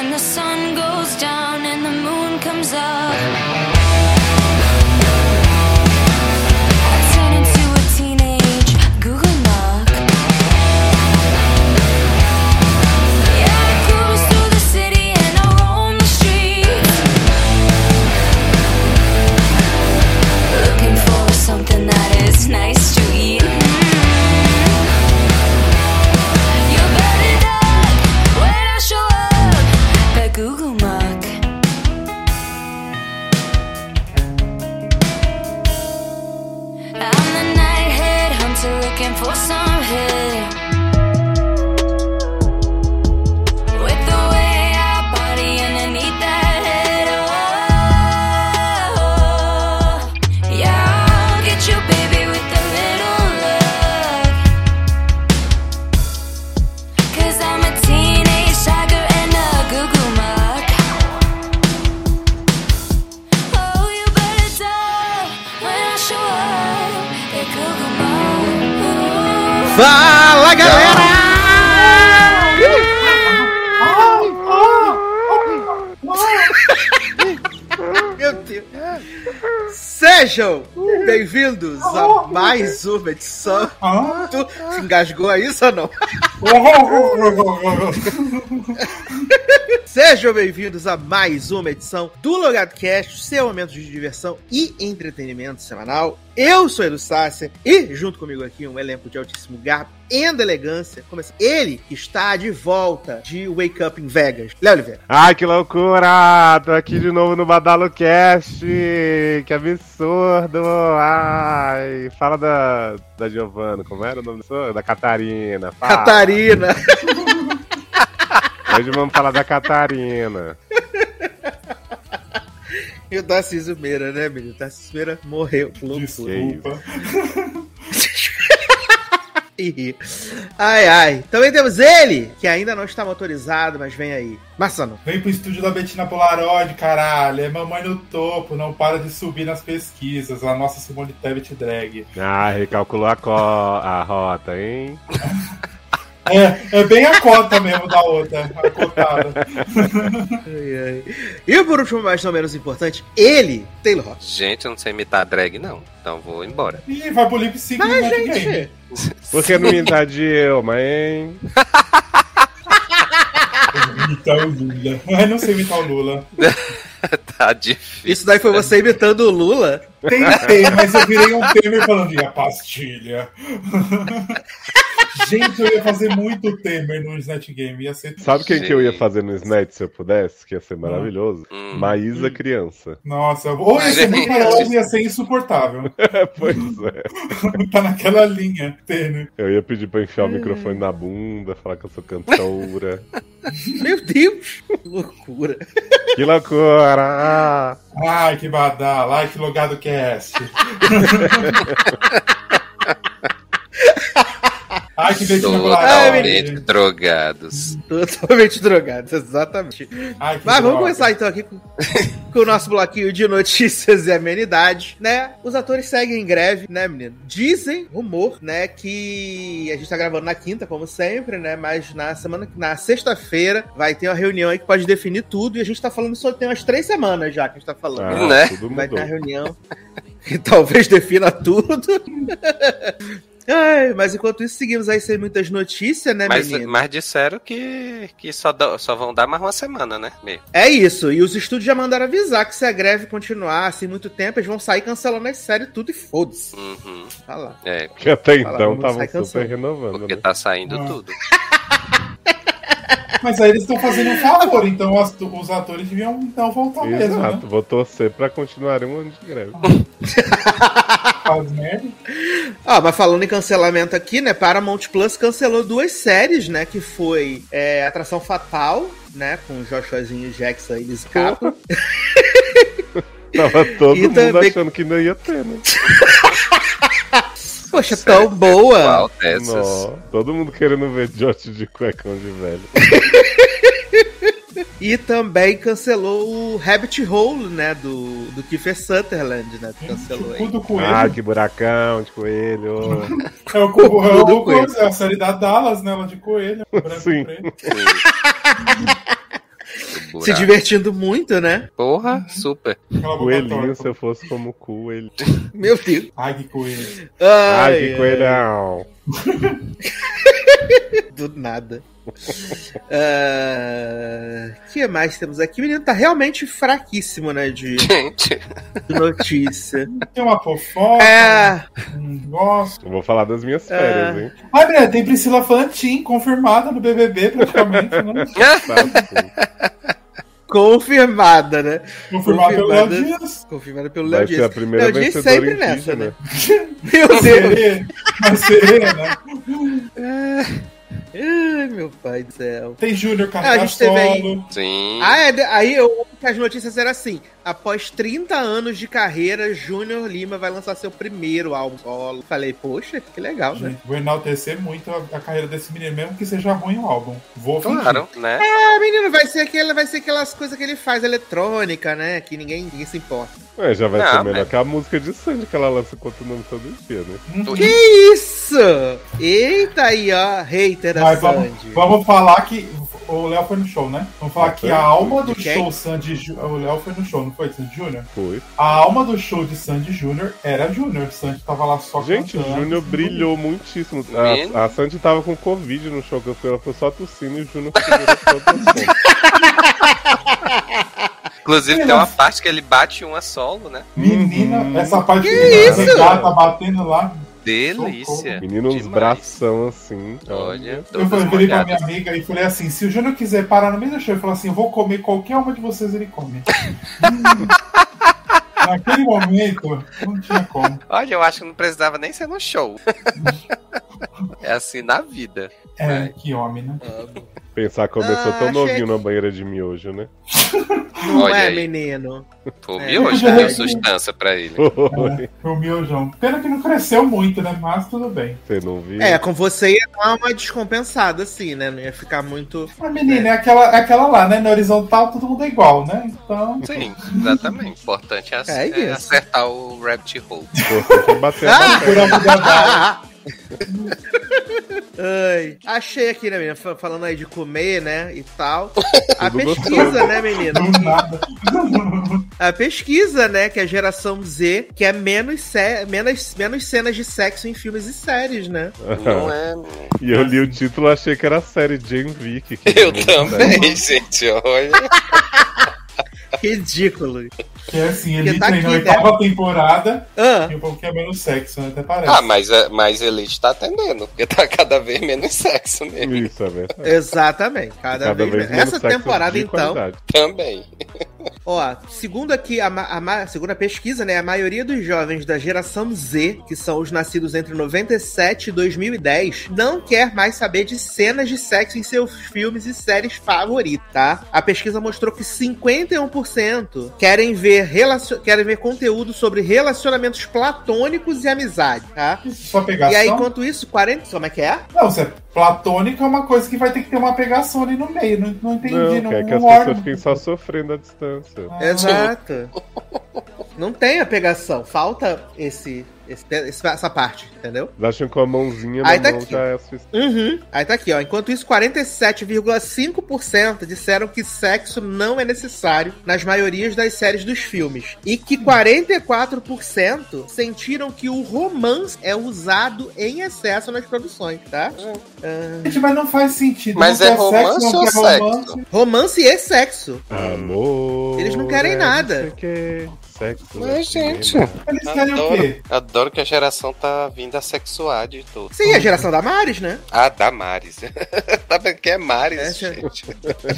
when the sun goes down and the moon comes up. Sejam bem-vindos a mais uma edição. Tu se engasgou a isso ou não? Sejam bem-vindos a mais uma edição do Logado Cast, seu momento de diversão e entretenimento semanal. Eu sou Edu Sácia e, junto comigo aqui, um elenco de altíssimo garbo e elegância. Começa ele que está de volta de Wake Up em Vegas. Léo Oliveira. Ai, que loucura! Tô aqui de novo no BadaloCast! Que absurdo! Ai, fala da, da Giovana, como era o nome da? Da Catarina. Fala. Catarina. Hoje vamos falar da Catarina. E o Tarcísio Meira, né, menino? O Tarcísio Meira morreu. Desculpa. Ih. ai, ai. Também temos ele, que ainda não está motorizado, mas vem aí. Massano. Vem pro estúdio da Betina Polaroid, caralho. É mamãe no topo, não para de subir nas pesquisas. A nossa Simone Tebet drag. Ah, recalculou a, co a rota, hein? É, é bem a cota mesmo da outra, a cotada. Ai, ai. E por último, mas não menos importante, ele, Taylor. Gente, eu não sei imitar drag, não. Então vou embora. E vai pro lip sync Mas, gente, Por que não imitar de eu, mãe? Imitar o Lula. Mas não sei imitar o Lula. tá difícil. isso daí foi você imitando o Lula? Tentei, mas eu virei um Temer falando e a pastilha. Gente, eu ia fazer muito Temer no Snatch Game. Ia ser. Sabe quem que eu ia fazer no Snatch se eu pudesse? Que ia ser maravilhoso? Hum. Maísa criança. Nossa, ou ia ser muito maravilhoso, ia ser insuportável. pois é. tá naquela linha, Temer. Eu ia pedir pra enfiar o microfone na bunda, falar que eu sou cantora. Meu Deus! Que loucura. que loucura! Ai, que badala. Ai, que logado cast. Ai, que Totalmente drogados. Totalmente drogado, exatamente. Ai, Mas vamos droga. começar então aqui com, com o nosso bloquinho de notícias e amenidades, né? Os atores seguem em greve, né, menino? Dizem, rumor, né, que a gente tá gravando na quinta, como sempre, né? Mas na semana, na sexta-feira, vai ter uma reunião aí que pode definir tudo. E a gente tá falando isso tem umas três semanas já que a gente tá falando. Ah, Né? tudo Vai ter uma reunião que talvez defina tudo. Ai, mas enquanto isso, seguimos aí sem muitas notícias, né, Mas, menino? mas disseram que, que só, só vão dar mais uma semana, né? Mesmo. É isso, e os estúdios já mandaram avisar que se a greve continuar assim muito tempo, eles vão sair cancelando as séries tudo e foda-se. Uhum. Tá lá. É, Que até então estavam super renovando, porque né? tá saindo Ah. tudo. Mas aí eles estão fazendo um favor, então as- os atores deviam então voltar mesmo, né? Exato, vou torcer pra continuar um ano de greve. Faz merda. Ah, mas falando em cancelamento aqui, né, Paramount Plus cancelou duas séries, né, que foi é, Atração Fatal, né, com Joshuazinho Jackson e Liz Capo. Tava todo E mundo também- achando que não ia ter, né? Poxa, tão boa! Qual dessas? Nó, todo mundo querendo ver Josh de cuecão de velho. E também cancelou o Rabbit Hole, né, do, do Kiefer Sutherland, né, que cancelou aí. do coelho. Ah, que buracão de coelho. É o, cu- é o é a série da Dallas, né? Ela de coelho. branco Sim. Se divertindo muito, né? Porra, super. Aquela boca Coelhinho, se eu fosse como coelho. Meu Deus. Ai, que coelho. Ai, Ai, que coelhão. Do nada. Ah, que mais temos aqui? O menino tá realmente fraquíssimo, né? De, Gente, de notícia. Tem uma fofoca. É. Um gosto. Eu vou falar das minhas férias, hein? Breno, tem Priscila Fantin confirmada no BBB, praticamente. Né? Confirmada, né? Confirmada pelo Léo Confirmada. Dias. Confirmada pelo Léo Vai ser a Dias. primeira Léo Dias vencedora sempre nessa, indígena. né? Meu Deus. ser, vai ser, né? Ai, meu pai do céu. Tem Júnior Ah, a gente teve aí- sim. Ah, é, aí eu, as notícias eram assim: após 30 anos de carreira, Júnior Lima vai lançar seu primeiro álbum solo. Falei, poxa, que legal, né? Vou enaltecer muito a, a carreira desse menino, mesmo que seja ruim o álbum. Vou fingir. Claro, né? Ah, menino, vai ser, aquele, vai ser aquelas coisas que ele faz eletrônica, né? Que ninguém, ninguém se importa. É, já vai Não, ser melhor mas- que a música de Sandy que ela lança continuando todo dia, né? Uhum. Que isso? Eita aí, ó, hater da Mas vamos, Sandy. vamos falar que o Léo foi no show, né? Vamos falar que a alma do De quem? show Sandy Júnior. O Léo foi no show, não foi? Sandy Júnior? Foi. A alma do show de Sandy Júnior era Júnior. Sandy tava lá só Gente, o cantando. Júnior brilhou muitíssimo. Menino. A, a Sandy tava com Covid no show que eu fui, ela foi só tossindo e o Júnior. Inclusive tem uma parte que ele bate uma solo, né? Menina, Uhum. essa parte Que que isso? tá batendo lá. Delícia. Menino, uns bração assim. Olha, Eu falei pra minha amiga e falei assim: se o Júnior quiser parar no meio do show e falar assim, eu vou comer qualquer uma de vocês, ele come. Hum. Naquele momento, não tinha como. Olha, eu acho que não precisava nem ser no show. é assim na vida. É, que homem, né? Pensar que começou Ah, tão novinho que- na banheira de miojo, né? Não Olha é, aí. menino? Pô, É. miojo É. deu sustância pra ele. Foi. Foi o miojão. Pena que não cresceu muito, né? Mas tudo bem. Você não viu? É, com você ia dar uma descompensada, assim, né? Não ia ficar muito. Mas, menina, é aquela, é aquela lá, né? Na horizontal todo mundo é igual, né? Então. Sim, exatamente. O importante é, ac- É é acertar o rabbit hole. É bater a Ah! batata. Ai, achei aqui, né, menina? Fa- Falando aí de comer, né? E tal. A pesquisa, né, nada. A pesquisa, né, que a geração Z quer menos, ce- menos, menos cenas de sexo em filmes e séries, né? Não é. E eu li o título e achei que era a série Jane Vick. que Eu também, gente. Olha. Ridículo. Que é assim, ele Porque tá treinou a aqui, né? oitava temporada Ah, e um pouquinho menos sexo, né? Até parece. Ah, mas, é- mas Elite tá atendendo, porque tá cada vez menos sexo mesmo. Isso, é verdade. exatamente. Cada, Cada vez, vez menos. menos Essa sexo temporada, de então, qualidade. Também. Ó, segundo aqui a, a ma- segundo a pesquisa, né, a maioria dos jovens da geração Z, que são os nascidos entre 97 e 2010, não quer mais saber de cenas de sexo em seus filmes e séries favoritos, tá? A pesquisa mostrou que 51% querem ver relacion... querem ver conteúdo sobre relacionamentos platônicos e amizade, tá? Só pegação. E aí, enquanto isso, 40, como é que é? Não, é platônico é uma coisa que vai ter que ter uma pegação ali no meio. Não, não entendi. Não, Não, quer que não as pessoas fiquem só sofrendo à distância. Ah, Exato. Não tem a pegação, falta esse, esse- esse- essa parte, entendeu? Eles acham que a mãozinha Aí na tá mão aqui. já é suficiente. Uhum. Aí tá aqui, ó. Enquanto isso, 47,5% disseram que sexo não é necessário nas maiorias das séries dos filmes. E que 44% sentiram que o romance é usado em excesso nas produções, tá? Ah, Gente, mas não faz sentido. Mas não é romance não ou quer sexo? romance. romance e sexo. Amor. Eles não querem é nada. quê, Sexo. Mas, é gente. cinema. Eles querem o quê? Adoro, adoro que a geração tá vindo a sexuar de tudo. Sim, a geração da Maris, né? Ah, da Maris. tá vendo que é Maris, É, gente.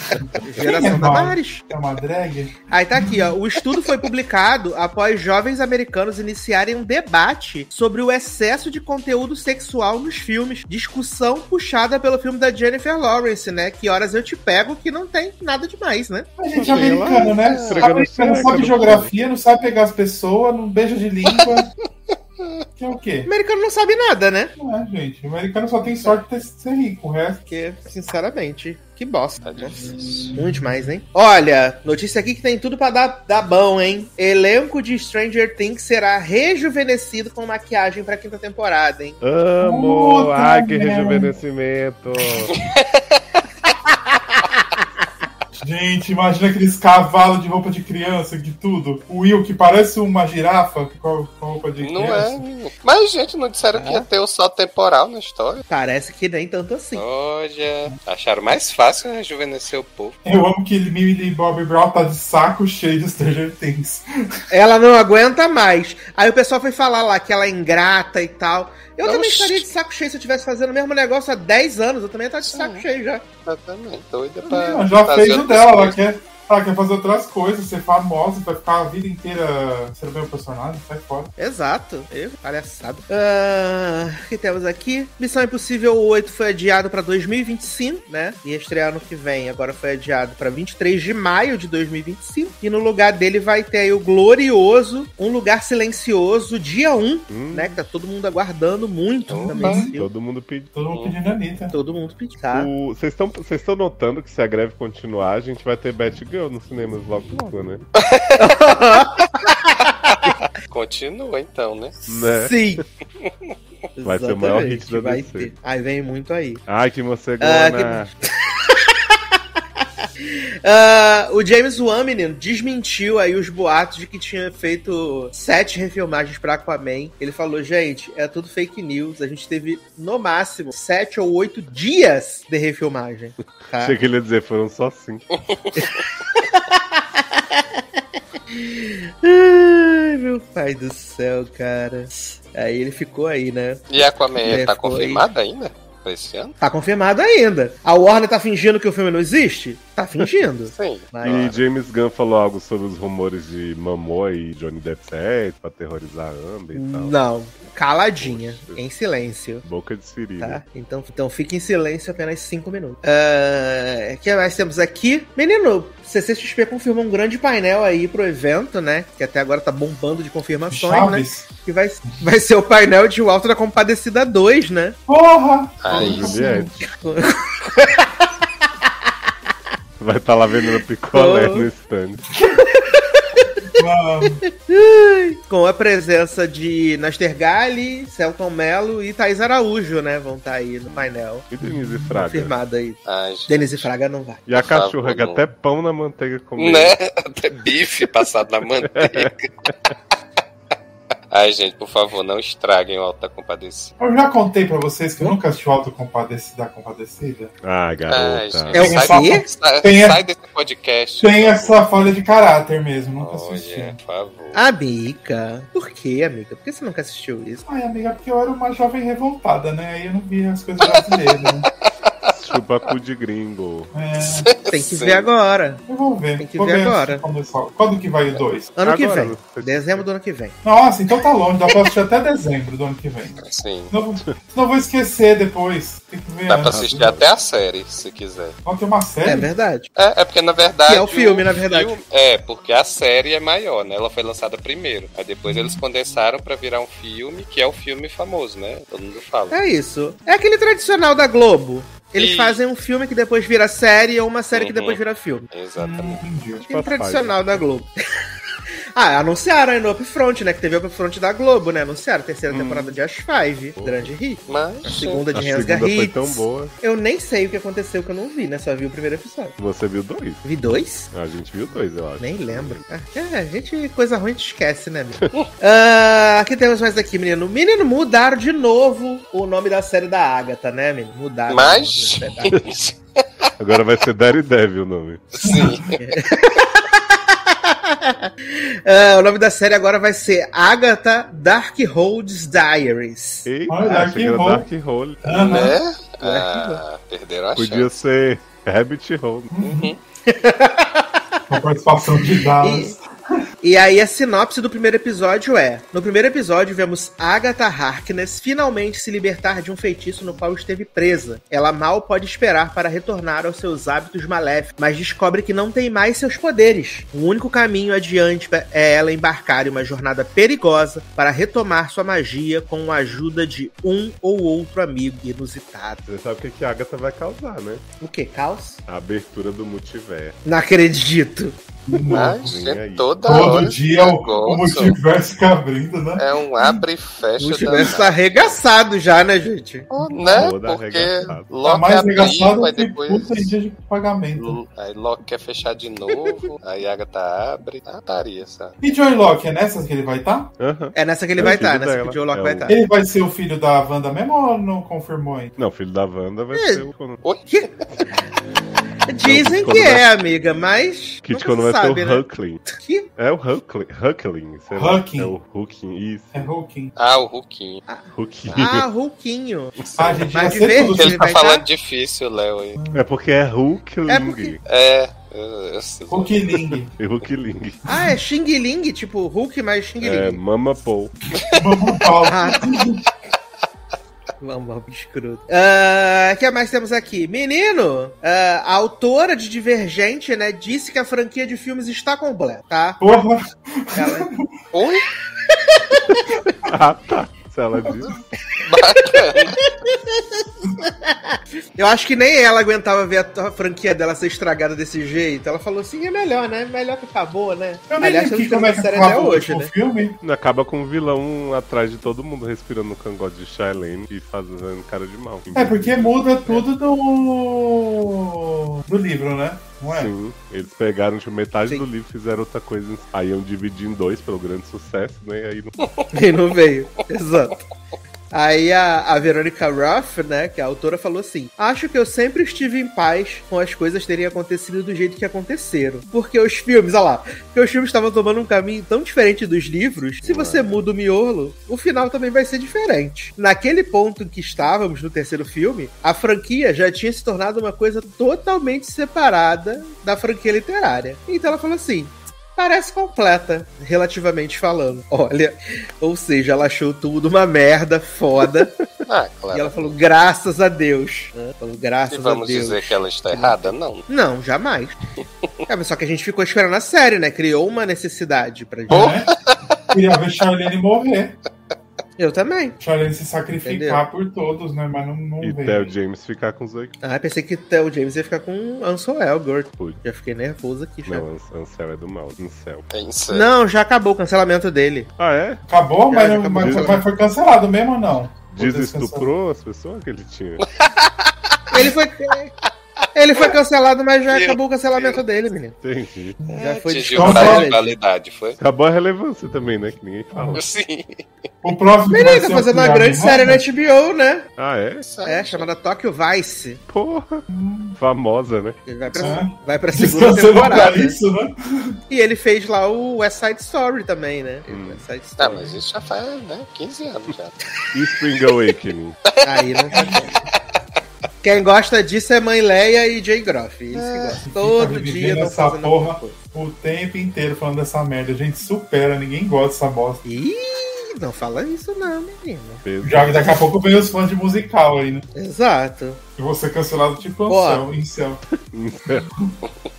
Geração da Maris? Maris. É uma drag? Aí tá aqui, ó. O estudo foi publicado após jovens americanos iniciarem um debate sobre o excesso de conteúdo sexual nos filmes. Discussão puxada pelo filme da Jennifer Lawrence, né? Que horas eu te pego, que não tem nada demais, né? A gente é americano, né? Americano seca sabe geografia, não sabe pegar as pessoas, não beija de língua. que é o quê? O americano não sabe nada, né? Não é, gente. O americano só tem sorte de ser rico. O resto. Porque, sinceramente, que bosta. Né? Muito demais, hein? Olha, notícia aqui que tem tudo pra dar, dar bom, hein? Elenco de Stranger Things será rejuvenescido com maquiagem pra quinta temporada, hein? Amo! Puta Ai, que rejuvenescimento! Gente, imagina aqueles cavalos de roupa de criança, de tudo. O Will, que parece uma girafa com roupa de Não criança. é, menino. Mas, gente, não disseram que ia ter o salto temporal na história? Parece que nem tanto assim. Olha, acharam mais fácil rejuvenescer o povo. Eu amo que Millie Bobby Brown tá de saco cheio de Stranger Things. Ela não aguenta mais. Aí o pessoal foi falar lá que ela é ingrata e tal. Eu também estaria de saco cheio se eu estivesse fazendo o mesmo negócio há 10 anos. Eu também estaria de saco cheio já. Exatamente. Doida pra. Já fez o dela, ela quer, ela quer fazer outras coisas, ser famosa, vai ficar a vida inteira sendo o mesmo personagem, sai fora. Exato. Eu, palhaçada. Ah, o que temos aqui? Missão Impossível 8 foi adiado pra 2025, né? Ia estrear ano que vem. Agora foi adiado pra 23 de maio de 2025. E no lugar dele vai ter aí o glorioso Um Lugar Silencioso, dia 1, Hum, né? Que tá todo mundo aguardando muito Opa. também. Todo mundo pediu. Todo mundo pedindo a Anitta. Todo mundo pediu. Tá? O- Vocês estão vocês estão notando que se a greve continuar, a gente vai ter Batgirl nos cinemas logo logo, né? Continua então, né? Né? Sim. Vai ser o maior hit Exatamente, da vai DC. ter. Aí vem muito aí. Ai, que morcegona. Ah, Ah, o James Wan, menino, desmentiu aí os boatos de que tinha feito sete refilmagens pra Aquaman. Ele falou, gente, é tudo fake news. A gente teve, no máximo, sete ou oito dias de refilmagem. Tá? Achei que ele ia dizer, foram só cinco. Ai, meu pai do céu, cara. Aí ele ficou aí, né? E Aquaman É, tá confirmada ainda? Pra esse ano? Tá confirmado ainda. A Warner tá fingindo que o filme não existe? Tá fingindo. Sim. Mas- E James Gunn falou algo sobre os rumores de Momoa e Johnny Depp certo, pra aterrorizar a Amber e tal. Não, caladinha, Poxa. em silêncio. Boca de siri, Tá? né? Então, então fique em silêncio apenas 5 minutos. O que mais temos aqui? Menino, CCXP confirmou um grande painel aí pro evento, né? Que até agora tá bombando de confirmações, né? Chaves. Que vai, vai ser o painel de O Alto da Compadecida 2, né? Porra! Ai, Juliette. Vai estar lá vendendo picolé Oh. no stand. Com a presença de Nastergali, Celton Mello e Thaís Araújo, né? Vão estar aí no painel. E Denise Fraga. Confirmado aí. ai. Denise Fraga não vai. E a cachorra que até pão na manteiga comeu. Né? Até bife passado na manteiga. Ai, gente, por favor, não estraguem o Alto da Compadecida. eu já contei pra vocês que eu nunca assisti o Compadecida da Compadecida. Ah, Ai, garota. gente, É o sai, quê? sai, Tem a- sai desse podcast. Tem essa falha de caráter mesmo, nunca assisti. Olha, por favor. Amiga. Por que, amiga? Por que você nunca assistiu isso? Ai, amiga, porque eu era uma jovem revoltada, né? Aí eu não via as coisas brasileiras. né? Chupa cu de gringo. É, Tem que Sim. ver agora. eu vou ver. Tem que vou ver agora. Quando, quando que vai o 2? Ano que Agora, vem. Dezembro do ano que vem. Nossa, então tá longe, dá pra assistir até dezembro do ano que vem. Sim. Senão, senão eu vou esquecer depois. Tem que ver. Dá pra assistir até a série, se quiser. Ó, tem uma É série? verdade. É, é porque na verdade. Que é o filme, na verdade. filme- é, porque a série é maior, né? Ela foi lançada primeiro. Aí depois eles condensaram pra virar um filme, que é o filme famoso, né? Todo mundo fala. É isso. É aquele tradicional da Globo. Eles E- fazem um filme que depois vira série ou uma série que Uhum. depois vira filme. Exatamente. Hum, tradicional da Globo. ah, anunciaram aí no Upfront, né? Que teve o Upfront da Globo, né? Anunciaram a terceira temporada de Ash 5. Grande hit. Mas. A segunda de Rensga segunda foi tão boa. Eu nem sei o que aconteceu que eu não vi, né? Só vi o primeiro episódio. Você viu dois? Vi dois? A gente viu dois, eu acho. Nem lembro. Ah, É, a gente, coisa ruim a gente esquece, né, menino? Ah, aqui temos mais aqui, menino. Menino, mudaram de novo o nome da série da Agatha, né, menino? Mudaram. Mas. da Agatha. Agora vai ser Daredevil o nome. Sim. Ah, o nome da série agora vai ser Agatha Darkholds Diaries. Eita, Olha, Dark achei que era Hole. Dark Hole. Aham. Né? Ah, perderam a Podia chance. ser Rabbit Hole. Uhum. Com a participação de Dallas. E aí a sinopse do primeiro episódio é: No primeiro episódio vemos Agatha Harkness finalmente se libertar de um feitiço no qual esteve presa. Ela mal pode esperar para retornar aos seus hábitos maléficos, mas descobre que não tem mais seus poderes. O único caminho adiante é ela embarcar em uma jornada perigosa para retomar sua magia com a ajuda de um ou outro amigo inusitado. Você sabe o que, que a Agatha vai causar, né? O que, caos? A abertura do multiverso. Não acredito. Mas é toda Todo hora dia o, o multiverso fica abrindo, né? É um abre e O fecha multiverso tá arregaçado já, né, gente? Né? Toda Porque. Tá Loki mais abriu, engraçado aí que depois. puta dia de pagamento. Aí Loki quer fechar de novo, aí Agatha abre. Ah, taria, sabe? E Joey Locke, é nessas que ele vai estar? Aham. É nessa que ele É o vai estar, nessa que o Joe Locke É vai o- estar. Ele vai ser o filho da Wanda mesmo ou não confirmou ainda? Não, filho da Wanda vai É. ser o. Dizem que é, amiga, mas. Kit nunca quando vai sabe, ser o né? Huckling. Que? É o Huckling. Huckling, sei lá. Hucking. É o Hucking, isso. É Hulking. Ah, o. Hucking. Ah, Hulkinho. Ah, gente, Mas vai de ser verde? tudo. Ele tá vai falando difícil, Léo. aí. É porque é Hulkling. É porque- É, eu, eu sei. Hulkling. E Hulkling. Ah, é Xing Ling, tipo Hulk mais Xing É Ling. Mama Paul. Vamos pau. Ah. Vamos, escroto. O que mais temos aqui? Menino, ah, a autora de Divergente, né, disse que a franquia de filmes está completa, tá? Porra. Ela- Oi? Ah, tá. Se ela diz. Bacana. Eu acho que nem ela aguentava ver a, a franquia dela ser estragada desse jeito. Ela falou assim: é melhor, né? Melhor que acabou, né? Eu Aliás, que como é que série até o hoje, né? filme. Acaba com o vilão atrás de todo mundo respirando no cangote de Shailene e fazendo cara de mal. É, porque muda tudo do. do livro, né? Não é? Sim, eles pegaram tipo, metade Sim. do livro e fizeram outra coisa. Aí iam dividir em dois pelo grande sucesso, né? E aí não E não veio. Exato. Aí a, a Verônica Ruff, né, que é a autora, falou assim: Acho que eu sempre estive em paz com as coisas terem acontecido do jeito que aconteceram. Porque os filmes, olha lá, porque os filmes estavam tomando um caminho tão diferente dos livros. Se você muda o miolo, o final também vai ser diferente. Naquele ponto em que estávamos no terceiro filme, a franquia já tinha se tornado uma coisa totalmente separada da franquia literária. Então ela falou assim: parece completa, relativamente falando. Olha, ou seja, ela achou tudo uma merda foda. Ah, claro. e ela falou, graças a Deus. né? Falou, E graças a vamos Deus. dizer que ela está errada? Não. Não, jamais. É, mas só que a gente ficou esperando a série, né? Criou uma necessidade pra gente. Pô. Né? Queria ver Charlene morrer. Eu também. Charlene se sacrificar por todos, né? Mas não, não E veio. Theo James ficar com os dois. Ah, pensei que o James ia ficar com Ansel Elgort. Já fiquei nervoso aqui já. Não, Ans- Ansel é do mal. Ansel. É isso. Não, já acabou o cancelamento dele. Ah, é? Acabou, Já, mas, já não- acabou. mas, mas foi cancelado mesmo ou não? Desestuprou as pessoas que ele tinha. Ele foi. Ele foi cancelado, mas já Meu acabou o cancelamento dele, menino. Entendi. Já foi Atingiu o descontado. prazo de validade, foi? Acabou a relevância também, né? Que ninguém fala. Sim. O próximo Menino, tá fazendo uma grande série na. HBO, né? Ah, é? É, chamada Tokyo Vice. Porra. Famosa, né? Ele vai pra, É. vai pra segunda Descansando pra temporada. isso, né? E ele fez lá o West Side Story também, né? Hum. West Side Ah, Story. mas isso já faz, né? 15 anos já. E Spring Awakening. Aí não tá Quem gosta disso é Mãe Leia e Jay Groff. Eles que gostam. Todo dia estão essa porra coisa. o tempo inteiro falando dessa merda. A gente supera, ninguém gosta dessa bosta. Ih, não fala isso não, menino. Já daqui a pouco vem os fãs de musical aí, né? Exato. E você cancelado tipo Ó. Incel.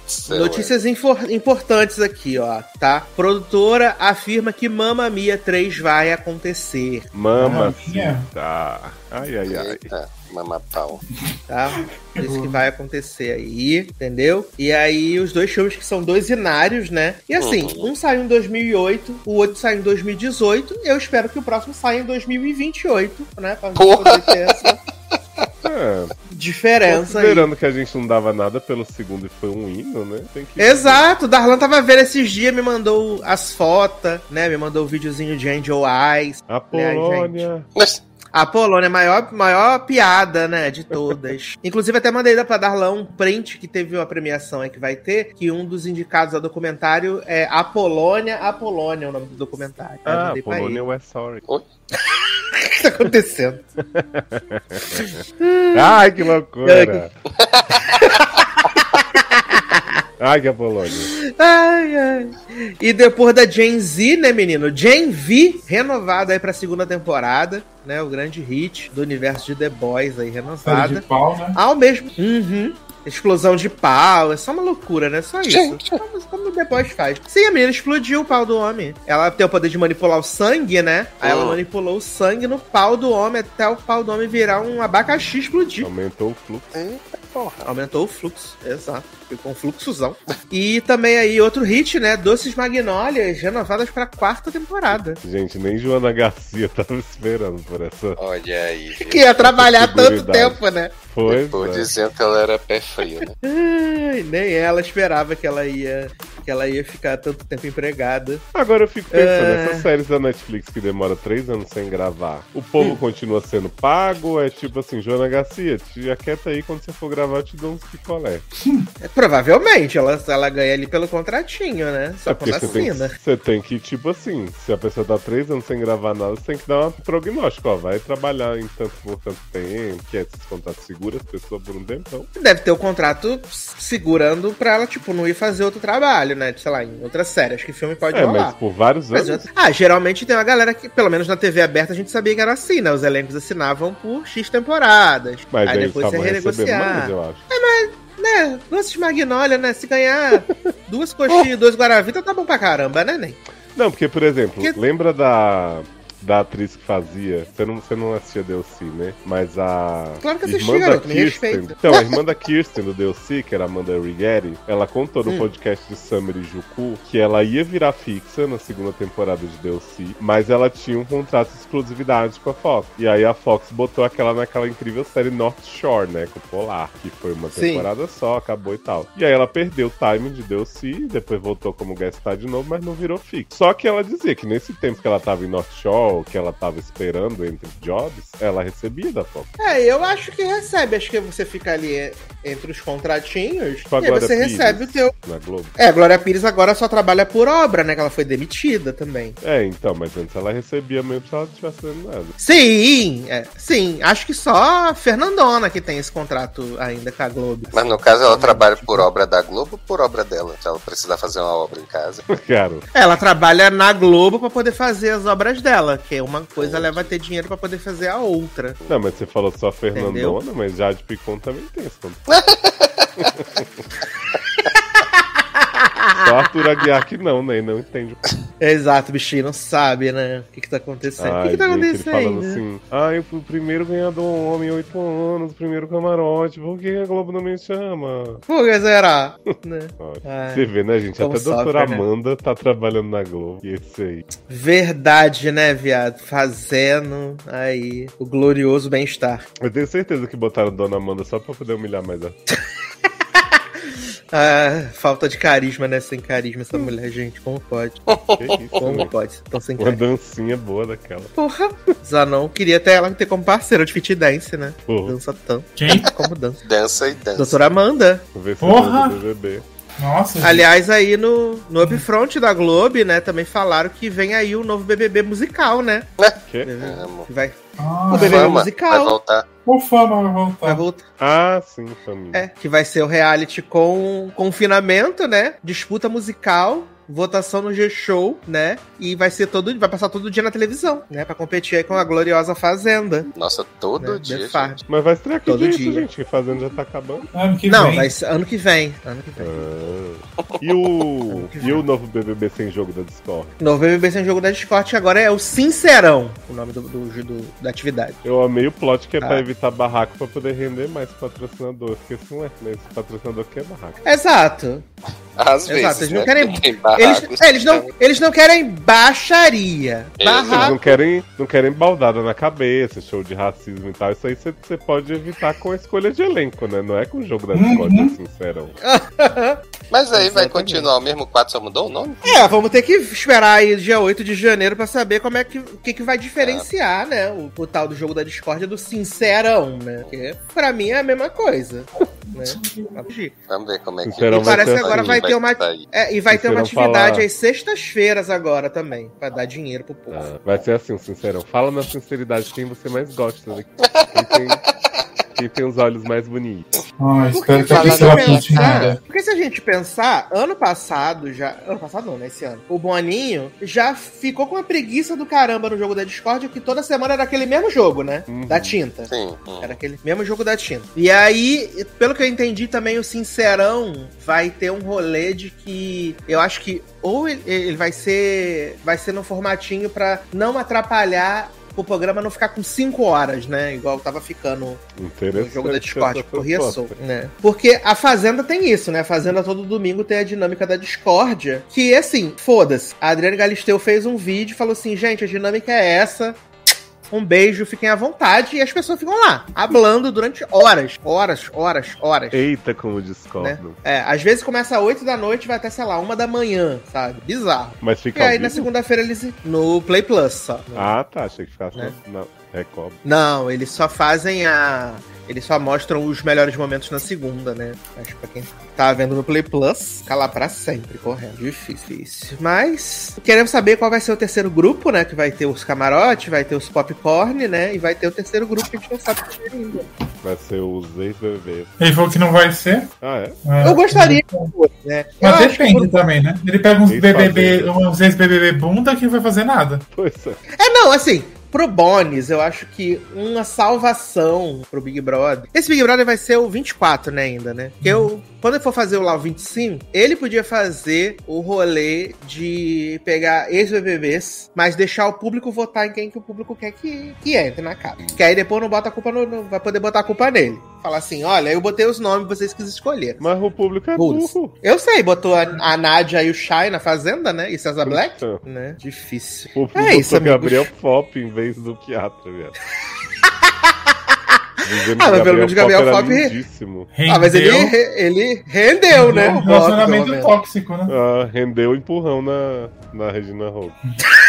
Céu, Notícias infor- importantes aqui, ó, tá? Produtora afirma que Mamma Mia 3 vai acontecer, Mama Maminha. tá. Ai, ai, é. ai. Eita, mamapau. tá? Isso que vai acontecer aí, entendeu? E aí, os dois filmes que são dois inários, né? E assim, Uhum. um saiu em 2008, o outro saiu em 2018. Eu espero que o próximo saia em 2028, né? Pra Porra! poder ter essa É, diferença aí. considerando que a gente não dava nada pelo segundo e foi um hino, né? Tem que... Exato, o Darlan tava vendo esses dias, me mandou as fotos, né? Me mandou o videozinho de Angel Eyes. A Polônia. Mas, A Polônia é a maior, maior piada, né, de todas. Inclusive, até mandei pra Darlan um print que teve uma premiação aí que vai ter, que um dos indicados ao documentário é A Polônia, A Polônia é o nome do documentário. Ah, Polônia é West Sorry. O que tá acontecendo? Ai, que loucura! Ai, que a Polônia. Ai, ai. E depois da Gen Z, né, menino? Gen V, renovada aí pra segunda temporada, né? O grande hit do universo de The Boys aí, Série de renovada. pau, né? Ao mesmo. Uhum. Explosão de pau, é só uma loucura, né? Só isso. Gente. Como, como depois faz. Sim, a menina explodiu o pau do homem. Ela tem o poder de manipular o sangue, né? Aí ela Hum. manipulou o sangue no pau do homem até o pau do homem virar um abacaxi e explodir. Aumentou o fluxo. Eita porra. Aumentou o fluxo, exato. Ficou um fluxozão. E também aí outro hit, né? Doces Magnólias renovadas pra quarta temporada. Gente, nem Joana Garcia tava esperando por essa. Olha aí. viu? Que ia trabalhar tanto tempo, né? Pois Depois é. dizendo que ela era pé frio, né? Ai, nem ela esperava que ela ia que ela ia ficar tanto tempo empregada. Agora eu fico pensando, É. essas séries da Netflix que demora três anos sem gravar, o povo Hum. continua sendo pago? É tipo assim, Joana Garcia, te aquieta aí quando você for gravar, eu te dou uns picolé. É, provavelmente, ela, ela ganha ali pelo contratinho, né? Só É quando assina. você tem que, tipo assim, se a pessoa tá três anos sem gravar nada, você tem que dar um prognóstico, ó. Vai trabalhar em tanto por tanto tempo, que é esses contratos seguros a pessoa por um tempão. Deve ter o contrato segurando pra ela, tipo, não ir fazer outro trabalho, né? Sei lá, em outra série. Acho que filme pode É, rolar. mas por vários Mas anos. outra- Ah, geralmente tem uma galera que, pelo menos na TV aberta, a gente sabia que era assim, né? Os elencos assinavam por X temporadas. Mas aí aí depois você estavam eu acho. Né? Doces Magnólia, né? Se ganhar duas coxinhas e dois Guaravita, tá bom pra caramba, né, Nen? Não, porque, por exemplo, Que- lembra da, da atriz que fazia. Você não, você não assistia DLC, né? Mas a. Claro que assisti, irmã da garoto, Kirsten. Então, a irmã da Kirsten do DLC, que era Amanda Righetti, ela contou no Hum. podcast de Summer e Juku que ela ia virar fixa na segunda temporada de DLC, mas ela tinha um contrato de exclusividade com a Fox. E aí a Fox botou aquela naquela incrível série North Shore, né? Com o Polar, que foi uma Sim. temporada só, acabou e tal. E aí ela perdeu o timing de DLC, depois voltou como guest star de novo, mas não virou fixo. Só que ela dizia que nesse tempo que ela tava em North Shore, que ela tava esperando entre jobs, ela recebia da Fox. É, eu acho que recebe. Acho que você fica ali é, entre os contratinhos Com e Glória você Pires. recebe o teu. Na Globo. É, a Glória Pires agora só trabalha por obra, né? Que ela foi demitida também. É, então, mas antes ela recebia mesmo se ela não estivesse fazendo nada. Sim, é, sim. Acho que só a Fernandona que tem esse contrato ainda com a Globo. Mas no caso ela trabalha por obra da Globo ou por obra dela? Se ela precisar fazer uma obra em casa. Cara, Ela trabalha na Globo pra poder fazer as obras dela, que é uma coisa ela vai ter dinheiro pra poder fazer a outra. não, mas você falou só Fernandona, Entendeu? mas Jade Picon também tem contrato. Só Arthur Aguiar que não, né? Não entende. Exato, bichinho, não sabe, né? O que que tá acontecendo? o que, que tá gente, ele acontecendo? falando assim, ah, eu fui o primeiro ganhador homem, oito anos, o primeiro camarote, por que a Globo não me chama? Pô, que será? né? Ai, Você vê, né, gente? Até a doutora sofre, né? Amanda tá trabalhando na Globo. E esse aí. Verdade, né, viado? Fazendo aí o glorioso bem-estar. Eu tenho certeza que botaram Dona Amanda só pra poder humilhar mais ela. Ah, falta de carisma, né? Sem carisma essa mulher, gente. Como pode? Isso, Como pode? Tão sem Uma carisma. dancinha boa daquela. Porra. Zanon queria até ela ter como parceira de fit dance, né? Porra. Dança tanto. Quem? Como dança. Dança e dança. Doutora Amanda. Vou ver se Porra! é do BBB. Nossa, gente. Aliás, aí no, no upfront da Globo, né? Também falaram que vem aí o novo BBB musical, né? Que? Amo. Que vai, Ah, o BBB Fama, musical. vai voltar. o fama vai voltar. vai voltar. Ah, sim, família. É, que vai ser o reality com confinamento, né? Disputa musical, votação no G-Show, né? E vai ser todo, vai passar todo dia na televisão, né? Pra competir aí com a gloriosa Fazenda. Nossa, todo né? dia. Mas vai estrear que Todo jeito, dia. gente? Que Fazenda já tá acabando. Ano que Não, vem. vai ser ano que vem. Ano que vem. Ah. E o. e o novo BBB sem jogo da Discord? Novo BBB sem jogo da Discord agora é o Sincerão, o nome do, do- do- da atividade. Eu amei o plot que é pra Ah. evitar barraco pra poder render mais patrocinador. Porque assim, ué, mas esse patrocinador quer barraco. Exato. Às Exato, vezes, eles não né? querem- Tem barraco, Eles, é, eles, não, eles não querem baixaria. Eles não querem, não querem baldada na cabeça, show de racismo e tal. Isso aí você pode evitar com a escolha de elenco, né? Não é com o jogo da Discord, Uhum. é sincerão. Mas aí vai continuar o mesmo quadro, só mudou o nome? É, vamos ter que esperar aí dia 8 de janeiro pra saber como é que, o que, que vai diferenciar, né? O, o tal do jogo da Discord do Sincerão, né? Porque pra mim é a mesma coisa. Né? Fugir. Vamos ver como é que E parece ser que agora vai ter uma. É, e vai ter uma atividade falar- às sextas-feiras agora também, pra dar dinheiro pro povo. Ah, vai ser assim, sincerão. Fala na sinceridade quem você mais gosta. Né? Quem, tem, tem os olhos mais bonitos. Ah, espero que a gente pensar- pinte nada. porque se a gente pensar, ano passado já. Ano passado não, né? Esse ano. O Boninho já ficou com uma preguiça do caramba no jogo da Discord, que toda semana era aquele mesmo jogo, né? Uhum. Da tinta. Sim. hum. Era aquele mesmo jogo da tinta. E aí, pelo que eu entendi também, o Sincerão vai ter um rolê de que eu acho que ou ele, ele vai ser vai ser no formatinho pra não atrapalhar o programa não ficar com 5 horas, né? Igual tava ficando no jogo da Discord, corria solto, né? Porque a Fazenda tem isso, né? A Fazenda todo domingo tem a dinâmica da discórdia, que assim, foda-se. A Adriane Galisteu fez um vídeo e falou assim, gente, a dinâmica é essa. Um beijo, fiquem à vontade. E as pessoas ficam lá, hablando durante horas, horas, horas, horas. Eita, como discordam. É, às vezes começa às 8 da noite e vai até, sei lá, uma da manhã, sabe? Bizarro. Mas E fica aí ao na segunda-feira eles. No Play Plus só. Ah, tá. Achei que ficasse Né? na, na Record. Não, eles só fazem a. Eles só mostram os melhores momentos na segunda, né? Acho que pra quem tá vendo no Play Plus, fica lá pra sempre, correndo. Difícil, difícil. Mas queremos saber qual vai ser o terceiro grupo, né? Que vai ter os camarote, vai ter os popcorn, né? E vai ter o terceiro grupo que a gente não sabe o que é ainda. Vai ser os ex-bebês. Ele falou que não vai ser. Ah, é? É. Eu gostaria que fosse, né? Eu Mas que depende também, né? Ele pega uns Ex-fazenda. BBB, uns ex-BBB bunda que não vai fazer nada. Pois é. É, não, assim, pro Bones, eu acho que uma salvação pro Big Brother. Esse Big Brother vai ser o 24, né, ainda, né? Eu, quando ele for fazer o lá o 25, ele podia fazer o rolê de pegar ex-BBBs, mas deixar o público votar em quem que o público quer que, que entre na casa. Que aí depois não bota a culpa no, no- vai poder botar a culpa nele. Falar assim, olha, eu botei os nomes, vocês quis escolher. Mas o público é burro. Eu sei, botou a, a Nádia e o Shai na Fazenda, né? E César Black, Então. né? Difícil. O público É isso. Gabriel Fop em vez do Piatra, velho. Ah, mas pelo menos Gabriel Fop- lindíssimo. Ah, mas ele, Rendeu- ele rendeu, né? um o relacionamento tóxico, né? Ah, rendeu empurrão na, na Regina Roque.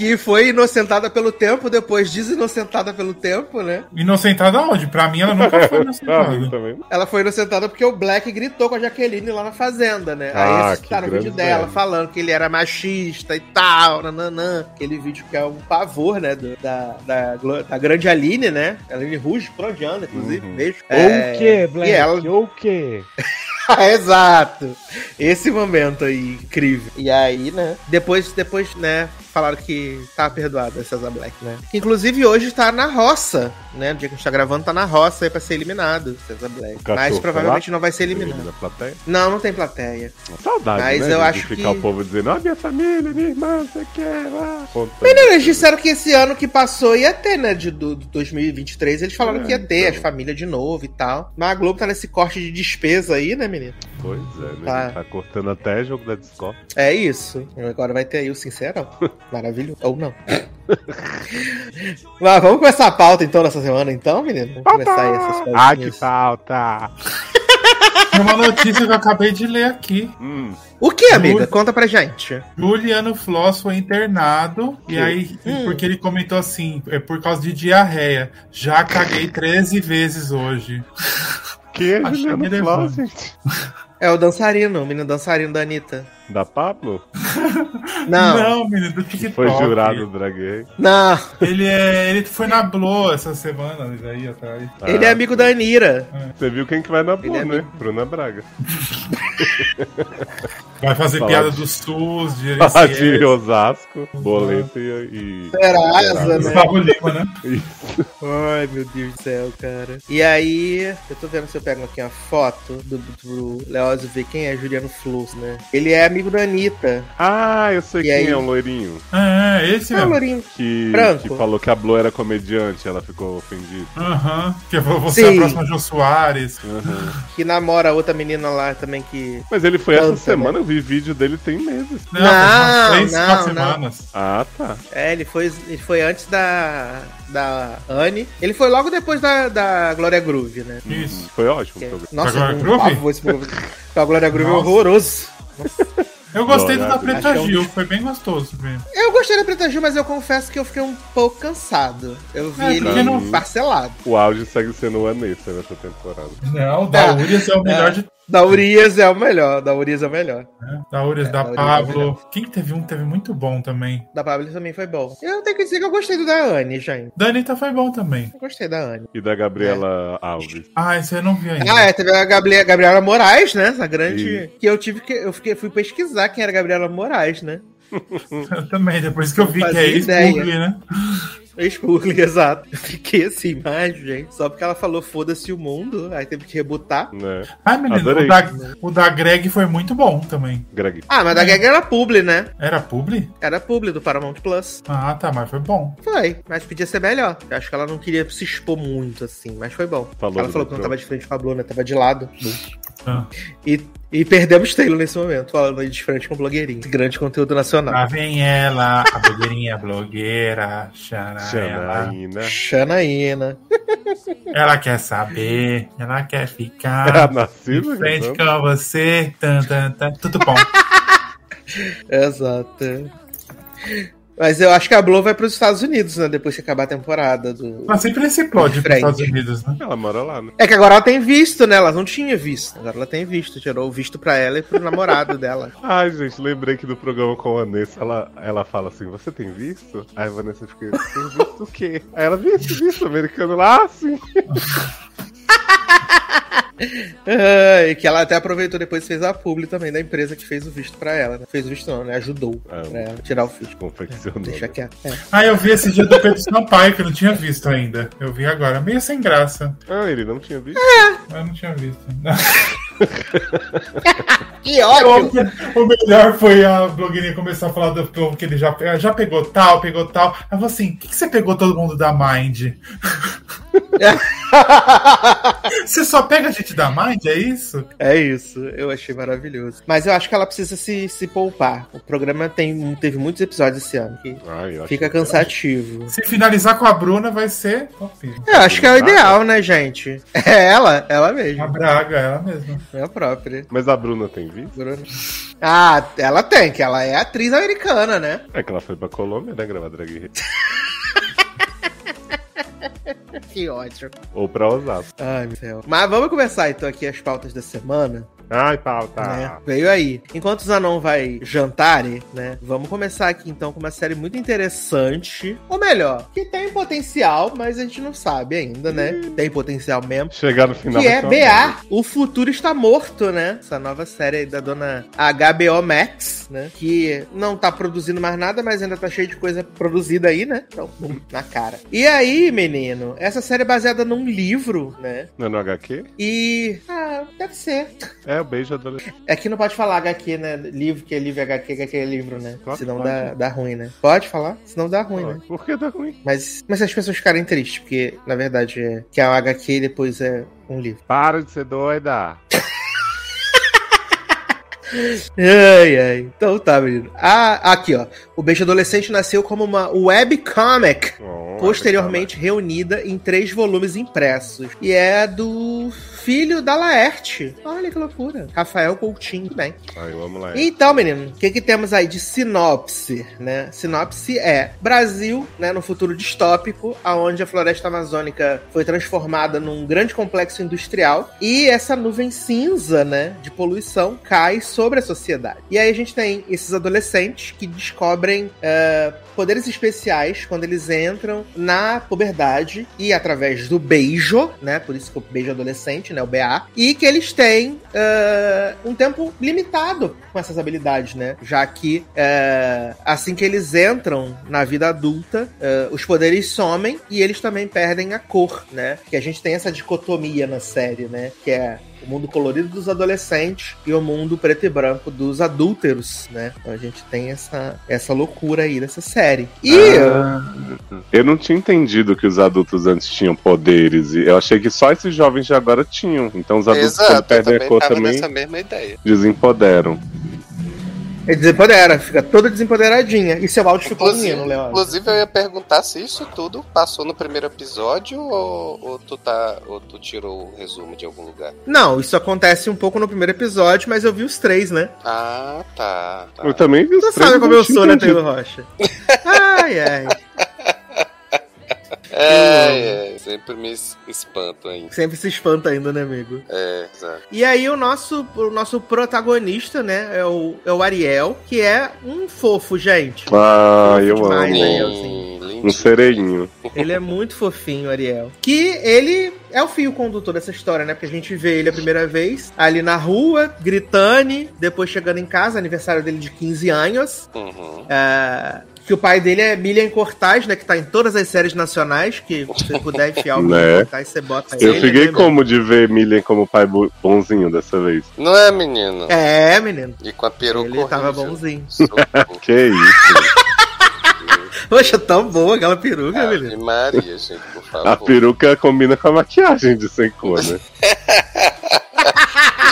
Que foi inocentada pelo tempo, depois desinocentada pelo tempo, né? Inocentada onde? Pra mim, ela nunca foi inocentada. também. Ela foi inocentada porque o Black gritou com a Jaqueline lá na fazenda, né? Ah, Aí esse que tá no vídeo dela velho. falando que ele era machista e tal, nananã. Aquele vídeo que é um pavor, né? do- da, da, da grande Aline, né? Aline Ruge, anda, inclusive. Uhum. Beijo. Ou É, o quê, Black? E ela, Ou o quê? Exato. Esse momento aí, incrível. E aí, né? Depois, depois, né? Falaram que tá perdoado a César Black, né? Que, inclusive hoje tá na roça, né? No dia que a gente tá gravando, tá na roça aí pra ser eliminado, César Black. Mas provavelmente não vai ser eliminado. Não, não tem plateia. Saudade, Mas né? eu de acho ficar que- o povo dizendo, ó, minha família, minha irmã, você quer, lá. Menino, eles disseram que esse ano que passou ia ter, né? De, do, do 2023. Eles falaram É, que ia ter então. as famílias de novo e tal. Mas a Globo tá nesse corte de despesa aí, né, menino? Pois é, né? Tá. Tá. cortando até jogo da Discord. É isso. Agora vai ter aí o Sincerão. Maravilhoso. Ou não. Mas vamos começar a pauta então nessa semana, então, menino? Vamos começar aí essas coisas. Ah, que falta! Tem uma notícia que eu acabei de ler aqui. Hum, O que, amiga? Conta pra gente. Juliano Floss foi internado e Que? aí, Hum. porque ele comentou assim, é por causa de diarreia. Já caguei 13 vezes hoje. que Juliano. Floss, gente? É o dançarino, o menino dançarino da Anitta. Da Pablo? Não, não. Não, menino, do TikTok. Foi jurado do Drag Race. Ele, é, ele foi na Blow essa semana aí atrás. Ele é Ah, amigo da Anira. Você viu quem que vai na boa, é né? amigo. Bruna Braga. Vai fazer Falar piada de- do SUS, de Ah, de Osasco, Boleto e... e... Serasa, né? Gustavo Lima, né? Isso. Ai, meu Deus do céu, cara. E aí, eu tô vendo se eu pego aqui uma foto do, do Leózio ver quem é Juliano Flux, né? Ele é amigo da Anitta. Ah, eu sei E quem aí? é o loirinho. É, esse É, mesmo. Lourinho. Que, Branco. que falou que a Blue era comediante, ela ficou ofendida. Aham. Que falou, você é a Sim. próxima Jô Soares. Uhum. Que namora outra menina lá também que. Mas ele foi essa Canta, semana, eu vi vídeo dele tem meses. Não, Não, três, não, quatro não. semanas. Ah, tá. É, ele foi, ele foi antes da. Da Anne. Ele foi logo depois da, da Glória Groove, né? Isso. Foi ótimo Que- o programa. Nossa, Glória um Groove? pavor esse. A Glória Groove é Nossa. Eu gostei Glória, do da Preta é um Gil, foi bem gostoso mesmo. Eu gostei da Preta Gil, mas eu confesso que eu fiquei um pouco cansado. Eu vi É, ele não- parcelado. O áudio segue sendo o Anessa nessa temporada. Não, o da Ah, Urias é o melhor ah. de, Da Urias é o melhor. Da Urias é o melhor. né? Da Urias, É, da da Urias Pablo. Quem que teve um que teve muito bom também? Da Pablo também foi bom. Eu tenho que dizer que eu gostei do da Anne, gente. Da Anitta foi bom também. Eu gostei da Anne. E da Gabriela Alves. Ah, esse eu não vi ainda. Ah, é, teve a Gabriela, Gabriela Moraes, né? Essa grande. Isso. Que eu tive que. Eu fiquei, fui pesquisar quem era a Gabriela Moraes, né? Eu também, depois que eu vi que é ex-Google, né? Ex-Publi, exato. Eu fiquei assim, mas, gente, só porque ela falou foda-se o mundo, aí teve que rebutar. Né? Ah, menino, o da, o da Greg foi muito bom também. Greg. Ah, mas da Gag era Publi, né? Era publi? Era Publi do Paramount Plus. Ah, tá, mas foi bom. Foi, mas podia ser melhor. Eu acho que ela não queria se expor muito, assim, mas foi bom. Falou ela falou que não tava de frente com a Bruna, tava de lado. Ah. E, e perdemos Taylor nesse momento, falando aí de frente com o blogueirinho. Grande conteúdo nacional. Lá vem ela, a blogueirinha blogueira, xana, ela. Janaína. Xanaína. ela quer saber, ela quer ficar em frente né? com você. Tan, tan, tan. Tudo bom. Exato. Mas eu acho que a Blow vai pros Estados Unidos, né? Depois que acabar a temporada do. Mas sempre nesse plot De pros frente. Estados Unidos, né? Ela mora lá, né? É que agora ela tem visto, né? Ela não tinha visto. Agora ela tem visto. Tirou o visto pra ela e pro namorado dela. Ai, gente, lembrei que no programa com a Vanessa, ela, ela fala assim, você tem visto? Aí a Vanessa fica, tem visto o quê? Aí ela, visto, visto, americano lá, ah, Ai, que ela até aproveitou depois e fez a publi também da empresa que fez o visto pra ela. Né? Fez o visto não, né? Ajudou Ah, pra ela tirar o visto. Confeccionou. Deixa quieto. É. Ah, eu vi esse dia do Pedro Sampaio, que eu não tinha visto ainda. Eu vi agora, meio sem graça. Ah, ele não tinha visto? Mas eu não tinha visto. Que ótimo! o melhor foi a blogueirinha começar a falar do povo que ele já, já pegou tal, pegou tal. Aí falou assim: o que, que você pegou todo mundo da Mind? Você só pega a gente da Mind, é isso? É isso, eu achei maravilhoso. Mas eu acho que ela precisa se, se poupar. O programa tem, teve muitos episódios esse ano que Ai, fica cansativo. Se finalizar com a Bruna, vai ser. Eu acho que é o ideal, né, gente? É ela, ela A mesma. Braga, ela mesma. É a própria. Mas a Bruna tem visto? Bruna. Ah, ela tem, que ela é atriz americana, né? É que ela foi pra Colômbia, né, gravar Drag Race. Que ótimo. Ou pra Osasco. Ai, meu céu. Mas vamos começar então aqui as pautas da semana. Ai, pauta. né? Veio aí. Enquanto o Zanon vai jantarem, né? Vamos começar aqui então com uma série muito interessante. Ou melhor, que tem potencial, mas a gente não sabe ainda, né? Tem potencial mesmo. Chegar no final Que é merda. BA, O Futuro Está Morto, né? Essa nova série aí da dona HBO Max, né? Que não tá produzindo mais nada, mas ainda tá cheio de coisa produzida aí, né? Então, bum, na cara. E aí, menino, essa série é baseada num livro, né? Não é no HQ? E. Ah, deve ser. É, o beijo adolescente. É que não pode falar HQ, né? Livro que é livro, HQ, HQ é livro, né? Claro que Senão pode. dá, dá ruim, né? Pode falar? Senão dá ruim, né? Por que tá ruim? Mas, mas as pessoas ficarem tristes, porque na verdade é que é um HQ e depois é um livro. Para de ser doida. Ai, ai. Então tá, menino. Ah, aqui, ó. O Beijo Adolescente nasceu como uma webcomic. Oh, Posteriormente reunida em três volumes impressos. E é do filho da Laerte. Olha que loucura. Rafael Coutinho. Tudo bem. Ai, vamos lá. Então, menino, o que, que temos aí de sinopse, né? Sinopse é Brasil, né, no futuro distópico, aonde a floresta amazônica foi transformada num grande complexo industrial e essa nuvem cinza, né, de poluição cai sobre a sociedade. E aí a gente tem esses adolescentes que descobrem eh, poderes especiais quando eles entram na puberdade e através do beijo, né, por isso que o beijo adolescente, né, o BA, e que eles têm eh, um tempo limitado com essas habilidades, né? Já que eh, assim que eles entram na vida adulta, eh, os poderes somem e eles também perdem a cor, né? Que a gente tem essa dicotomia na série, né? Que é o mundo colorido dos adolescentes e o mundo preto e branco dos adúlteros, né? Então a gente tem essa, essa loucura aí dessa série. E Eu não tinha entendido que os adultos antes tinham poderes. e Eu achei que só esses jovens de agora tinham. Então os adultos, quando Exato, eu perdem a também cor, também nessa mesma ideia. desempoderam. Ele desempodera, fica toda desempoderadinha. E seu áudio ficou Inclusive, menino, Leandro. inclusive, eu ia perguntar se isso tudo passou no primeiro episódio ou, ou tu tá. ou tu tirou o resumo de algum lugar. Não, isso acontece um pouco no primeiro episódio, mas eu vi os três, né? Ah, tá. tá. Eu também vi os Tu três, sabe como eu sou, né. Taylor Rocha? Ai, ai. É, é. sempre me es- espanto ainda. Sempre se espanta ainda, né, amigo? É, exato. E aí o nosso, o nosso protagonista, né, é o, é o Ariel, que é um fofo, gente. Ah, eu demais, amo. né? Hum, Um lindinho. sereinho. Ele é muito fofinho, o Ariel. Que ele é o fio condutor dessa história, né? Porque a gente vê ele a primeira vez ali na rua, gritando, depois chegando em casa, aniversário dele de 15 anos. Uhum. É, que o pai dele é Milian Cortaz, né? Que tá em todas as séries nacionais. Que se você puder enfiar o Milian Né? Cortaz, você bota Eu ele, fiquei né, como de ver Milian como pai bo- bonzinho dessa vez. Não é, menino? É, menino. E com a peruca Ele tava bonzinho. Que isso? Poxa, tão boa aquela peruca, Ave menino. Maria, gente, por favor. A peruca combina com a maquiagem de sem cor, né?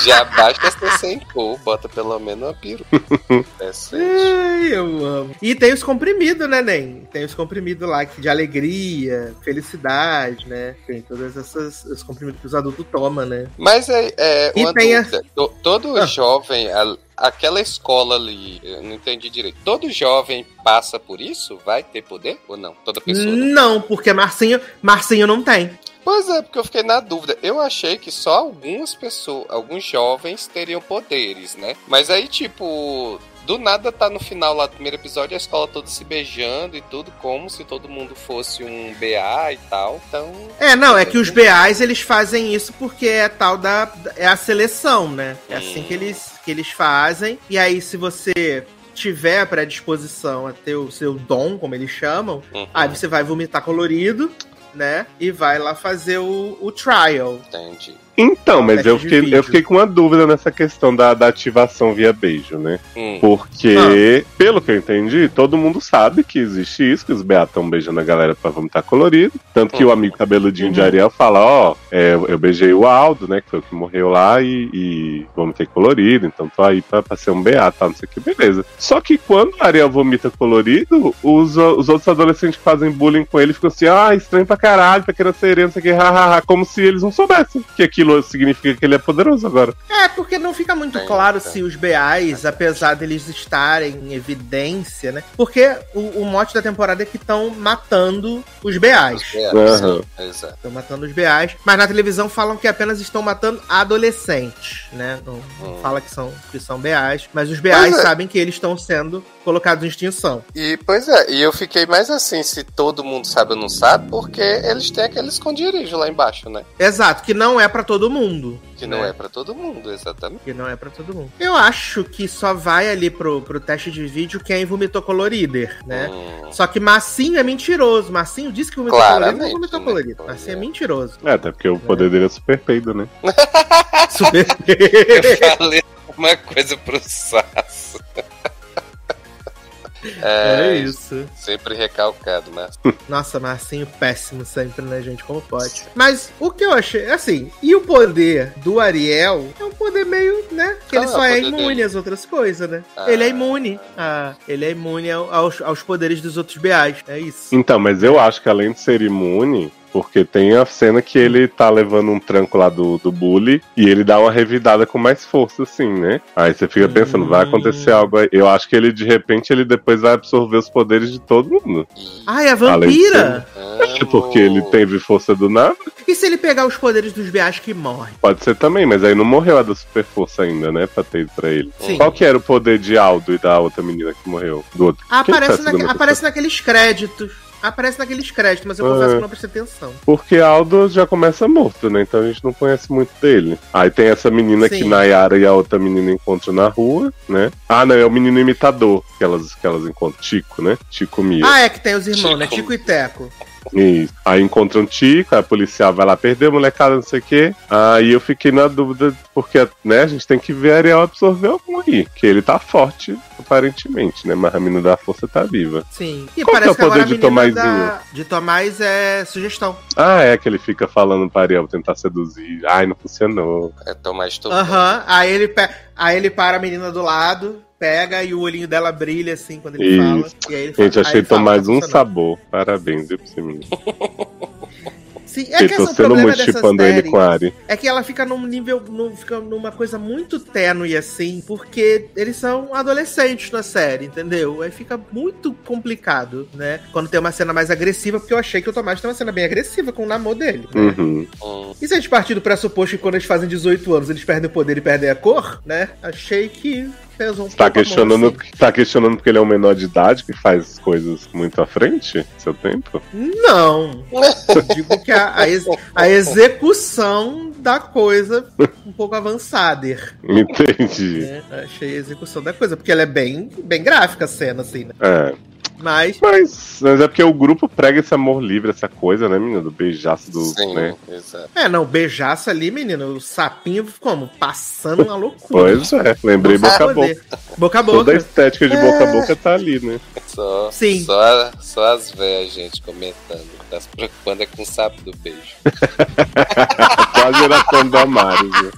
Já basta ser sem cor, bota pelo menos uma peruca. Decente. Ai, eu amo. E tem os comprimidos, né, Nen? Tem os comprimidos lá que de alegria, felicidade, né? Tem todos esses os comprimidos que os adultos tomam, né? Mas é, é E uma tem a- dúvida. To- Todo Ah. jovem, a- aquela escola ali, eu não entendi direito. Todo jovem passa por isso? Vai ter poder ou não? Toda pessoa. Não, porque Marcinho, Marcinho não tem. Pois é, porque eu fiquei na dúvida. Eu achei que só algumas pessoas, alguns jovens teriam poderes, né? Mas aí, tipo, do nada tá no final lá do primeiro episódio a escola toda se beijando e tudo, como se todo mundo fosse um BA e tal. Então. É, não, é que os BAs eles fazem isso porque é tal da. É a seleção, né? É assim que eles, que eles fazem. E aí, se você tiver a predisposição a ter o seu dom, como eles chamam, Uhum, aí você vai vomitar colorido, né? E vai lá fazer o, o trial. entendi. Então, mas eu fiquei, eu fiquei com uma dúvida nessa questão da, da ativação via beijo, né? Hum. Porque, pelo que eu entendi, todo mundo sabe que existe isso, que os beatos estão beijando a galera pra vomitar colorido. Tanto que o amigo cabeludinho de Uhum. Ariel fala, ó, é, eu beijei o Aldo, né, que foi o que morreu lá, e, e vomitei colorido, então tô aí pra, pra ser um beato, tá, não sei o que, beleza. Só que quando o Ariel vomita colorido, os, os outros adolescentes que fazem bullying com ele ficam assim, ah, estranho pra caralho, pequena sereia, não sei o que, hahaha, como se eles não soubessem que aquilo significa que ele é poderoso agora. É, porque não fica muito claro se os BAs, apesar deles estarem em evidência, né? Porque o, o mote da temporada é que estão matando os BAs. Exato. Estão matando os BAs, mas na televisão falam que apenas estão matando adolescentes, né? Não, não Hum. fala que são, que são BAs, mas os BAs é. sabem que eles estão sendo colocados em extinção. E, pois é, e eu fiquei mais assim, se todo mundo sabe ou não sabe, porque eles têm aquele esconderijo lá embaixo, né? Exato, que não é pra todo mundo. Que não né? é pra todo mundo, exatamente. Que não é pra todo mundo. Eu acho que só vai ali pro, pro teste de vídeo quem vomitou colorider, né? Hum, Só que Massinho é mentiroso. Massinho disse que vomitou colorido, não Claramente, vomitou né? colorido. Massinho é é. mentiroso. É, até porque o poder dele é super peido, né? Super. eu falei uma coisa pro Sasso. É isso. Sempre recalcado, né? Nossa, Marcinho péssimo sempre, né, gente? Como pode? Mas o que eu achei, assim, e o poder do Ariel é um poder meio, né? Que Qual ele é só é imune dele? às outras coisas, né? Ah. Ele é imune. Ah, ele é imune ao- aos, aos poderes dos outros BAs. É isso. Então, mas eu acho que além de ser imune, porque tem a cena que ele tá levando um tranco lá do, do bully e ele dá uma revidada com mais força, assim, né? Aí você fica pensando, vai acontecer algo aí. Eu acho que ele, de repente, ele depois vai absorver os poderes de todo mundo. E... Ai, a de vampira! É porque ele teve força do nada, E se ele pegar os poderes dos BAs que morrem? pode ser também, mas aí não morreu a da super força ainda, né? Pra ter pra ele. Sim. Qual que era o poder de Aldo e da outra menina que morreu? Do outro. Quem que foi a Aparece, segunda naque- aparece naqueles créditos. Aparece naqueles créditos, mas eu Ah. confesso que não prestei atenção. Porque Aldo já começa morto, né? Então a gente não conhece muito dele. Aí tem essa menina Sim. que Nayara e a outra menina encontram na rua, né? Ah, não, é o menino imitador que elas, que elas encontram. Tico, né? Tico Mia. Ah, é que tem os irmãos, né? Chico. Tico e Teco. Isso. Aí encontram Tico, aí a policial vai lá perder, molecada, não sei o quê. Aí eu fiquei na dúvida, porque, né, a gente tem que ver Ariel absorver algum aí. Que ele tá forte, aparentemente, né? Mas a menina da força tá viva. Sim. E Qual que é parece o que, agora poder a de menina Tomazinho? da... de Tomás é sugestão. Ah, é que ele fica falando pra Ariel tentar seduzir. Ai, não funcionou. É tomar estudo. Aham. Aí ele pe... aí ele para a menina do lado, pega e o olhinho dela brilha assim quando ele fala. Isso. E aí ele fala, Gente, achei fala, Tomás tá um sabor. Parabéns, viu, pra menino. Sim, é Eu que tô é o sendo problema muito chipando ele série. com a Ari. É que ela fica num nível, num, fica numa coisa muito tênue, assim, porque eles são adolescentes na série, entendeu? Aí fica muito complicado, né? Quando tem uma cena mais agressiva, porque eu achei que o Tomás tem uma cena bem agressiva com o namoro dele, né? Uhum. Hum. E se a gente partir do pressuposto que quando eles fazem 18 anos eles perdem o poder e perdem a cor, né? Achei que um Tá a mão, questionando, assim. tá questionando porque ele é um menor de idade que faz coisas muito à frente? Seu tempo? Não. Digo que a, a, ex- a execução da coisa um pouco avançada. Entendi. né? Achei a execução da coisa, porque ela é bem, bem gráfica a cena, assim, né? É. Mas. Mas, mas é porque o grupo prega esse amor livre, essa coisa, né, menino? Do beijaço do. Sim, Né? exato. É, não, beijaço ali, menino. O sapinho, como? Passando uma loucura. Pois é, lembrei boca a boca. Boca a Toda a boca. estética de boca a boca tá ali, né? Só, Sim. Só, só as velhas, gente, comentando. Tá se preocupando é com o sapo do beijo. Só a geração do Amares, né?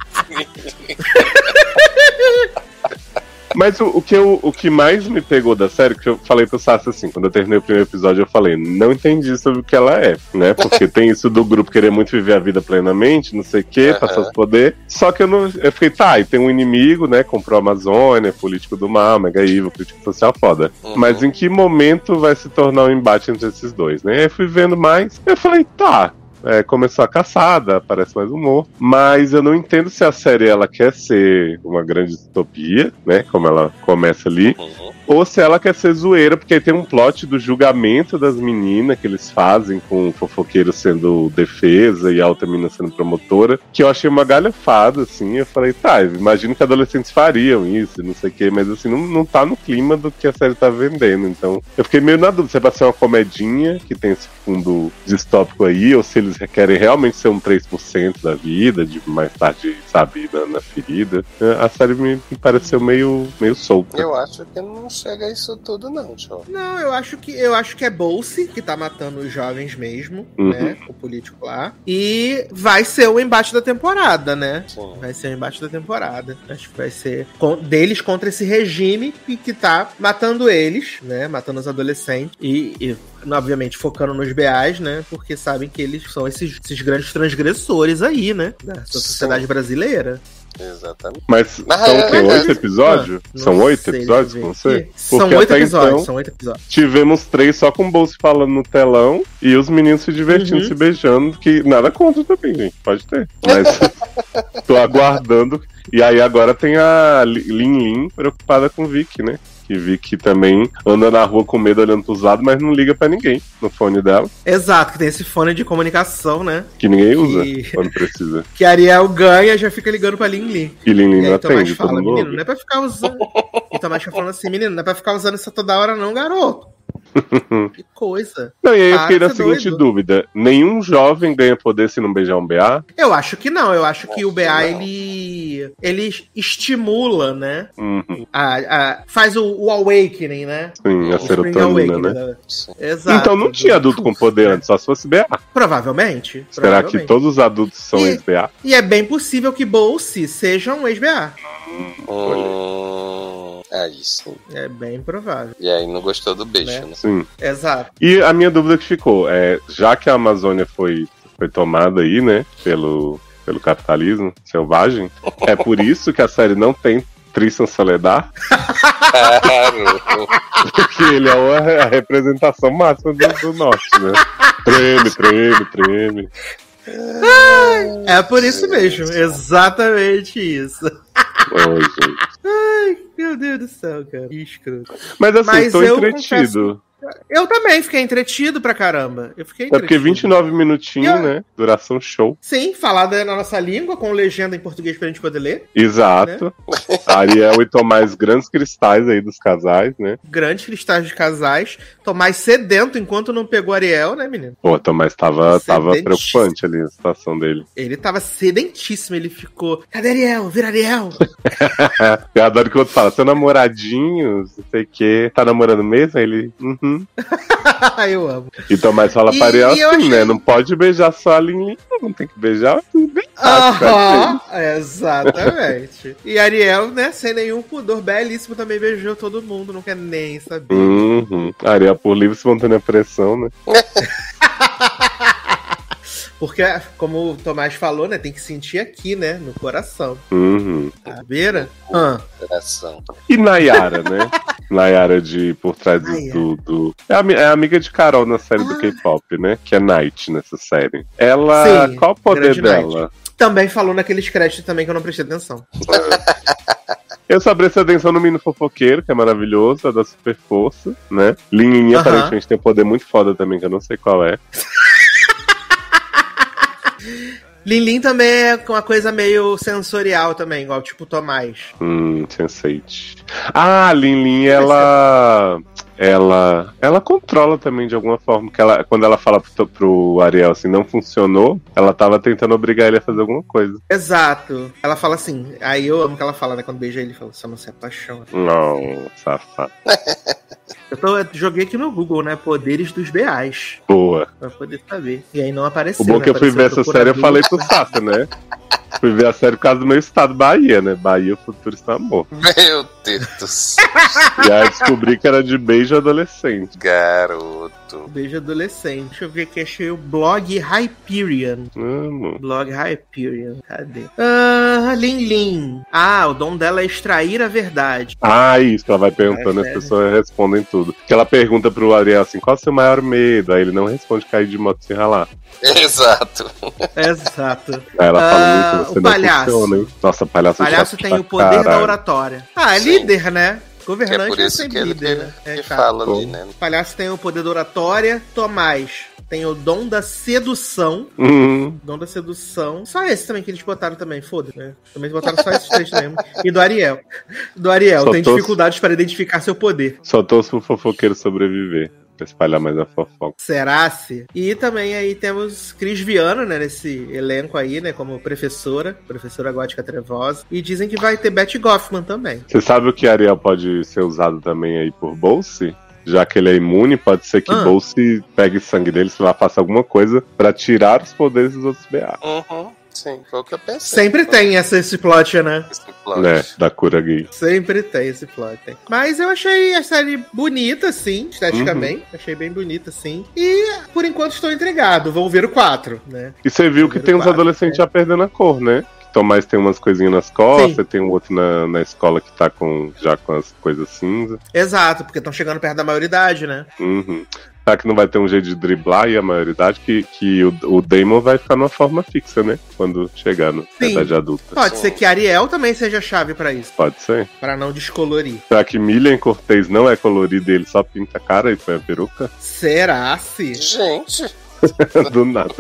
Mas o, o que eu, o que mais me pegou da série, que eu falei pro Sassi assim, quando eu terminei o primeiro episódio, eu falei, não entendi sobre o que ela é, né? Porque tem isso do grupo querer muito viver a vida plenamente, não sei o quê, passar os poderes. Só que eu não. Eu fiquei, tá, e tem um inimigo, né? Comprou a Amazônia, político do mal, mega evil, crítico social foda. Uhum. Mas em que momento vai se tornar um embate entre esses dois, né? Aí eu fui vendo mais, eu falei, tá. É, começou a caçada, aparece mais humor, mas eu não entendo se a série ela quer ser uma grande distopia, né? Como ela começa ali, Uhum. Ou se ela quer ser zoeira, porque tem um plot do julgamento das meninas que eles fazem com o fofoqueiro sendo defesa e a outra menina sendo promotora, que eu achei uma galhofada, assim. Eu falei, tá, imagino que adolescentes fariam isso, não sei o quê, mas assim, não, não tá no clima do que a série tá vendendo. Então, eu fiquei meio na dúvida se é pra ser uma comedinha que tem esse fundo distópico aí, ou se eles querem realmente ser um 3% da vida, de mais tarde, sabe, na, na ferida. A série me, me pareceu meio, meio solta. Eu acho que não chega a isso tudo, não, tio. Não, eu acho que eu acho que é Bolse que tá matando os jovens mesmo, Uhum. né? O político lá. E vai ser o embate da temporada, né? Sim. Vai ser o embate da temporada. Acho que vai ser con- deles contra esse regime que, que tá matando eles, né? Matando os adolescentes. E, e, obviamente, focando nos BAs, né? Porque sabem que eles são esses, esses grandes transgressores aí, né? Da sociedade Sim. brasileira. Exatamente. Mas Mas são é- o quê? é- Oito episódios? Ah, são não oito episódios, não sei? aqui. São Porque oito até episódios, então são oito episódios. tivemos três só com o Bolso falando no telão e os meninos se divertindo, Uhum. se beijando, que nada contra também, gente. Pode ter. Mas tô aguardando. E aí agora tem a Li- Lin Lin preocupada com o Vic, né? Que Vic também anda na rua com medo olhando pros lados, mas não liga pra ninguém no fone dela, Exato, que tem esse fone de comunicação, né? que ninguém usa E- quando precisa. Que Ariel ganha e já fica ligando pra Lin Lin. E Lin Lin não atende, todo fala, mundo menino, não é pra ficar usando. e Tomás fica falando assim, menino, não é pra ficar usando isso toda hora, não, garoto. que coisa. Não, e aí eu fiquei na seguinte doido. dúvida: nenhum jovem ganha poder se não beijar um BA? Eu acho que não, eu acho que o BA, Não. ele. ele estimula, né? Uhum, A, a- faz o, o awakening, né? sim, a O serotonina, Awakening, né? Sim. Exato. Então não tinha adulto com poder antes, só se fosse BA. Provavelmente. Será que todos os adultos são ex-BA? E é bem possível que Bolse seja um ex-BA. Hum, aí sim. É bem provável. E aí não gostou do beijo, Né? né? Sim. Exato. E a minha dúvida que ficou é, já que a Amazônia foi, foi tomada aí, né, pelo, pelo capitalismo selvagem, é por isso que a série não tem Tristan Soledad, Claro. porque ele é uma- a representação máxima do, do norte, né? Treme, treme, treme. É por isso mesmo. Exatamente isso. Gente. Meu Deus do céu, cara. Que escroto. Mas assim, Mas tô eu entretido. Eu também fiquei entretido pra caramba. Eu fiquei É porque entretido. 29 minutinhos, eu- né? Duração show. Sim, falada na nossa língua, com legenda em português pra gente poder ler. Exato. Ariel e Tomás, grandes cristais aí dos casais, né? Grandes cristais de casais. Tomás sedento enquanto não pegou Ariel, né, menino? Pô, Tomás tava, tava preocupante ali a situação dele. Ele tava sedentíssimo, ele ficou. Cadê Ariel? Vira Ariel! Eu adoro que o outro fala, seu namoradinho, não sei o que, tá namorando mesmo? Aí ele, uhum. eu amo. E Tomás fala pra Ariel e eu assim, achei- né? Não pode beijar só a Lin Lin, não tem que beijar tudo Aham, exatamente. E Ariel, né, sem nenhum pudor, belíssimo, também beijou todo mundo, não quer nem saber. Uhum. Ariel por livre espontânea pressão, né? Porque, como o Tomás falou, né? Tem que sentir aqui, né? No coração. Uhum. A beira. Ah, Coração. E Nayara, né? Nayara de Por Trás do. Nayara. do, do- É, ami- é amiga de Carol na série do K-pop, né? Que é Night nessa série. Ela. Sim, qual o poder dela? também falou naqueles créditos também que eu não prestei atenção. Eu só prestei atenção no Menino Fofoqueiro, que é maravilhoso, é da super força, né? Linha Aham. aparentemente tem um poder muito foda também, que eu não sei qual é. Lin Lin também é com uma coisa meio sensorial também, igual tipo Tomás. Hum, Sense8. Ah, a Lin Lin, ela. Ela. Ela controla também de alguma forma. Que ela, quando ela fala pro, pro Ariel assim, não funcionou, ela tava tentando obrigar ele a fazer alguma coisa. Exato. Ela fala assim. Aí eu amo que ela fala, né? Quando beija ele, fala, só não se apaixona. Não, safado. Eu tô, eu joguei aqui no Google, né? Poderes dos BAs. Boa. Pra poder saber. E aí não apareceu. O bom né? que eu fui ver essa série, eu falei pro né? Fui ver a série por causa do meu estado, Bahia, né? Bahia, o futuro está amor. Meu Deus do céu, E aí descobri que era de beijo adolescente. garoto. Beijo adolescente. Deixa eu ver aqui, achei o blog Hyperion. Amo. Blog Hyperion. Cadê? Ah, Lin Lin. Ah, o dom dela é extrair a verdade. Ah, isso, ela vai perguntando É e as sério. pessoas respondem tudo. Que ela pergunta pro Ariel assim, qual é o seu maior medo? Aí ele não responde cair de moto sem ralar. Exato. Exato. Aí ela Ah, fala muito, o palhaço. funciona, hein? Nossa, palhaço O palhaço tem o poder da caralho. oratória. Ah, é Sim. líder, né? Que é Governante por é isso sempre que ele líder, que, né? É que fala ali, né? O palhaço tem o poder da oratória. Tomás tem o dom da sedução. Hum, Dom da sedução. Só esse também que eles botaram também, foda, né? Também botaram só esses três mesmo. E do Ariel. Do Ariel, Só tem tô- dificuldades para identificar seu poder. só torço pro fofoqueiro sobreviver. Pra espalhar mais a fofoca. Será-se? E também aí temos Cris Viana, né, nesse elenco aí, né, como professora, professora gótica trevosa. E dizem que vai ter Betty Goffman também. Você sabe o que Ariel pode ser usado também aí por Bolse? Já que ele é imune, pode ser que Ah. Bolse pegue sangue dele, sei lá, faça alguma coisa pra tirar os poderes dos outros BA. Uhum. Sim, foi o que eu pensei. Sempre tem essa, esse plot, né? Esse plot. Né, da cura gay. Sempre tem esse plot. Mas eu achei a série bonita, sim, esteticamente. Achei bem bonita, sim. E por enquanto estou intrigado. Vou ver o 4, né? E você viu que tem uns adolescentes é. já perdendo a cor, né? Que Tomás tem umas coisinhas nas costas, Sim. tem um outro na, na escola que tá com, já com as coisas cinza. Exato, porque estão chegando perto da maioridade, né? Uhum. Será que não vai ter um jeito de driblar aí a maioridade? Que, que o, o Damon vai ficar numa forma fixa, né? Quando chegar na idade adulta. Pode ser que Ariel também seja a chave pra isso, Pode ser. Pra não descolorir. Será que Milian Cortez não é colorido e ele só pinta a cara e põe a peruca? Será se? Gente, Do nada.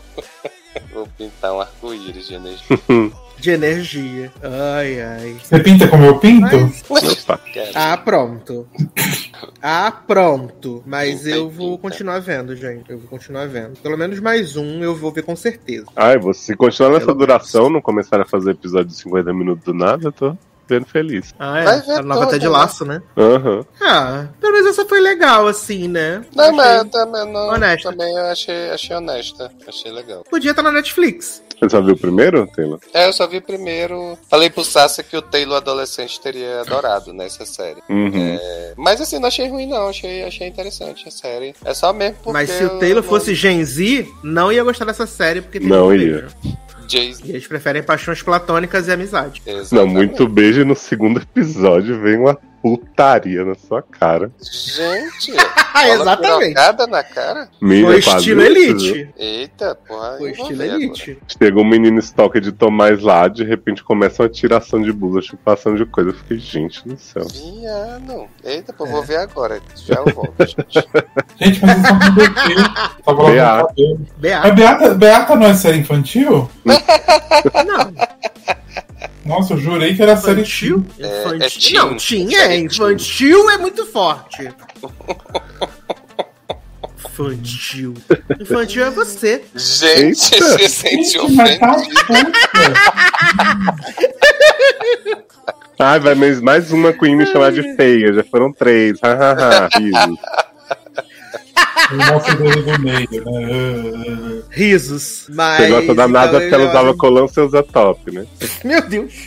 vou pintar um arco-íris de energia. De energia. Ai, ai. Você pinta como eu pinto? Opa. Cara, Ah, pronto. Ah, pronto. Mas eu vou continuar vendo, gente. Eu vou continuar vendo. Pelo menos mais um eu vou ver com certeza. Ai, você continuar nessa Pelo duração, não começar a fazer episódio de 50 minutos do nada, eu tô vendo feliz. Ah, Vai é. ver A nova até de né? laço, né? Aham. Ah, pelo menos essa foi legal, assim, né? Não, Achei- mas eu também, não, honesta. também eu achei, achei honesta. Achei legal. Podia estar na Netflix. Você só viu o primeiro, Taylor? É, eu só vi primeiro. Falei pro Sassa que o Taylor adolescente teria adorado nessa série. Uhum. É, mas assim, não achei ruim, não. Achei, achei interessante a série. É só mesmo porque. Mas se o Taylor não- fosse Gen Z, não ia gostar dessa série, porque tem Não ia. beijo. Jay-Z. E eles preferem paixões platônicas e amizade. Não, Exatamente. muito beijo e no segundo episódio vem uma putaria na sua cara. Gente, exatamente. na cara. Menina, Foi estilo isso, viu? Elite. É Eita, porra. Foi estilo ver Elite. Chegou um menino stalker de Tomás lá, de repente começa uma tiração de blusa, chupação de coisa. Eu fiquei, gente do céu. agora. Viado. Eita, pô, vou ver agora. Já eu volto, gente. Gente, mas isso é um Beata. no Beata. Beata, Beata não é série infantil? Não, Nossa, eu jurei que era série infantil? É- Infantil. é teen. não, tinha, é. Infantil é muito forte. Infantil. Infantil é você. Gente, Eita. você sente mas tá ofendido. puta. Ai, vai mais, mais uma Queen me chamar de feia. Já foram três. Hahaha, riso. O nosso dedo do meio, né? Risos. Mas. Você gosta da nada porque ela usava colã, você usa top, né? Meu Deus.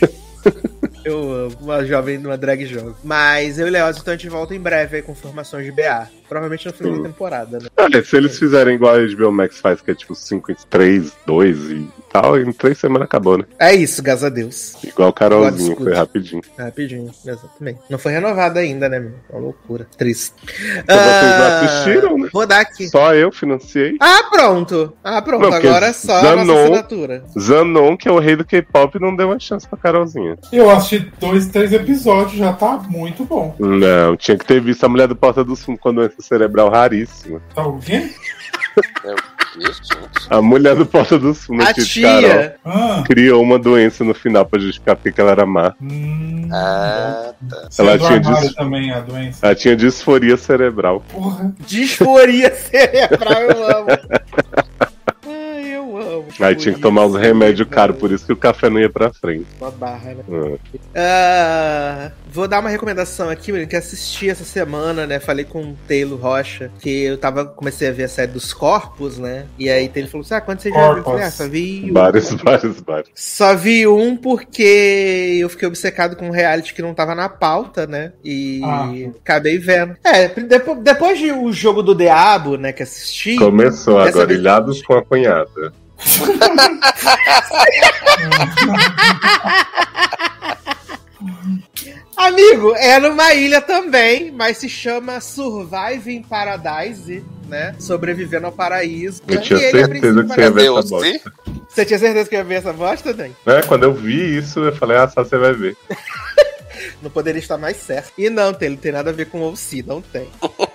Eu amo. Uma jovem numa drag jovem. Mas eu e Leoz, então a gente volta em breve aí com informações de BA. Provavelmente no final da temporada, né? Olha, se eles fizerem igual a HBO Max faz, que é tipo 5 em 3, 2 e tal, em 3 semanas acabou, né? É isso, graças a Deus. Igual Carolzinho, God's foi rapidinho. Rapidinho, exatamente. Não foi renovada ainda, né, meu? Uma loucura. Triste. vocês não assistiram, né? Vou dar aqui. Só eu financiei. Ah, pronto. Ah, pronto. Não, Agora é só a nossa Zanon- assinatura. Zanon, que é o rei do K-pop, não deu uma chance pra Carolzinha. Eu assisti dois, três episódios, já tá muito bom. Não, tinha que ter visto a mulher do Porta dos Fundos com a doença cerebral raríssima. Tá ouvindo? Meu Deus, gente. A mulher do Porta dos Fundos, A que Carol. Ah, criou uma doença no final pra justificar porque que ela era má. hum, Ah, saiu ela tinha disso. também a doença. Ela tinha disforia cerebral. Porra. Disforia cerebral, eu amo. Aí tinha que tomar uns remédios caros, por isso que o café não ia pra frente. Uma barra, né? Ah. Ah, vou dar uma recomendação aqui, menino, que assisti essa semana, né? Falei com o Taylor Rocha, que eu tava, comecei a ver a série dos corpos, né? E aí Taylor falou assim: Ah, quando você já viu? Eu falei, ah, só vi um. Vários, vários, vários. Só vi um porque eu fiquei obcecado com um reality que não tava na pauta, né? E Ah. acabei vendo. É, depois, depois de o jogo do Diabo, né, que assisti. Começou agora, vez- ilhados com a cunhada. Amigo, é numa ilha também, mas se chama Surviving Paradise, né? Sobrevivendo ao paraíso. Eu tinha ele, a certeza que você ia ver essa bosta. Você tinha certeza que ia ver essa bosta, Dan? Né? Quando eu vi isso, eu falei, ah, só você vai ver. Não poderia estar mais certo. E não, tem, não tem nada a ver com o OC, não tem.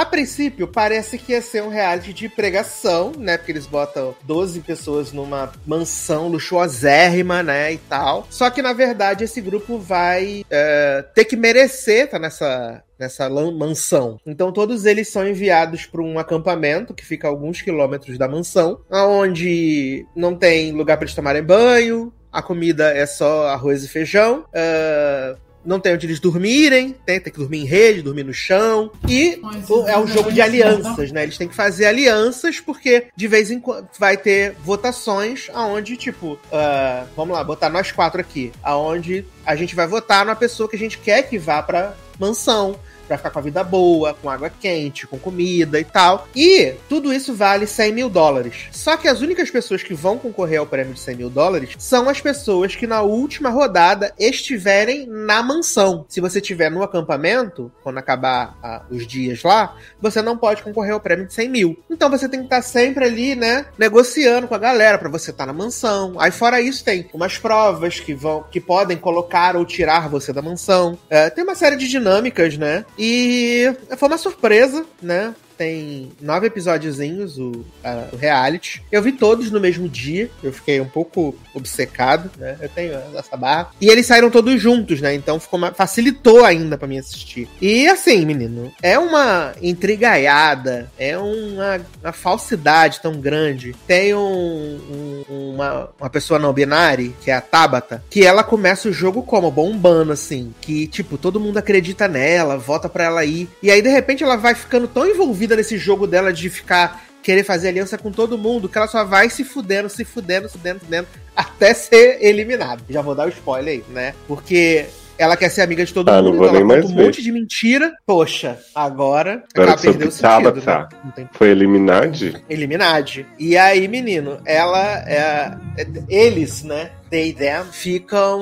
A princípio, parece que ia ser um reality de pregação, né? Porque eles botam 12 pessoas numa mansão luxuosérrima, né? E tal. Só que, na verdade, esse grupo vai é, ter que merecer tá nessa, nessa mansão. Então, todos eles são enviados para um acampamento que fica a alguns quilômetros da mansão, onde não tem lugar para eles tomarem banho. A comida é só arroz e feijão. é, não tem onde eles dormirem, tem, tem que dormir em rede, dormir no chão. E é um jogo de alianças, né? Eles têm que fazer alianças, porque de vez em quando vai ter votações aonde, tipo, ah, vamos lá, botar nós quatro aqui, aonde a gente vai votar na pessoa que a gente quer que vá pra mansão. Pra ficar com a vida boa, com água quente, com comida e tal. E tudo isso vale 100 mil dólares. Só que as únicas pessoas que vão concorrer ao prêmio de 100 mil dólares são as pessoas que na última rodada estiverem na mansão. Se você estiver no acampamento, quando acabar ah, os dias lá, você não pode concorrer ao prêmio de 100 mil. Então você tem que estar sempre ali, né, negociando com a galera pra você estar na mansão. Aí fora isso tem umas provas que vão, que podem colocar ou tirar você da mansão. É, tem uma série de dinâmicas, né? E foi uma surpresa, né? Tem nove episódiozinhos, o, a- o reality. Eu vi todos no mesmo dia. Eu fiquei um pouco obcecado, né? Eu tenho essa barra. E eles saíram todos juntos, né? Então ficou ma- facilitou ainda pra mim assistir. E assim, menino, é uma intrigaiada, é uma, uma falsidade tão grande. Tem um- um- uma, uma pessoa não binária, que é a Tabata, que ela começa o jogo como? Bombando, assim. Que, tipo, todo mundo acredita nela, vota pra ela ir. E aí, de repente, ela vai ficando tão envolvida nesse jogo dela de ficar. Querer fazer aliança com todo mundo, que ela só vai se fudendo, se fudendo, se fudendo, se fudendo, até ser eliminada. Já vou dar o spoiler aí, né? Porque ela quer ser amiga de todo Ah, mundo, então ela nem conta um ver. monte de mentira. Poxa, agora, Agora ela perdeu o sentido, Tabata né? Tem Foi eliminado? Eliminade. E aí, menino, ela é, é- eles, né? They them ficam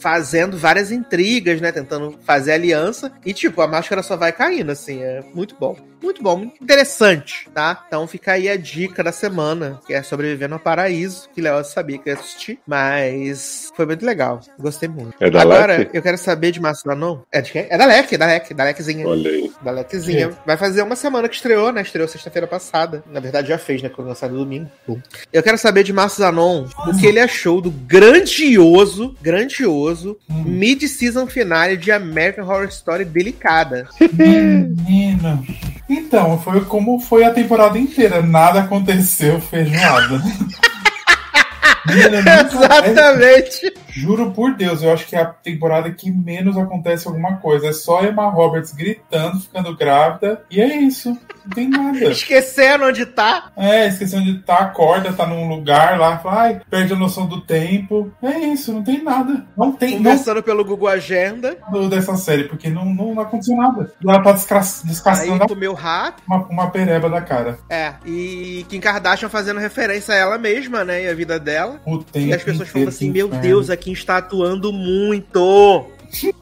fazendo várias intrigas, né? Tentando fazer aliança. E, tipo, a máscara só vai caindo, assim. É muito bom. Muito bom, muito interessante, tá? Então fica aí a dica da semana, que é Sobrevivendo ao Paraíso, que Léo sabia que ia assistir. Mas foi muito legal. Gostei muito. É da Agora, Leque? eu quero saber de Márcio Danon. É de quem? É da Leque, da Leque, da Lequezinha. Olha aí. Da Lequezinha. Vai fazer uma semana que estreou, né? Estreou sexta-feira passada. Na verdade, já fez, né? Quando lançado domingo. Bom. Eu quero saber de Márcio Zanon o que ele achou do grandioso, grandioso mid-season finale de American Horror Story Delicada. Menino. Então, foi como foi a temporada inteira. Nada aconteceu, feijoada. Menina, Exatamente. Juro por Deus, eu acho que é a temporada que menos acontece alguma coisa. É só Emma Roberts gritando, ficando grávida. E é isso. Não tem nada. Esquecendo onde tá. É, esqueci onde tá, acorda, tá num lugar lá, fala, ai, perde a noção do tempo. É isso, não tem nada. Não tem não Conversando pelo Google Agenda. dessa série, porque não, não aconteceu nada. E ela tá descra- Aí descascando comeu rato. uma, uma pereba da cara. É. E Kim Kardashian fazendo referência a ela mesma, né? E a vida dela. O tempo E as pessoas falam assim: Meu inferno. Deus, a Kim está atuando muito.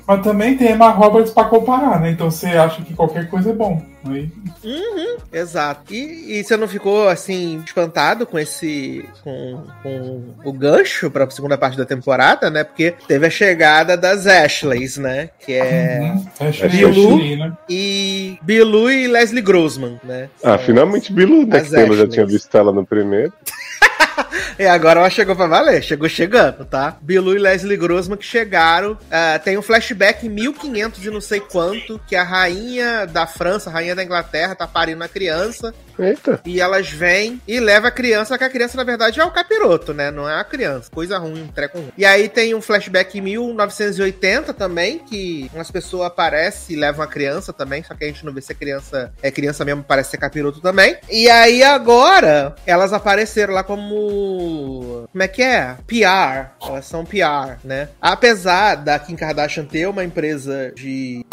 Mas também tem Emma Roberts pra comparar, né? Então você acha que qualquer coisa é bom. Aí, Exato. E, e você não ficou assim espantado com esse com, com o gancho para a segunda parte da temporada, né? Porque teve a chegada das Ashleys, né? Que é uhum. é Bilu. Né? e Bilu e Leslie Grossman, né? Ah, finalmente Bilu, né? Que eu já tinha visto ela no primeiro. E agora ela chegou pra valer, chegou chegando, tá? Bilu e Leslie Grossman que chegaram. ah, tem um flashback em 1500 e não sei quanto, que a rainha da França, a rainha da Inglaterra, tá parindo a criança. Eita. E elas vêm e levam a criança, que a criança, na verdade, é o capiroto, né? Não é a criança. Coisa ruim, um treco ruim. E aí tem um flashback em 1980 também, que umas pessoas aparecem e levam a criança também, só que a gente não vê se a criança é criança mesmo, parece ser capiroto também. E aí agora, elas apareceram lá como. Como é que é? PR. Elas são PR, né? Apesar da Kim Kardashian ter uma empresa de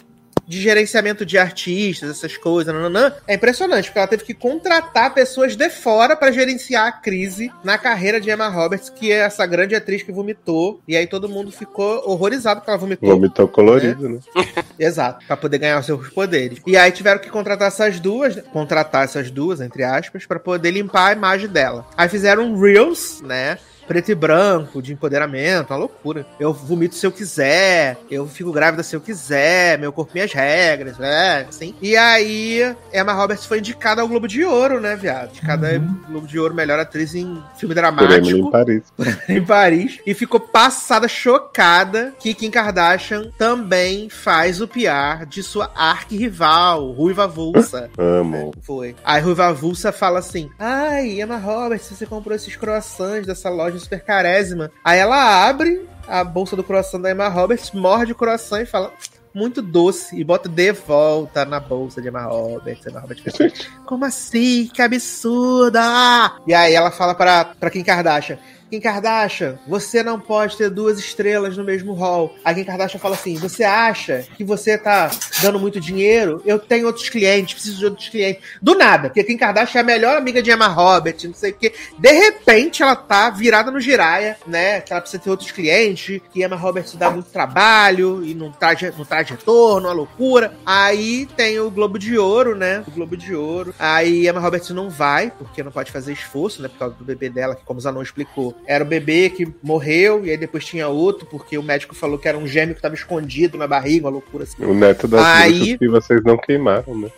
de gerenciamento de artistas, essas coisas, nananã, é impressionante, porque ela teve que contratar pessoas de fora pra gerenciar a crise na carreira de Emma Roberts, que é essa grande atriz que vomitou, e aí todo mundo ficou horrorizado que ela vomitou. Vomitou colorido, né? Exato, pra poder ganhar os seus poderes. E aí tiveram que contratar essas duas, contratar essas duas, entre aspas, pra poder limpar a imagem dela. Aí fizeram um Reels, né? Preto e branco, de empoderamento, uma loucura. Eu vomito se eu quiser, eu fico grávida se eu quiser, meu corpo, minhas regras, né? Assim. E aí, Emma Roberts foi indicada ao Globo de Ouro, né, viado? Indicada Uhum. Globo de Ouro, melhor atriz em filme dramático em Paris. em Paris e ficou passada chocada que Kim Kardashian também faz o PR de sua arqui-rival, Ruiva Vulsa. Amo. Foi. Aí Ruiva Vulsa fala assim: Ai, Emma Roberts, você comprou esses croissants dessa loja super carésima. Aí ela abre a bolsa do croissant da Emma Roberts, morde o croissant e fala. Muito doce e bota de volta na bolsa de Emma Roberts. Emma Roberts fica, Gente, como assim? Que absurda! E aí ela fala pra, pra Kim Kardashian. Kim Kardashian, você não pode ter duas estrelas no mesmo hall. A Kim Kardashian fala assim: você acha que você tá dando muito dinheiro? Eu tenho outros clientes, preciso de outros clientes. Do nada, porque a Kim Kardashian é a melhor amiga de Emma Roberts, não sei o quê. De repente ela tá virada no giraia, né? Que ela precisa ter outros clientes, que Emma Roberts dá muito trabalho e não traz, não traz retorno, uma loucura. Aí tem o Globo de Ouro, né? O Globo de Ouro. Aí Emma Roberts não vai, porque não pode fazer esforço, né? Por causa do bebê dela, que como o Zanon explicou, era o bebê que morreu, e aí depois tinha outro, porque o médico falou que era um gêmeo que tava escondido na barriga, uma loucura assim. o neto das Aí- que vocês não queimaram, né?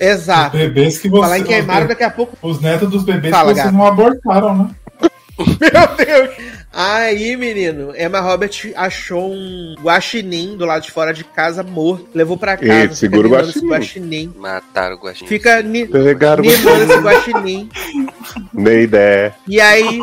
Exato. Bebês que você. Falar em queimaram, daqui a pouco. Os netos dos bebês Fala, que vocês gato. não abortaram, né? Meu Deus! Aí, menino, Emma Roberts achou um guaxinim do lado de fora de casa morto, levou pra casa. Ih, segura o guaxinim. guaxinim. Mataram o Guaxinim. Fica ni Pegaram ninando esse guaxinim. Nem ideia. E aí,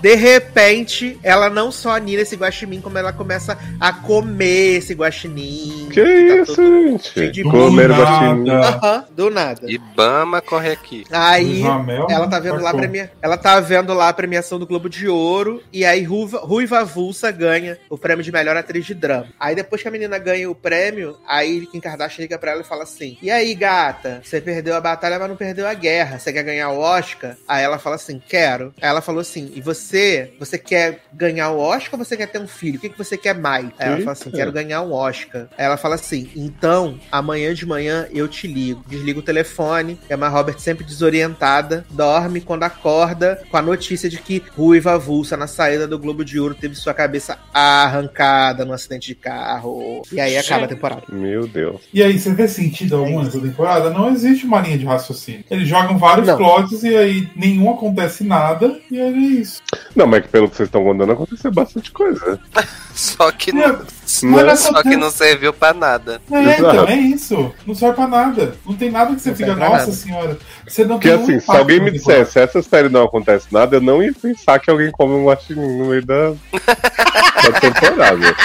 de repente, ela não só nina esse guaxinim, como ela começa a comer esse guaxinim. Que tá isso, gente? de Comer nada. guaxinim. Aham, do nada. Ibama corre aqui. Aí, ela tá vendo lá a premia... ela tá vendo lá a premiação do Globo de Ouro e aí Ruiva, Ruiva Vulsa ganha o prêmio de melhor atriz de drama. Aí depois que a menina ganha o prêmio, aí Kim Kardashian liga pra ela e fala assim: "E aí, gata, você perdeu a batalha, mas não perdeu a guerra. Você quer ganhar o Oscar?" Aí ela fala assim: "Quero". Aí ela falou assim: "E você, você quer ganhar o Oscar ou você quer ter um filho? O que, que você quer mais?" Aí ela fala assim. "Quero ganhar um Oscar". Aí ela fala assim: "Então, amanhã de manhã eu te ligo". Desliga o telefone. Emma Roberts sempre desorientada, dorme quando acorda com a notícia de que Ruiva Vulsa na saída do Globo de Ouro teve sua cabeça arrancada num acidente de carro. E aí acaba a temporada. Meu Deus. E aí, você vê sentido algum nessa temporada? Não existe uma linha de raciocínio. Eles jogam vários Não. plots e aí nenhum acontece nada, e aí é isso. Não, mas que pelo que vocês estão contando, aconteceu bastante coisa. Só que É, Mas Só que não serviu pra nada. É, então, é isso. Não serve pra nada. Não tem nada que você Não fica, nossa nada. senhora. Você não Porque tem assim, se alguém me dissesse essa série não acontece nada, eu não ia pensar que alguém come um guaxinim no meio da, da temporada.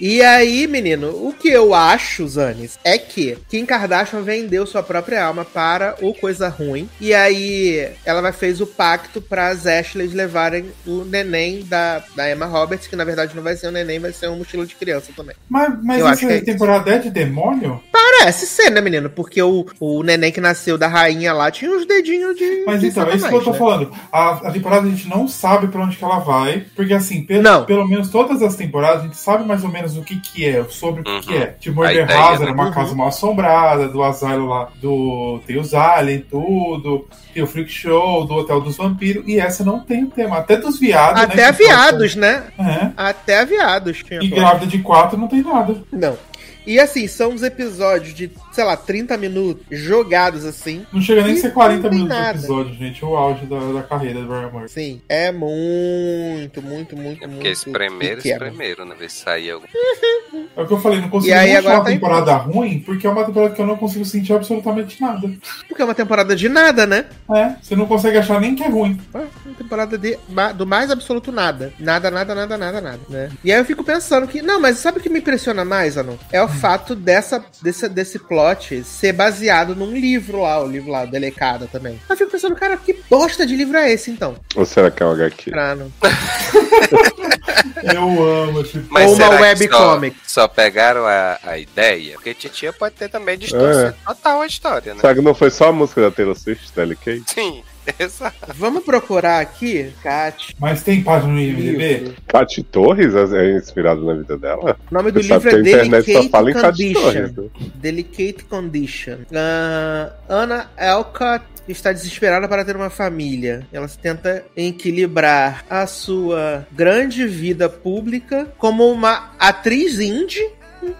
E aí, menino, o que eu acho, Zanis, é que Kim Kardashian vendeu sua própria alma para o Coisa Ruim. E aí ela fez o pacto para as Ashleys levarem o neném da, da Emma Roberts, que na verdade não vai ser um neném, vai ser um mochila de criança também. Mas, mas Eu acho essa que é isso. temporada é de demônio? Parece ser, né, menino? Porque o, o neném que nasceu da rainha lá tinha uns dedinhos de. Mas de então, é isso que eu tô né? falando. A, a temporada a gente não sabe pra onde que ela vai, porque assim, pelo, Não. pelo menos todas as temporadas a gente sabe mais ou menos o que que é, sobre o que Uhum. que é. Tipo, A Murder ideia, House né? era uma Uhum. casa mal assombrada, do asilo lá, do... tem os aliens, tudo, tem o Freak Show, do Hotel dos Vampiros, e essa não tem o tema. Até dos viados, né? Até que viados, né? É. Até viados tinha. E grávida de quatro não tem nada. Não. E assim, são uns episódios de, sei lá, 30 minutos jogados assim. Não chega nem a ser 40 não tem minutos nada. de episódio, gente. O auge da, da carreira do Barrymore. Sim, é muito, muito, muito, É muito. porque esse primeiro, esse primeiro, né? Ver se sair algum. É o que eu falei, não consigo achar uma tá em temporada ruim, porque é uma temporada que eu não consigo sentir absolutamente nada. Porque é uma temporada de nada, né? É, você não consegue achar nem que é ruim. É Uma temporada de, do mais absoluto nada. Nada, nada, nada, nada, nada, né? E aí eu fico pensando que. Não, mas sabe o que me impressiona mais, Anu? É o fato dessa, desse, desse plot ser baseado num livro lá, o livro lá, Delecada também. Eu fico pensando, cara, que bosta de livro é esse, então? Ou será que é um HQ? Pra não- Eu amo, tipo. Mas Ou uma webcomic. Só, só pegaram a, a ideia? Porque Titia pode ter também distorcido total a história, né? Será que não foi só a música da Taylor Swift, Delicate? Sim, exato. Vamos procurar aqui, Kat. Mas tem página no IMDB? livro. Cate Torres é inspirado na vida dela? O nome do Você livro é internet só fala em Delicate Cate Torres. Condition. né? Delicate Condition. Ah, Anna Elcott está desesperada para ter uma família. Ela se tenta equilibrar a sua grande vida pública como uma atriz indie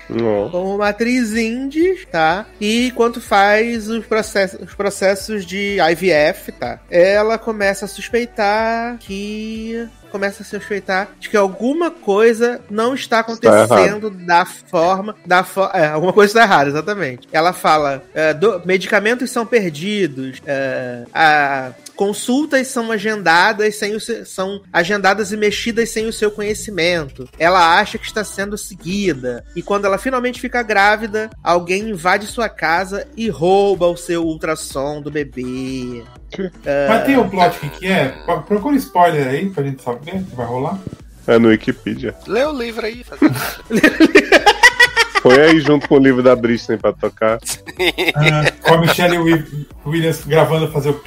Não. como uma atriz indie, tá? E enquanto faz os processos, os processos de IVF, tá? Ela começa a suspeitar que começa a suspeitar de que alguma coisa não está acontecendo da forma da fo é, alguma coisa está errada, exatamente. Ela fala, é, do- medicamentos são perdidos, é, a- consultas são agendadas sem o seu, são agendadas e mexidas sem o seu conhecimento. Ela acha que está sendo seguida e quando ela finalmente fica grávida, alguém invade sua casa e rouba o seu ultrassom do bebê. Mas tem o plot que, que é? Pro- Procura spoiler aí pra gente saber o que vai rolar. É no Wikipedia. Lê o livro aí. faz nada. Põe aí junto com o livro da Britney pra tocar. Ah, com a Michelle Wi- Williams gravando fazer o.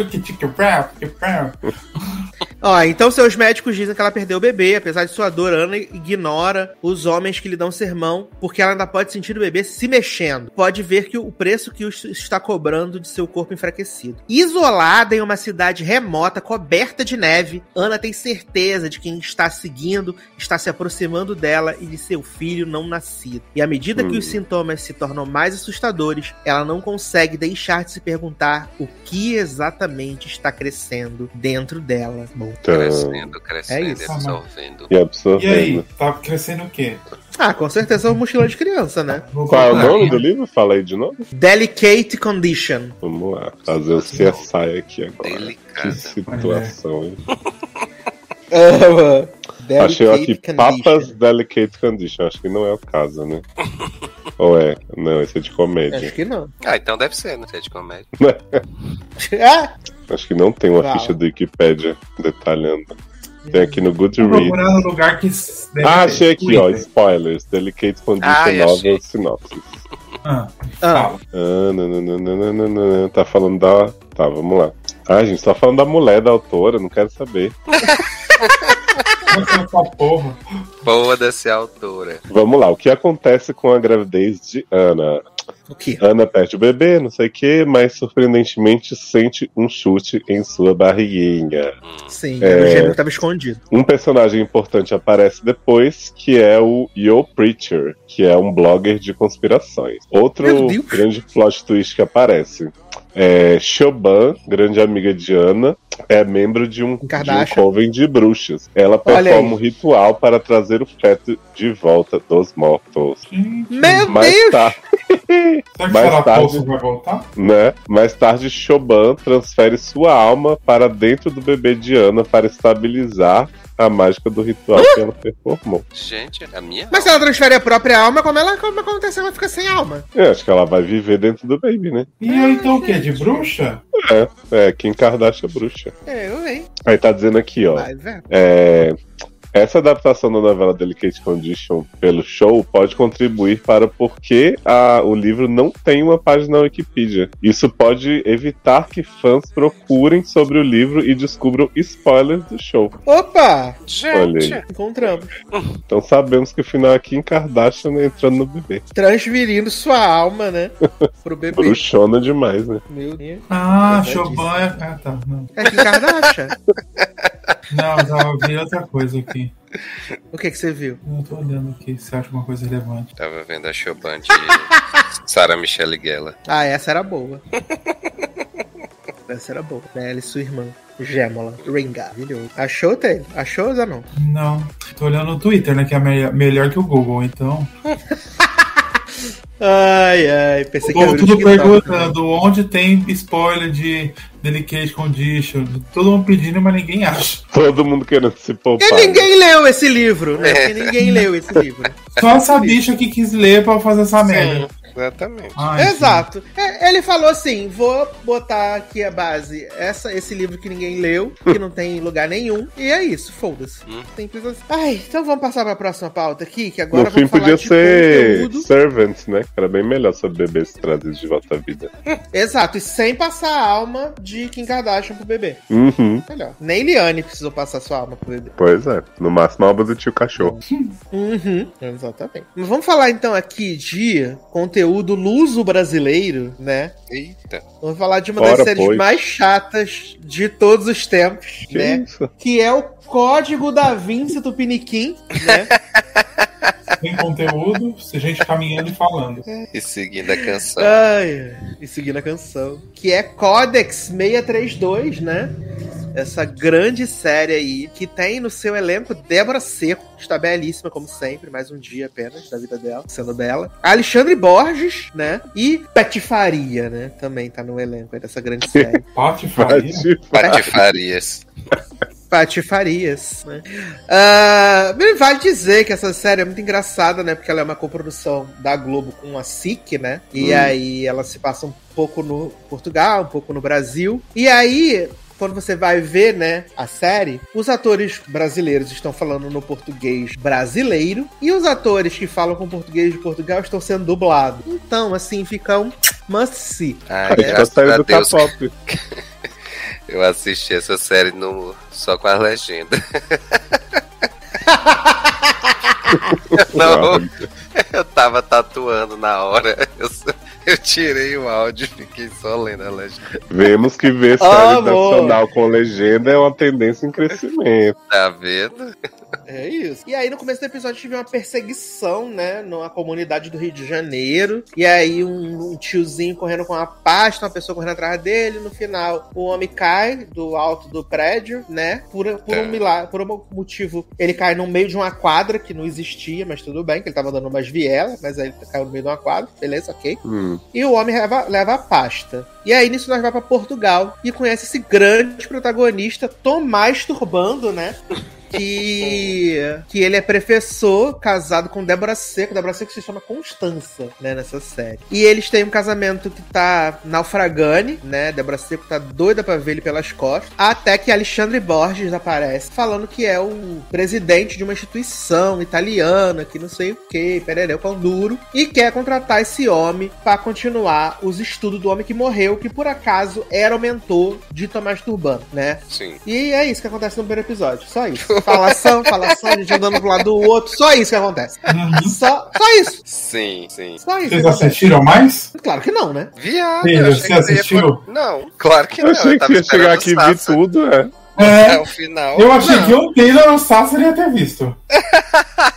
Ó, então seus médicos dizem que ela perdeu o bebê, apesar de sua dor, Ana ignora os homens que lhe dão sermão, porque ela ainda pode sentir o bebê se mexendo. Pode ver que o preço que está cobrando de seu corpo enfraquecido. Isolada em uma cidade remota, coberta de neve, Ana tem certeza de que quem está seguindo está se aproximando dela e de seu filho não nascido. E à medida que Hum. os sintomas se tornam mais assustadores, ela não consegue deixar de se perguntar o que exatamente está crescendo dentro dela. Bom, Então, Crescendo, crescendo, É isso. absorvendo. e E absorvendo. aí, tá crescendo o quê? Ah, com certeza é uma mochila de criança, né? Qual é o nome do livro? Fala aí de novo. Delicate Condition. Vamos lá, fazer o CSI aqui agora. Que Delicada. situação, hein? Delicate Achei aqui Condition. Papas Delicate Condition. Acho que não é o caso, né? Ou é? Não, esse é de comédia. Acho que não. Ah, então deve ser, né? Se é de comédia. ah! Acho que não tem uma ficha do Wikipedia detalhando. Tem aqui no Vou Goodreads. procurar no lugar que Ah, achei aqui, ó. Spoilers. Delicate Condition Ah, eu achei. Novel Synopsis. Ah, Ah. Ah, nananana, tá falando da. Tá, vamos lá. Ah, gente, tá falando da mulher da autora, não quero saber. Essa porra. Foda-se a autora. Vamos lá, o que acontece com a gravidez de Ana? O quê? Ana perde o bebê, não sei o que, mas surpreendentemente sente um chute em sua barriguinha. Sim, É. o gêmeo que tava escondido. Um personagem importante aparece depois, que é o Yo Preacher, que é um blogger de conspirações. Outro grande plot twist que aparece é Shoban, grande amiga de Ana, é membro de um, de um Kardashian. coven de bruxas. Ela performa um ritual para trazer o feto de volta dos mortos. Meu Mais Deus! tarde, será que mais tarde- vai voltar? né? Mais tarde, Choban transfere sua alma para dentro do bebê Diana para estabilizar a mágica do ritual que ela performou. Gente, a minha. Mas se ela transfere a própria alma, como ela como acontece? Ela fica sem alma. Eu acho que ela vai viver dentro do baby, né? E eu então o quê? De bruxa? É, é, Kim Kardashian é bruxa. É, eu venho. Aí tá dizendo aqui, ó. Vai ver. É, essa adaptação da novela Delicate Condition pelo show pode contribuir para porque a, o livro não tem uma página na Wikipedia. Isso pode evitar que fãs procurem sobre o livro e descubram spoilers do show. Opa! Gente. Encontramos. Então sabemos que o final aqui em Kardashian entrando no bebê. Transferindo sua alma, né? Pro bebê. Bruxona demais, né? Meu Deus. Ah. Choban é. Ah, tá. Não, É Kim Kardashian. não já vi outra coisa aqui. o que que você viu? Eu tô olhando aqui se acha uma coisa relevante. tava vendo a Choban de Sarah Michelle Gellar. Ah, essa era boa. essa era boa. Ela e sua irmã. Gêmola. Ringa. Maravilhoso. Achou, Taylor? Achou, Zanon? Não, tô olhando no Twitter, né? Que é me- melhor que o Google, então. Ai, ai. Pensei que era tudo né? perguntando onde tem spoiler de Delicate Condition. Todo mundo pedindo, mas ninguém acha. Todo mundo querendo se poupar. Porque ninguém leu esse livro, né? Porque ninguém leu esse livro. Só essa bicha que quis ler pra fazer essa merda. Exatamente. Ai, Exato. É, ele falou assim: vou botar aqui a base, essa, esse livro que ninguém leu, que não tem em lugar nenhum. E é isso, foda-se. Hum. Simples assim. Ai, então vamos passar pra próxima pauta aqui, que agora No fim podia de ser conteúdo. Servants, né? Era bem melhor sobre bebês trazidos de volta à vida. Exato, e sem passar a alma de Kim Kardashian pro bebê. Uhum. Melhor. Nem Liane precisou passar sua alma pro bebê. Pois é. No máximo a alma do tio cachorro. Uhum, exatamente. Mas vamos falar então aqui de conteúdo luso brasileiro, né? Eita. Vamos falar de uma das séries pois. mais chatas de todos os tempos, Que né? isso? Que é o Código da Vinci Tupiniquim, né? Tem conteúdo, se gente caminhando e falando. E seguindo a canção. Ai, e seguindo a canção. Que é Codex 632, né? Essa grande série aí, que tem no seu elenco Débora Seco, que está belíssima, como sempre, mais um dia apenas da vida dela, sendo bela. Alexandre Borges, né? E Patifaria, né? Também tá no elenco aí dessa grande série. Patifaria. Patifarias. Patifarias, né? Bem, vale dizer que essa série é muito engraçada, né? Porque ela é uma coprodução da Globo com a SIC, né? E Hum. aí ela se passa um pouco no Portugal, um pouco no Brasil. E aí. Quando você vai ver, né, a série, os atores brasileiros estão falando no português brasileiro e os atores que falam com português de Portugal estão sendo dublados. Então, assim, fica um must see. Ai, Acho que tá graças a saindo do. K-pop. Eu assisti essa série no... só com a legenda. Não, eu tava tatuando na hora. Eu, eu tirei o áudio e fiquei só lendo a legenda. Vemos que ver série Amor. nacional com legenda é uma tendência em crescimento. Tá vendo? É isso. E aí, no começo do episódio, tive uma perseguição, né? Numa comunidade do Rio de Janeiro. E aí, um, um tiozinho correndo com uma pasta, uma pessoa correndo atrás dele. No final, o homem cai do alto do prédio, né? Por, por um É. milagre, por um motivo. Ele cai no meio de uma quadra que não existia, mas tudo bem, que ele tava dando umas vielas, mas aí caiu no meio de uma quadra. Beleza, ok. Hum. E o homem leva, leva a pasta. E aí, nisso, nós vamos pra Portugal e conhece esse grande protagonista, Tomás Turbando, né? Que, que ele é professor, casado com Débora Seco. Débora Seco se chama Constança, né, nessa série. E eles têm um casamento que tá naufragane, né? Débora Seco tá doida pra ver ele pelas costas. Até que Alexandre Borges aparece, falando que é o presidente de uma instituição italiana, que não sei o que, perereu pão duro, e quer contratar esse homem pra continuar os estudos do homem que morreu, que por acaso era o mentor de Tomás Turbano, né? Sim. E é isso que acontece no primeiro episódio. Só isso. Falação, falação, a gente andando pro lado do outro. Só isso que acontece. Uhum. Só, só isso. Sim, sim. Só isso. que Vocês assistiram mais? Claro que não, né? Viado, eu achei você que assistiu? con- Não, claro que Eu não. achei que tava ia chegar aqui e ver o tudo, é. Até É, o final. eu achei Não. que o Taylor ou Sasser ia ter visto.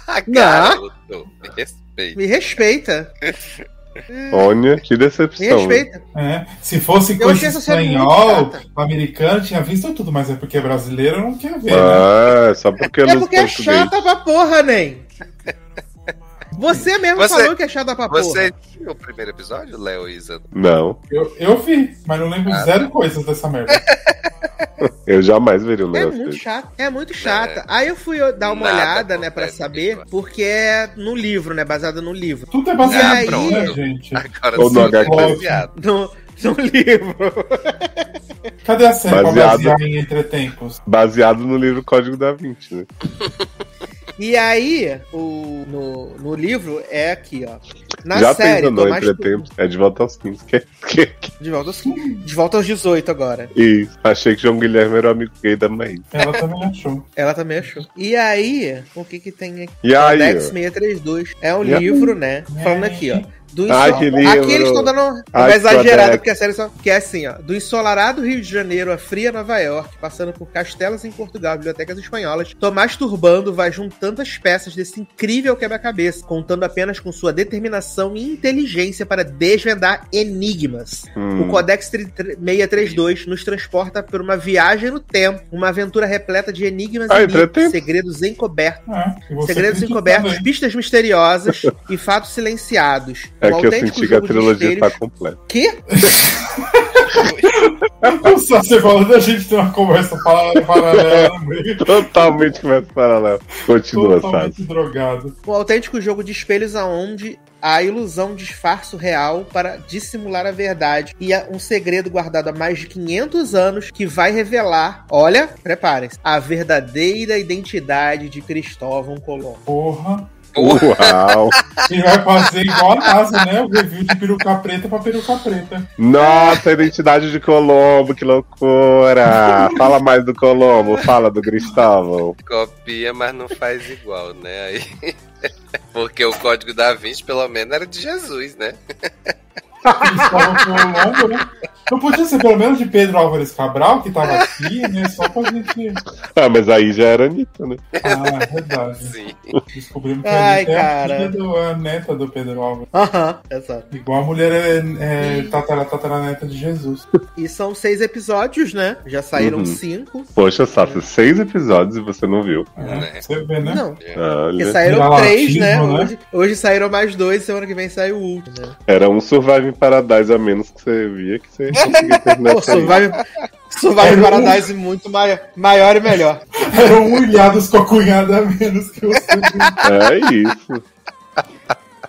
Ah, garoto, me respeita. Me respeita. Olha, que decepção. respeita. É. Se fosse Eu coisa espanhol, americano, tinha visto tudo, mas é porque brasileiro não quer ver. né? Ah, só porque É nos porque é chata pra porra, nem. Você mesmo Você- falou que é chata pra porra. Você viu o primeiro episódio, Léo e Isa? Não, Eu, eu vi, mas não lembro Ah, zero coisas dessa merda. eu jamais veria um É negócio muito chato, é muito chata. Aí eu fui dar uma Nada olhada, né, pra saber, porque é no livro, né, baseado no livro. Tudo é baseado E aí- em né, gente? Agora Ou no HQ. é baseado. No, no livro. Cadê a série pra Baseado- basear em Entretempos? Baseado no livro Código da Vinci, né? E aí, o, no, no livro é aqui, ó. Na Já série, pensou no entretempo? É de volta aos 15. Que, que, que- de volta, aos, de volta aos 18 agora. Isso. Achei que João Guilherme era o amigo gay da mãe. Ela também achou. Ela também achou. E aí, o que que tem aqui? E aí? Ó? 632. É um E aí? livro, né? Falando aqui, ó. Do Ai, que Aqui livro. eles estão dando uma Ai, exagerada, porque a série só. Que é assim, ó. Do ensolarado Rio de Janeiro à fria Nova York, passando por castelos em Portugal, bibliotecas espanholas, Tomás Turbando vai juntando as peças desse incrível quebra-cabeça, contando apenas com sua determinação e inteligência para desvendar enigmas. Hum. O Codex 632 nos transporta por uma viagem no tempo, uma aventura repleta de enigmas Ah, e mitos, entretempo. segredos encobertos. É, você Segredos encobertos, pistas misteriosas e fatos silenciados. É que eu senti que a trilogia mistérios. tá completa. Quê? Só você falando, a gente tem uma conversa para- paralela no meio. Totalmente começa paralelo. Continua, sabe? Totalmente drogado. Um autêntico jogo de espelhos aonde a ilusão disfarça o real para dissimular a verdade e há um segredo guardado há mais de 500 anos que vai revelar, olha, preparem-se, a verdadeira identidade de Cristóvão Colombo. Porra. Uau! E vai fazer igual a NASA, né? O review de peruca preta pra peruca preta. Nossa, a identidade de Colombo, que loucura! Fala mais do Colombo, fala do Cristóvão. Copia, mas não faz igual, né? Aí... Porque o código da Vinci, pelo menos, era de Jesus, né? Cristóvão Colombo, né? Não podia ser pelo menos de Pedro Álvares Cabral, que tava aqui, né? Só pra gente. Ah, mas aí já era Anitta, né? Ah, é verdade. Sim. Descobrimos que Ai, a é cara. a filha do, a neta do Pedro Álvares. Aham, exato. Igual a mulher é, é tatara, tataraneta de Jesus. E são seis episódios, né? Já saíram Uhum. cinco. Poxa, Sassi, seis episódios e você não viu. É, Né? Você vê, né? Não. Porque Olha, saíram Viralatismo, três, né? né? Hoje, hoje saíram mais dois, semana que vem sai o último, né? era um Surviving Paradise a menos que você via que você conseguia terminar Pô. Survive, Survive Paradise muito mai- maior e melhor. Eram humilhados com a cunhada a menos que você. É isso.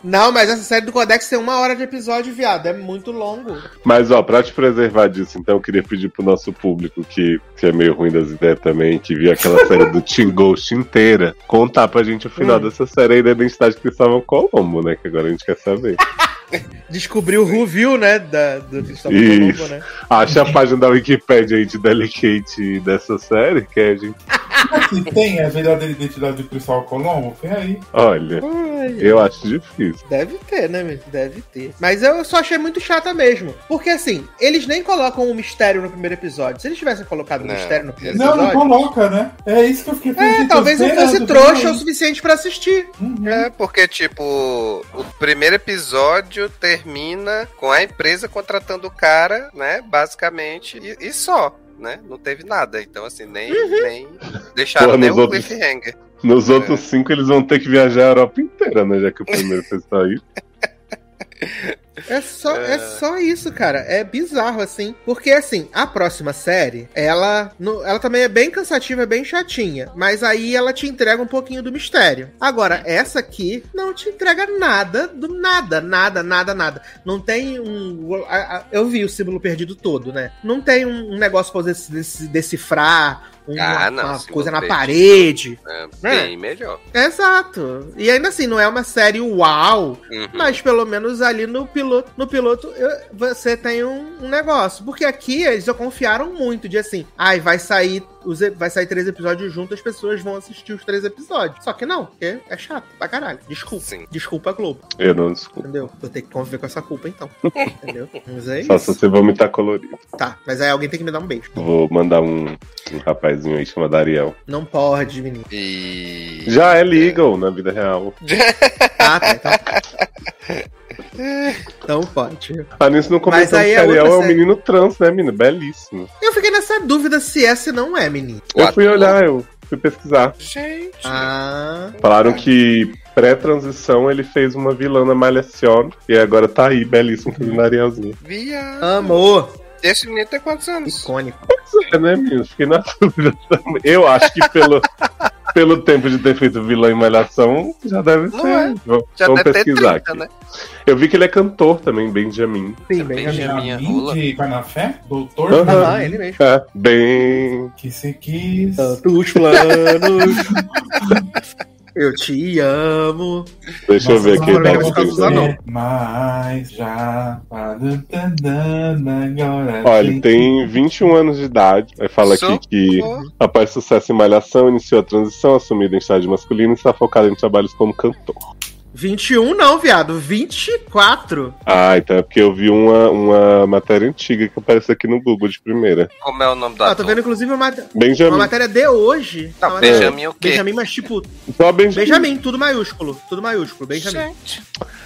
Não, mas essa série do Codex tem uma hora de episódio, viado. É muito longo. Mas, ó, pra te preservar disso, então eu queria pedir pro nosso público, que, que é meio ruim das ideias também, que viu aquela série do Team Ghost inteira, contar pra gente o final Hum. dessa série aí da identidade de Cristóvão Colombo, né? Que agora a gente quer saber. Descobriu o review, né? Da, do Cristóvão. Colombo, né? Acha a página da Wikipedia aí de Delicate dessa série, que a gente. Se tem a verdadeira identidade do Cristóvão Colombo, vem aí. Olha, eu acho difícil. Deve ter, né, meu? Deve ter. Mas eu só achei muito chata mesmo. Porque assim, eles nem colocam um mistério no primeiro episódio. Se eles tivessem colocado um Não. mistério no primeiro Não, não episódio. coloca, né? É isso que eu fiquei É, pensando, talvez eu fosse trouxa o suficiente pra assistir. Uhum. É, porque, tipo, o primeiro episódio termina com a empresa contratando o cara, né? Basicamente, e, e só, né? Não teve nada. Então, assim, nem, nem deixaram nem nos o outros- cliffhanger. Nos outros cinco, eles vão ter que viajar a Europa inteira, né? Já que o primeiro fez sair. É só, é. só isso, cara. É bizarro, assim. Porque, assim, a próxima série, ela, ela também é bem cansativa, é bem chatinha. Mas aí ela te entrega um pouquinho do mistério. Agora, essa aqui não te entrega nada do nada, nada, nada, nada. Não tem um. eu vi o símbolo perdido todo, né? Não tem um, negócio pra você dec- decifrar. Uma, Ah, não, uma coisa na parede. É, É. bem melhor. Exato. E ainda assim, não é uma série uau, Uhum. mas pelo menos ali no piloto, no piloto eu- você tem um, um negócio. Porque aqui eles já confiaram muito de assim, ai, vai sair, os, vai sair três episódios juntos, as pessoas vão assistir os três episódios. Só que não, porque é chato pra caralho. Desculpa. Sim. Desculpa, Globo. Eu não desculpo. Entendeu? Vou ter que conviver com essa culpa então. Entendeu? Mas é Só se você vomitar colorido. Tá, mas aí alguém tem que me dar um beijo. Vou mandar um, um rapazinho aí chamado Ariel. Não pode, menino. E. Já é legal na vida real. Ah, tá, então. Então pode. Ah, nisso não Mas começou aí que é Ariel é um série. menino trans, né, menino? Belíssimo. Eu fiquei nessa dúvida se é, se não é, menino. Eu fui olhar, eu fui pesquisar. Gente. Ah. Falaram que pré-transição ele fez uma vilã na Malhação e agora tá aí, belíssimo, fazendo Arielzinho. Viado. Amor. Esse menino tem quantos anos? Icônico. É, né, menino? Fiquei na dúvida também. Eu acho que pelo, pelo tempo de ter feito vilã em Malhação, já deve Não ser. é. Vamos, Já vamos deve ter pesquisar 30, aqui. né? Eu vi que ele é cantor também, Benjamin. Sim, bem. Benjamin. minha rola. de Vai na Fé? Doutor Aham. Benjamin, Ah, ele mesmo. É, bem. que se quis. Tantos planos. Eu te amo. Deixa eu ver Nossa, aqui. tá ver no os casos Twitter. lá, não. Mas já. Agora Olha, ele tem 21 anos de idade. Aí fala aqui que, Socorro. após sucesso em Malhação, iniciou a transição, assumiu a identidade masculina e está focado em trabalhos como cantor. 21 não, viado. 24. Ah, então é porque eu vi uma, uma matéria antiga que apareceu aqui no Google de primeira. Como é o nome do Ah, tô vendo inclusive uma, uma matéria de hoje. Não, matéria- Benjamin o quê? Benjamin, mas tipo, Só Benjamin. Benjamin, tudo maiúsculo. Tudo maiúsculo, Benjamin. Gente.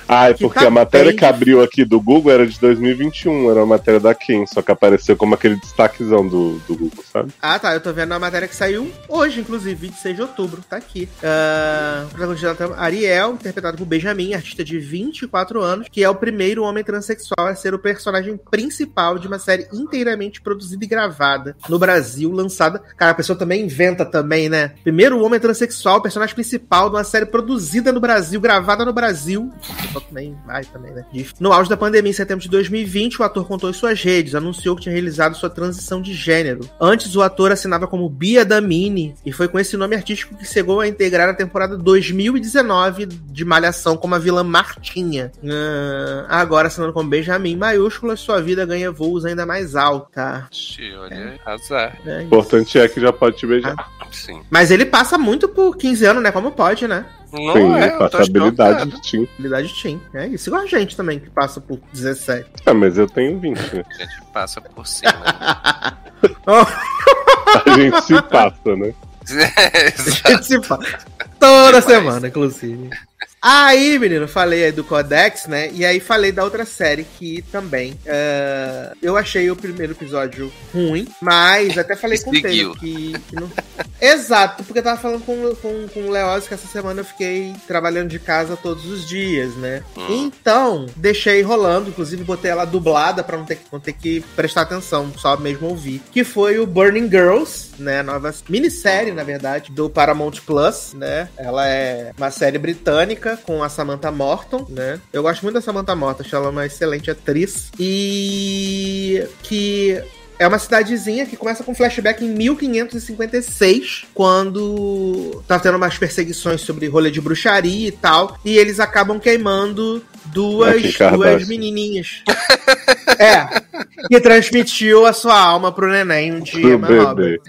Ah, é que porque tá a matéria bem que abriu aqui do Google era de 2021, era uma matéria da Ken, só que apareceu como aquele destaquezão do, do Google, sabe? Ah, tá. Eu tô vendo a matéria que saiu hoje, inclusive, 26 de outubro. Tá aqui. Da trama, Ariel, interpretado por Benjamin, artista de 24 anos, que é o primeiro homem transexual a ser o personagem principal de uma série inteiramente produzida e gravada no Brasil, lançada. Cara, a pessoa também inventa também, né? Primeiro homem transexual, personagem principal de uma série produzida no Brasil, gravada no Brasil. Pessoa também vai também, né? No auge da pandemia, em setembro de 2020, o ator contou em suas redes, anunciou que tinha realizado sua transição de gênero. Antes, o ator assinava como Bia Damini e foi com esse nome artístico que chegou a integrar a temporada 2019 de Malhação como a vilã Martinha. Ah, agora, assinando como Benjamin maiúsculas, sua vida ganha voos ainda mais alta. Ixi, Olha, azar. É O isso. importante é que já pode te beijar. Sim. Mas ele passa muito por 15 anos, né? Como pode, né? Não Sim, é, passa habilidade chocado. de Tim. Habilidade Team. É isso. Igual a gente também, que passa por 17. Ah, mas eu tenho 20, né? A gente passa por cima. A gente se passa, né? Exato. gente se fala. Toda Demais. semana, inclusive. Aí, menino, falei aí do Codex, né? E aí falei da outra série que também. eh, eu achei o primeiro episódio ruim, mas até falei com o. Taylor que, que não. Exato, porque eu tava falando com, com, com o Leoz que essa semana eu fiquei trabalhando de casa todos os dias, né? Hum. Então, deixei rolando, inclusive botei ela dublada pra não ter, não ter que prestar atenção, só mesmo ouvir. Que foi o Burning Girls, né? Nova minissérie, na verdade, do Paramount Plus, né? Ela é uma série britânica com a Samantha Morton, né? Eu gosto muito da Samantha Morton, acho ela uma excelente atriz. E que é uma cidadezinha que começa com flashback em 1556, quando tá tendo umas perseguições sobre rolê de bruxaria e tal, e eles acabam queimando duas, duas menininhas. é, que transmitiu a sua alma pro neném um dia.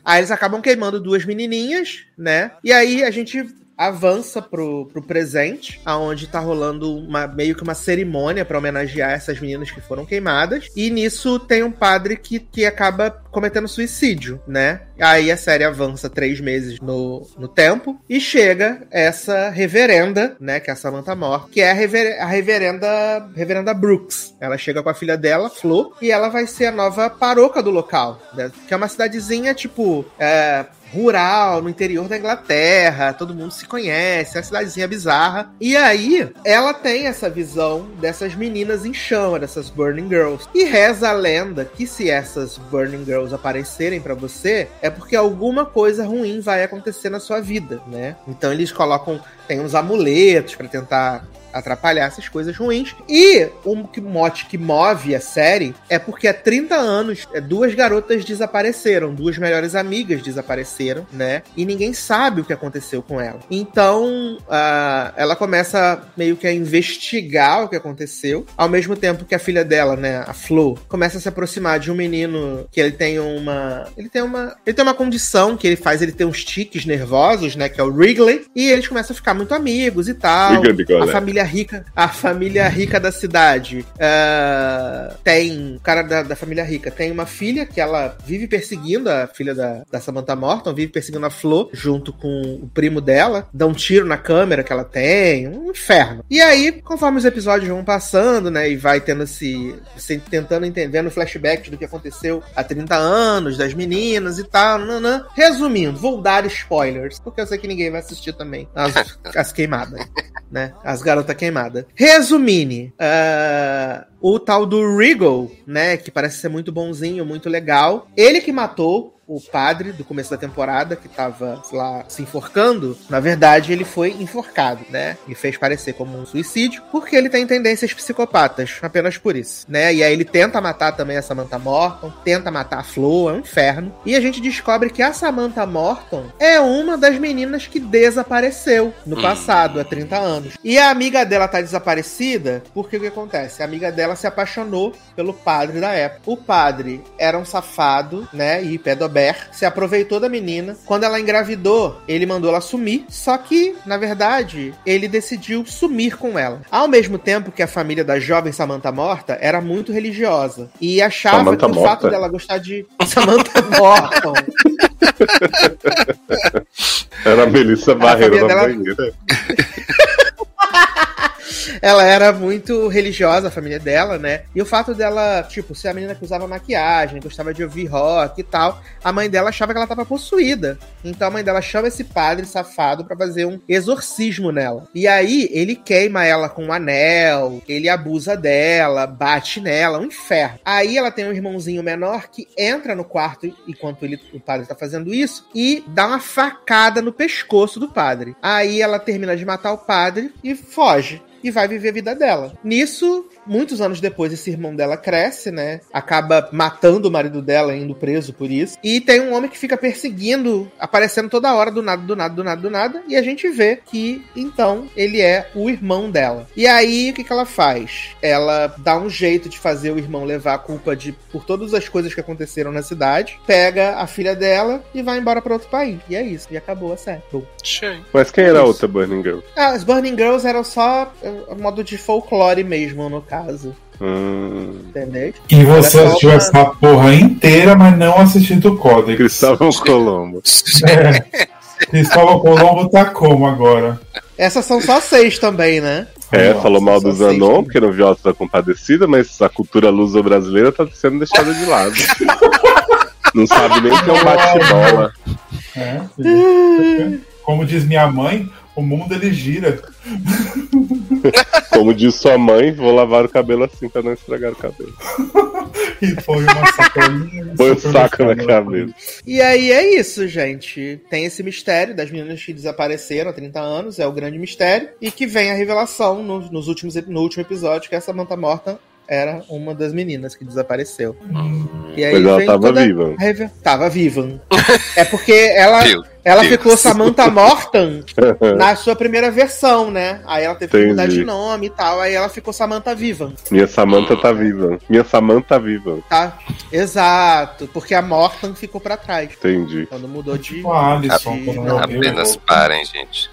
Aí eles acabam queimando duas menininhas, né? E aí a gente avança pro, pro presente, aonde tá rolando uma, meio que uma cerimônia pra homenagear essas meninas que foram queimadas. E nisso tem um padre que, que acaba cometendo suicídio, né? Aí a série avança três meses no, no tempo e chega essa reverenda, né? Que é a Samantha Moore, que é a, rever, a reverenda, reverenda Brooks. Ela chega com a filha dela, Flo, e ela vai ser a nova paroca do local, né? Que é uma cidadezinha, tipo, é, rural, no interior da Inglaterra, todo mundo se conhece, é uma cidadezinha bizarra. E aí, ela tem essa visão dessas meninas em chama, dessas Burning Girls. E reza a lenda que se essas Burning Girls aparecerem pra você, é porque alguma coisa ruim vai acontecer na sua vida, né? Então eles colocam, tem uns amuletos pra tentar atrapalhar essas coisas ruins. E o que- mote que move a série é porque há 30 anos é, duas garotas desapareceram, duas melhores amigas desapareceram, né? E ninguém sabe o que aconteceu com ela. Então, ah, ela começa meio que a investigar o que aconteceu, ao mesmo tempo que a filha dela, né, a Flo, começa a se aproximar de um menino que ele tem uma, ele tem uma, ele tem uma condição que ele faz ele ter uns tiques nervosos, né, que é o Wrigley, e eles começam a ficar muito amigos e tal. De A família família rica, a família rica da cidade ah, tem, o cara da, da família rica tem uma filha que ela vive perseguindo, a filha da, da Samantha Morton, vive perseguindo a Flo junto com o primo dela, dá um tiro na câmera que ela tem, um inferno. E aí, conforme os episódios vão passando, né, e vai tendo esse, se tentando entender no flashback do que aconteceu há 30 anos, das meninas e tal, nanã. resumindo, vou dar spoilers, porque eu sei que ninguém vai assistir também as, as queimadas, né, as garotas queimadas. Resumindo, ah, o tal do Regal, né, que parece ser muito bonzinho, muito legal, ele que matou o padre do começo da temporada, que tava lá se enforcando, na verdade ele foi enforcado, né? E fez parecer como um suicídio, porque ele tem tendências psicopatas, apenas por isso, né? E aí ele tenta matar também a Samantha Morton, tenta matar a Flo, é um inferno. E a gente descobre que a Samantha Morton é uma das meninas que desapareceu no passado, há 30 anos. E a amiga dela tá desaparecida porque o que acontece? A amiga dela se apaixonou pelo padre da época. O padre era um safado, né? E se aproveitou da menina. Quando ela engravidou, ele mandou ela sumir. Só que, na verdade, ele decidiu sumir com ela. Ao mesmo tempo que a família da jovem Samantha morta era muito religiosa. E achava Samantha que o morta? fato dela gostar de Samantha Morton. Era a Melissa Barreira na dela- banheira. ela era muito religiosa, a família dela, né? E o fato dela, tipo, ser a menina que usava maquiagem, gostava de ouvir rock e tal, a mãe dela achava que ela tava possuída. Então a mãe dela chama esse padre safado pra fazer um exorcismo nela. E aí ele queima ela com um anel, ele abusa dela, bate nela, um inferno. Aí ela tem um irmãozinho menor que entra no quarto enquanto ele, o padre tá fazendo isso e dá uma facada no pescoço do padre. Aí ela termina de matar o padre e foge e vai viver a vida dela. Nisso, muitos anos depois, esse irmão dela cresce, né? Acaba matando o marido dela, indo preso por isso. E tem um homem que fica perseguindo, aparecendo toda hora, do nada, do nada, do nada, do nada. E a gente vê que, então, ele é o irmão dela. E aí, o que, que ela faz? Ela dá um jeito de fazer o irmão levar a culpa de por todas as coisas que aconteceram na cidade, pega a filha dela e vai embora para outro país. E é isso. E acabou a série. Bom. Sim. Mas quem era a outra Burning Girl? Ah, as Burning Girls eram só é, modo de folclore mesmo, no caso. Hum, Entendeu? E você assistiu essa porra inteira, mas não assistiu do Codex. Cristóvão Colombo. É. Cristóvão Colombo tá como agora? Essas são só seis também, né? É, Nossa, falou mal do Zanon, porque não viu da Compadecida, mas a cultura luso-brasileira tá sendo deixada de lado. não sabe nem que é um bate-bola. É. Como diz minha mãe, o mundo ele gira. Como diz sua mãe, vou lavar o cabelo assim pra não estragar o cabelo. E foi uma sacolinha. Põe o saco na cabeça. E aí é isso, gente. Tem esse mistério das meninas que desapareceram há 30 anos, é o grande mistério. E que vem a revelação no, nos últimos, no último episódio que essa Samantha Morton era uma das meninas que desapareceu. E aí Mas ela tava toda viva. reve- Tava viva. É porque ela, ela Deus. ficou Samantha Morton na sua primeira versão, né? Aí ela teve que mudar Entendi. de nome e tal. Aí ela ficou Samantha Viva. Minha Samanta tá viva. Minha Samanta tá viva. Tá? Exato. Porque a Morton ficou pra trás. Entendi. Quando mudou de. O Alisson, morreu, Apenas parem, gente.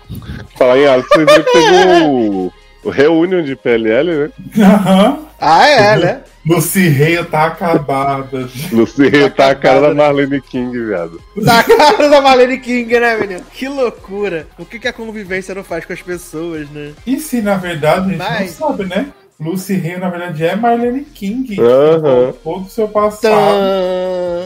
Falar em Alisson, você viu que teve o, o Reunion de PLL, né? Aham. Ah, é, né? Lucy Rei tá acabada. Você Tá tá a cara da né? Marlene King, viado. Na cara da Marlene King, né, menino? Que loucura. O que, que a convivência não faz com as pessoas, né? E se na verdade a gente Mas- não sabe, né? Lucy Rei na verdade é Marlene King. Aham. Todo o seu passado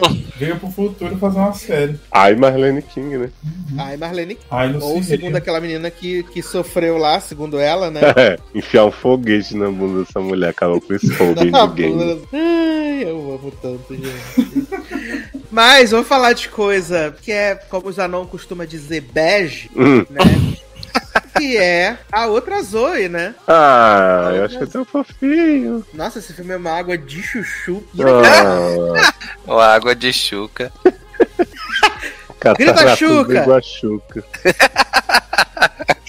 Tã... veio pro futuro fazer uma série. Ai, Marlene King, né? Ai, Marlene King. Ai, Ou segundo aquela menina que, que sofreu lá, segundo ela, né? É, enfiar um foguete na bunda dessa mulher, acabou com esse foguete Na do game. Ai, eu amo tanto, gente. Mas vamos falar de coisa que é, como o Zanon costuma dizer, bege, Hum. né? Que é a outra Zoe, né? Ah, eu acho que é tão fofinho. Nossa, esse filme é uma água de chuchu. Ah, Ou água de chuca. Grita, catarata Xuca! do Iguachuca.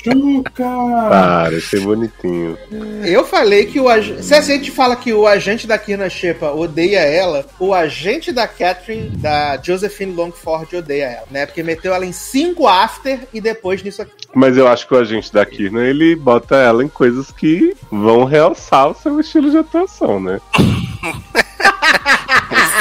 Machuca! Para, achei bonitinho. Eu falei que o agente. Se a gente fala que o agente da Kirna Shepa odeia ela, o agente da Catherine, da Josephine Longford, odeia ela, né? Porque meteu ela em cinco after e depois nisso aqui. Mas eu acho que o agente da Kirna, ele bota ela em coisas que vão realçar o seu estilo de atuação, né?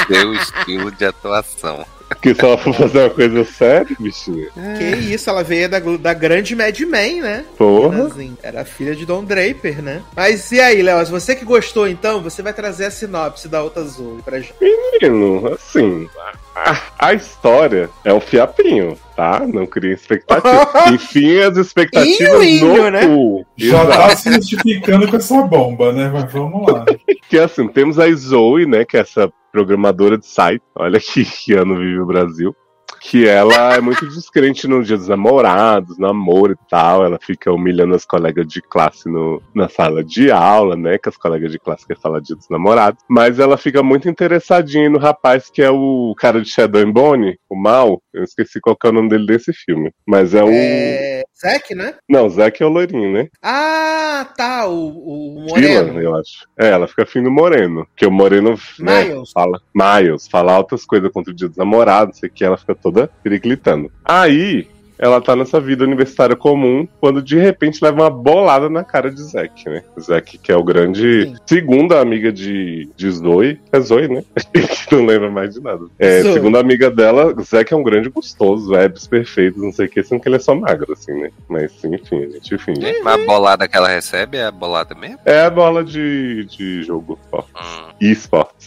Seu estilo de atuação. Porque se ela for fazer uma coisa séria, bichinha. Que isso, ela veio da, da grande Mad Men, né? Porra. Kirnazinha. Era filha de Don Draper, né? Mas e aí, Léo? Se você que gostou, então, você vai trazer a sinopse da outra Zoe pra gente. Menino, assim, a, a história é um fiapinho, tá? Não cria expectativa. Enfim, as expectativas Inho, no inho, né? cu. Já Exato. tá se justificando com essa bomba, né? Mas vamos lá. Que assim, temos a Zoe, né? Que é essa programadora de site. Olha que, que ano vive o Brasil. Que ela é muito descrente no dia dos namorados, namoro e tal. Ela fica humilhando as colegas de classe no, na sala de aula, né? Que as colegas de classe querem falar dia dos namorados. Mas ela fica muito interessadinha no rapaz que é o cara de Shadow and Bone, o mal. Eu esqueci qual é o nome dele desse filme. Mas é o. É. Zack, né? Não, Zack é o loirinho, né? Ah, tá. O, o Dylan, Moreno. eu acho. É, ela fica afim do Moreno. Porque o Moreno né, Miles. fala. Miles, fala altas coisas contra o dia dos namorados, sei que ela fica toda periclitando. Aí. Ela tá nessa vida universitária comum, quando de repente leva uma bolada na cara de Zack, né? Zack, que é o grande. Sim. Segunda amiga de, de Zoe. É Zoe, né? que não lembra mais de nada. É, Zoe. segunda amiga dela, Zack é um grande gostoso, webs perfeitos, não sei o que, sendo que ele é só magro, assim, né? Mas enfim, a gente finge. Mas a bolada que ela recebe é a bolada mesmo? É a bola de, de jogo forte. Hum.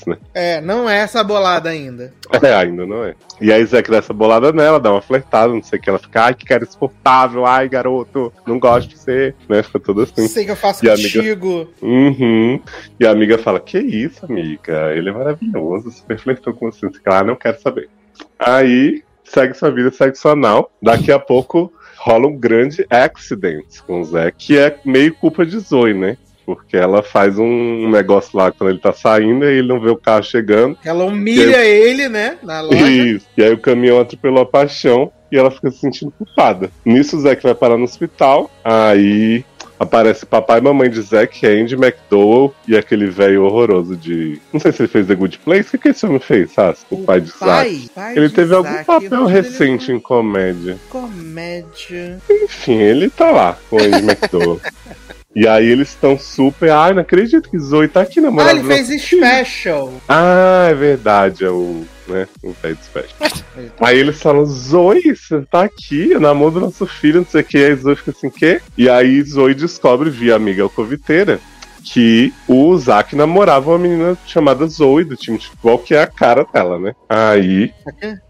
Né? É, não é essa bolada ainda. É, ainda não é. E aí Zack dá essa bolada nela, dá uma flertada, não sei o que, ela fica, ai, que cara insuportável, ai, garoto, não gosto de você, né? Fica toda assim. Sei que eu faço E a amiga- contigo. Uhum. E a amiga fala, que isso, amiga? Ele é maravilhoso, super flertou com você. Ah, não quero saber. Aí, segue sua vida, segue sua nau. Daqui a pouco rola um grande accident com o Zack, que é meio culpa de Zoe, né? Porque ela faz um negócio lá quando ele tá saindo e ele não vê o carro chegando. Ela humilha ele, né? Na loja. Isso. E aí o caminhão atropelou a paixão e ela fica se sentindo culpada. Nisso o Zack vai parar no hospital, aí aparece papai e mamãe de Zack, Andy McDowell e aquele velho horroroso de. Não sei se ele fez The Good Place. O que, que esse homem fez, Sassi? O, pai de Zack. Ele de teve algum papel o recente em comédia. Comédia. Enfim, ele tá lá com o Andy McDowell. E aí eles estão super. Ai, não acredito que Zoe tá aqui Ah, namorando. ele fez special. Ah, é verdade, é o. Né, o velho special. Aí eles falam, Zoe, você tá aqui, eu namoro do nosso filho, não sei o que. Aí Zoe fica assim, quê? E aí Zoe descobre, via amiga alcoviteira, que o Zack namorava uma menina chamada Zoe, do time de futebol, que é a cara dela, né? Aí,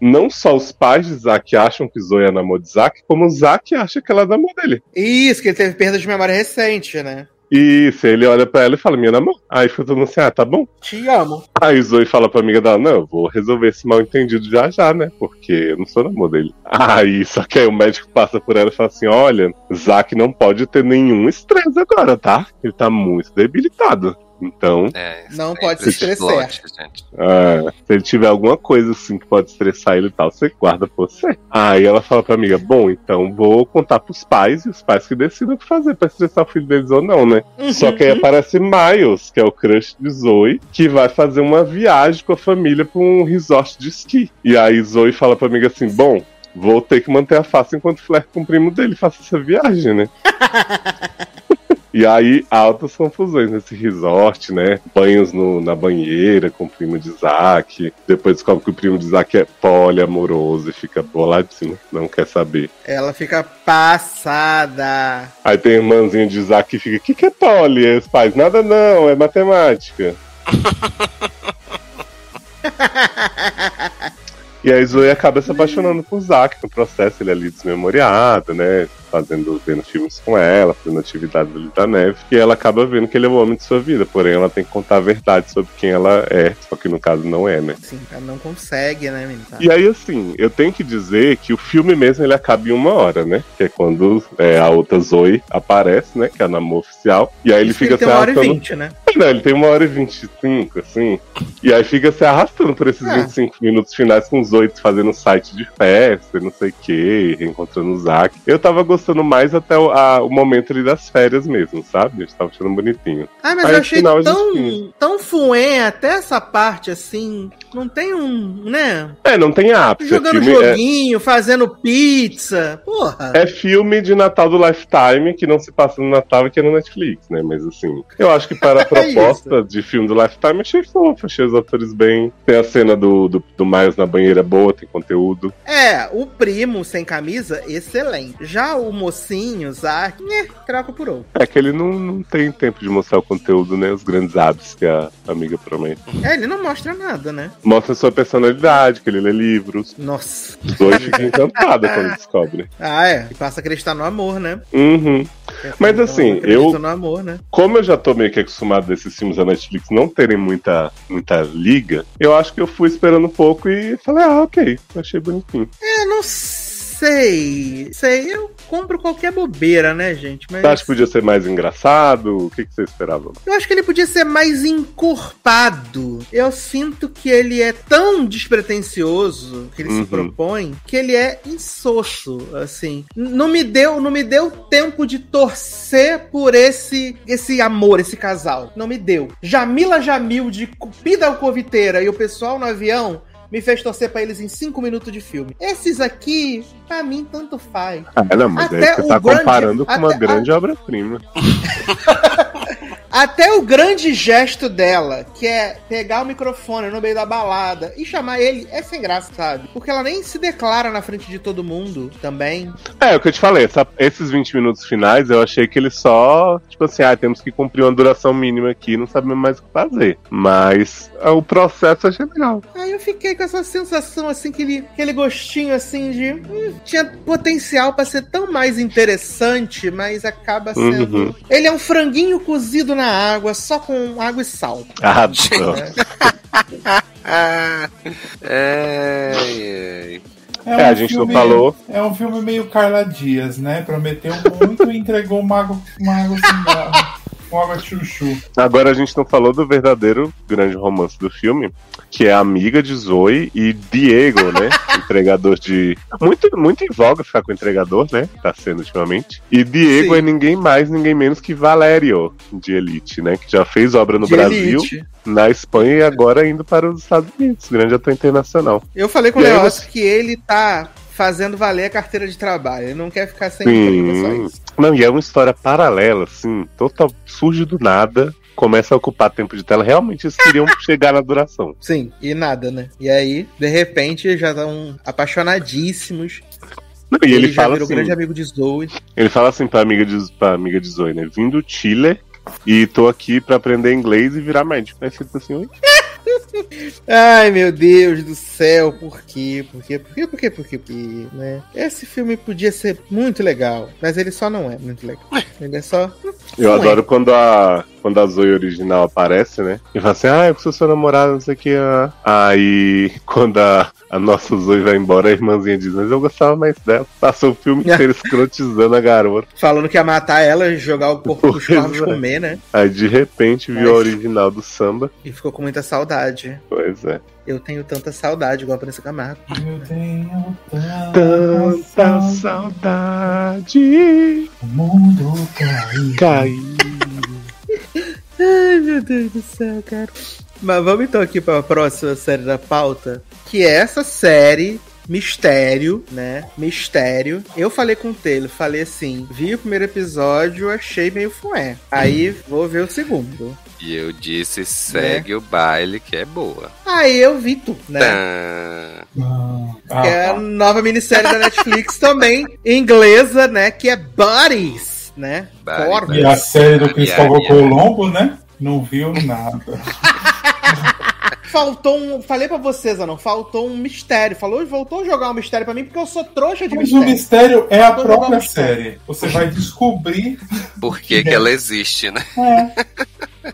não só os pais de Zack acham que Zoe é namoro de Zack, como o Zack acha que ela é namoro dele. Isso, que ele teve perda de memória recente, né? Isso, ele olha pra ela e fala, minha namor. Aí fica todo mundo assim, ah, tá bom. Te amo. Aí Zoe fala pra amiga dela, não, eu vou resolver esse mal entendido já já, né? Porque eu não sou namoro dele. Aí, só que aí o médico passa por ela e fala assim, olha, Zack não pode ter nenhum estresse agora, tá? Ele tá muito debilitado. Então, É, Não pode se estressar. plot, gente. ah, se ele tiver alguma coisa assim que pode estressar ele e tal, você guarda pra você. Aí ela fala pra amiga, bom, então vou contar pros pais e os pais que decidam o que fazer pra estressar o filho deles ou não, né? Só que aí aparece Miles, que é o crush de Zoe, que vai fazer uma viagem com a família pra um resort de esqui. E aí Zoe fala pra amiga assim, bom, vou ter que manter a face enquanto flerte com o primo dele e faça essa viagem, né? E aí, altas confusões nesse resort, né? Banhos no- na banheira com o primo de Isaac. Depois descobre que o primo de Isaac é poliamoroso e fica boladíssimo, não quer saber. Ela fica passada. Aí tem a irmãzinha de Isaac que fica: O que, que é poli? E os pais: Nada não, é matemática. E aí Zoe acaba se apaixonando por Zack no processo, ele é ali desmemoriado, né? Fazendo, vendo filmes com ela, fazendo atividades ali da neve. E ela acaba vendo que ele é o homem de sua vida, porém ela tem que contar a verdade sobre quem ela é, só que no caso não é, né? Sim, ela não consegue, né, menina? E aí, assim, eu tenho que dizer que o filme mesmo ele acaba em uma hora, né? Que é quando é, a outra Zoe aparece, né? Que é a namor oficial. E aí ele Isso fica tem se uma hora e arrastando. vinte, né? Não, ele tem uma hora e 25, assim. E aí fica se arrastando por esses É. 25 minutos finais com os oito fazendo site de festa, e não sei o que, reencontrando o Zack. Eu tava gostando mais até o, a- o momento ali das férias mesmo, sabe? Eu tava achando bonitinho. Ah, mas Aí eu achei final tão, gente- tão fué até essa parte assim. Não tem um, né? É, não tem ápice. É Jogando filme, é, joguinho, fazendo pizza. Porra. é filme de Natal do Lifetime que não se passa no Natal e que é no Netflix, né? Mas assim, eu acho que para a É proposta de filme do Lifetime, achei fofo, achei os atores bem. Tem a cena do, do, do Miles na banheira boa, tem conteúdo. É, o primo sem camisa, excelente. Já o mocinho, Zack, né, troca por outro. É que ele não, não tem tempo de mostrar o conteúdo, né? Os grandes hábitos que a amiga promete. É, ele não mostra nada, né? Mostra sua personalidade, que ele lê livros. Nossa. Os dois ficam encantados quando descobrem. Ah, é. E passa a acreditar no amor, né? Uhum. Mas assim, acredita eu- no amor, né? Como eu já tô meio que acostumado desses filmes da Netflix não terem muita, muita liga, eu acho que eu fui esperando um pouco e falei, ah, ok, achei bonitinho. É, não sei. Sei, eu compro qualquer bobeira, né, gente? Mas Você acha que podia ser mais engraçado? O que, que você esperava? eu acho que ele podia ser mais encorpado. Eu sinto que ele é tão despretensioso que ele se Uhum. propõe que ele é insosso, assim. Não me deu, não me deu tempo de torcer por esse esse amor, esse casal. Não me deu. Jamila Jamil de Cupida Alcoviteira e o pessoal no avião me fez torcer pra eles em cinco minutos de filme. Esses aqui, pra mim, tanto faz. Ah, não, mas Até aí você tá grande- comparando com uma grande obra-prima. Até o grande gesto dela, que é pegar o microfone no meio da balada e chamar ele, é sem graça, sabe? Porque ela nem se declara na frente de todo mundo também. É, o que eu te falei, essa- esses 20 minutos finais eu achei que eles só, tipo assim, ah, temos que cumprir uma duração mínima aqui, não sabemos mais o que fazer. Mas ah, o processo eu achei legal. Aí eu fiquei com essa sensação, assim, aquele, aquele gostinho, assim, de. hum, tinha potencial pra ser tão mais interessante, mas acaba sendo. Uhum. Ele é um franguinho cozido na água, só com água e sal. Ah, né? Ai, ai. É, a gente não falou. É um filme meio Carla Dias, né? Prometeu muito e entregou uma água, uma água. Com água chuchu. Agora a gente não falou do verdadeiro grande romance do filme, que é amiga de Zoe e Diego, né? entregador de. Muito, muito em voga ficar com o entregador, né? Tá sendo ultimamente. E Diego Sim. é ninguém mais, ninguém menos que Valério de Elite, né? Que já fez obra no De Brasil, elite. na Espanha e agora indo para os Estados Unidos. Grande ator internacional. Eu falei com o E aí Leócio que ele tá fazendo valer a carteira de trabalho. Ele não quer ficar sem é só Sim. isso. Não, e é uma história paralela, assim, total. Surge do nada. Começa a ocupar tempo de tela. Realmente eles queriam chegar na duração. Sim, e nada, né? E aí, de repente, já estão apaixonadíssimos. Não, e ele, já fala virou assim. grande amigo de Zoe. Ele fala assim pra amiga de, pra amiga de Zoe, né? Vim do Chile e tô aqui pra aprender inglês e virar médico. Aí fica assim, oi? Ai, meu Deus do céu, por quê? Por quê? Por quê? Por quê? Por quê? Por quê? Né? Esse filme podia ser muito legal, mas ele só não é muito legal. Ele é só. Eu Ué. adoro quando a, quando a Zoe original aparece, né? E fala assim, ah, eu sou sua namorada, não sei o que. ah. Aí, quando a, a nossa Zoe vai embora, a irmãzinha diz, mas eu gostava mais dela. Passou o filme inteiro escrotizando a garota. Falando que ia matar ela e jogar o corpo dos Pois corpos é. comer, né? Aí, de repente, viu a original do samba. E ficou com muita saudade. Pois é. Eu tenho tanta saudade, igual a Vanessa Camargo. Eu tenho Tanta tanta saudade O mundo caiu. caiu. Ai, meu Deus do céu, cara. Mas vamos então aqui para a próxima série da pauta, que é essa série Mistério, né? Mistério. Eu falei com o Taylor, falei assim: vi o primeiro episódio, achei meio fué. Aí vou ver o segundo. E eu disse, segue o baile que é boa. Aí eu vi tudo, né? Ah, Que é a ah, nova minissérie da Netflix também, inglesa, né? Que é Buddies, né? Corvos. E a série do minha. Colombo, né? Não viu nada. Faltou um. Falei pra vocês, não. Faltou um mistério. Falou, voltou a jogar um mistério pra mim, porque eu sou trouxa de Mas o mistério. mistério é a própria mistério. série. Você vai descobrir. Por que, que ela existe, né? É,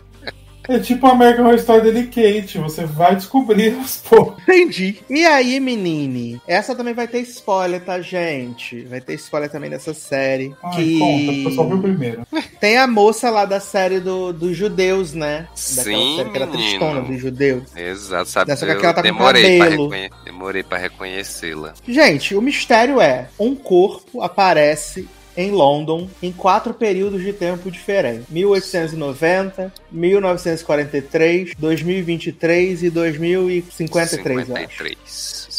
É tipo a American Horror Story dele, Kate. Você vai descobrir aos poucos. Entendi. E aí, menine? Essa também vai ter spoiler, tá, gente? Vai ter spoiler também dessa série. Ai, que conta, eu só vi o primeiro. tem a moça lá da série do, dos judeus, né? Daquela Sim, série que era tristona dos judeus. Exato, sabe? Dessa que eu ela tá com demorei, pra cabelo. reconhe- demorei pra reconhecê-la. Gente, o mistério é: um corpo aparece em London em quatro períodos de tempo diferentes: 1890, 1943, 2023 e 2053, eu acho. 53.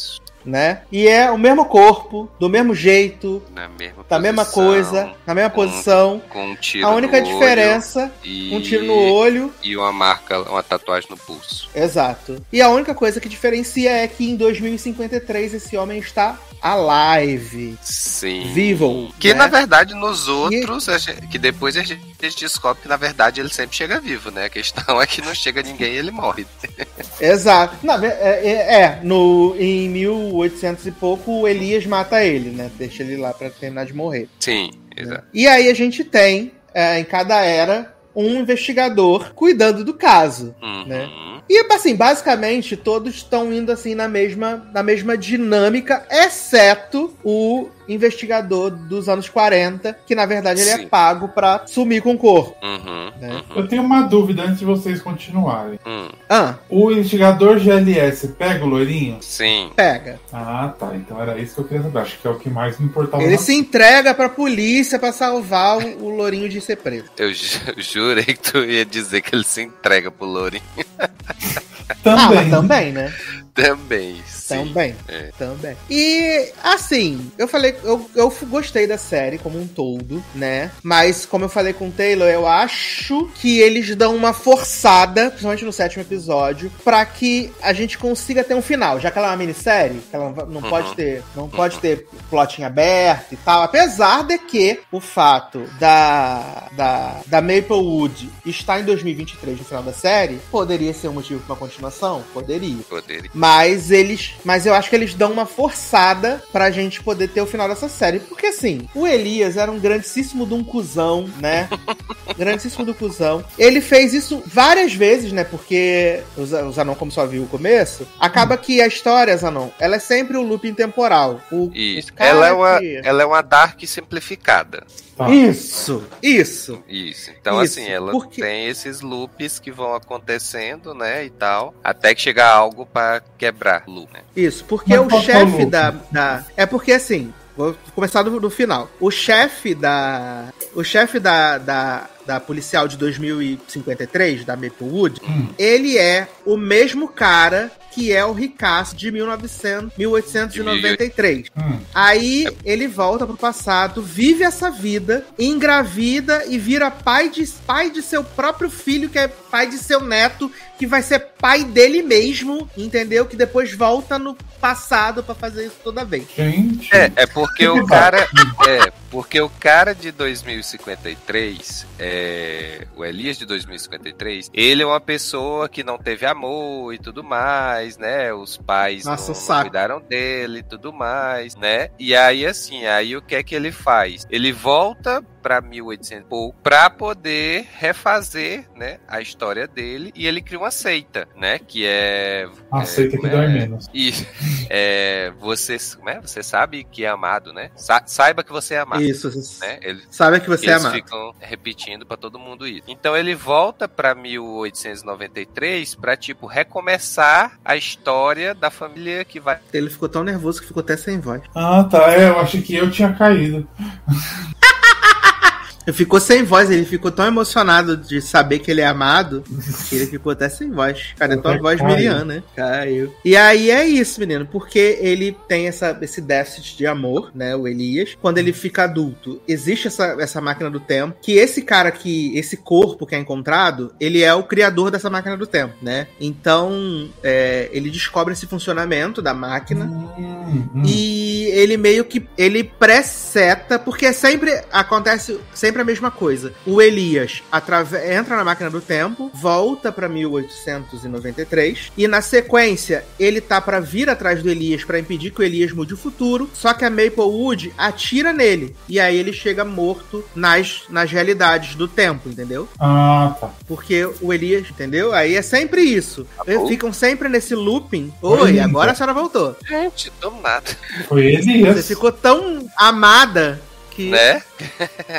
Né? E é o mesmo corpo, do mesmo jeito, Na mesma da mesma posição, coisa, na mesma posição. Com um tiro A única diferença, e... um tiro no olho. E uma marca, uma tatuagem no pulso. Exato. E a única coisa que diferencia é que em 2053 esse homem está alive. Sim. Vivo. Que né? na verdade nos outros, gente- que depois a gente descobre que na verdade ele sempre chega vivo, né? A questão é que não chega ninguém e ele morre. Exato. Não, é, é- é, no, em 1800 e pouco, o Elias mata ele, né? Deixa ele lá pra terminar de morrer. Sim, exato. E aí a gente tem, é, em cada era, um investigador cuidando do caso. Uhum. Né? E assim, basicamente, todos estão indo assim na mesma, na mesma dinâmica, exceto o investigador dos anos 40, que na verdade ele é Sim. pago pra sumir com o corpo. Uhum. Né? Uhum. Eu tenho uma dúvida antes de vocês continuarem. Hum, Ah, O investigador GLS pega o loirinho? Sim. pega. Ah, tá. Então era isso que eu queria saber. Acho que é o que mais me importava. Ele na- se entrega pra polícia pra salvar o, o lourinho de ser preso. Eu ju- jurei que tu ia dizer que ele se entrega pro Lourinho. Ah, mas Também. também, né? Também. Também. É. Também. E, assim, eu falei, eu, eu gostei da série como um todo, né? Mas, como eu falei com o Taylor, eu acho que eles dão uma forçada, principalmente no sétimo episódio, pra que a gente consiga ter um final. Já que ela é uma minissérie, que ela não não Uhum. pode ter, não pode ter plot em aberto e tal. Apesar de que o fato da, da, da Maplewood estar em 2023 no final da série, poderia ser um motivo pra uma continuação? Poderia. Poder. Mas eles. Mas eu acho que eles dão uma forçada pra gente poder ter o final dessa série. Porque assim, o Elias era um grandíssimo de um cuzão, né? grandíssimo do cuzão. Ele fez isso várias vezes, né? Porque o Za- o Zanon, como só viu o começo, acaba que a história, Zanon, ela é sempre o looping temporal. O, Isso. o Ela é, uma, que- ela é uma Dark simplificada. Isso, isso. Isso. Então, Isso, assim, ela porque- tem esses loops que vão acontecendo, né? E tal. Até que chegar algo pra quebrar o loop, né? Isso, porque Mas o é chefe da, da. É porque assim, vou começar do, do final. O chefe da. O chefe da, da, da policial de 2053, da Maplewood, Hum. ele é o mesmo cara que é o Ricasso de 1900, 1893. Hum. Aí ele volta pro passado, vive essa vida, engravida e vira pai de, pai de seu próprio filho, que é pai de seu neto, que vai ser pai dele mesmo, entendeu? Que depois volta no passado pra fazer isso toda vez. Gente. É, é porque o cara. É, porque o cara de 2053, é, o Elias de 2053, ele é uma pessoa que não teve amor e tudo mais, né? Os pais Nossa, não, saco. cuidaram dele e tudo mais, né? E aí, assim, aí o que é que ele faz? Ele volta pra 1800 e pouco pra poder refazer, né, a história dele e ele cria uma seita, né, que é... Aceita é, que é, dói menos. e é, você, como é? você sabe que é amado, né? Sa- saiba que você é amado. Isso, Né? Ele, sabe que você é eles amado. ficam repetindo pra todo mundo isso. Então ele volta pra 1893 pra tipo recomeçar a história da família que vai Ele ficou tão nervoso que ficou até sem voz. Ah, tá. É, eu achei que eu tinha caído. Ele ficou sem voz, ele ficou tão emocionado de saber que ele é amado que ele ficou até sem voz. Cara, é tua voz caiu. Miriam, né? Caiu. E aí é isso, menino, porque ele tem essa, esse déficit de amor, né? O Elias. Quando ele fica adulto, existe essa, essa máquina do tempo. Que esse cara que. Esse corpo que é encontrado, ele é o criador dessa máquina do tempo, né? Então, é, ele descobre esse funcionamento da máquina. Hum, Hum. E ele meio que ele preseta, porque sempre acontece sempre a mesma coisa. O Elias entra na máquina do tempo, volta pra 1893 e na sequência ele tá pra vir atrás do Elias pra impedir que o Elias mude o futuro, só que a Maplewood atira nele e aí ele chega morto nas nas realidades do tempo, entendeu? Ah, tá. Porque o Elias, entendeu? Aí é sempre isso. bom. Ficam sempre nesse looping. Oi, agora a senhora voltou. Gente, do nada. Foi Você Elias. ficou tão amada que, Né?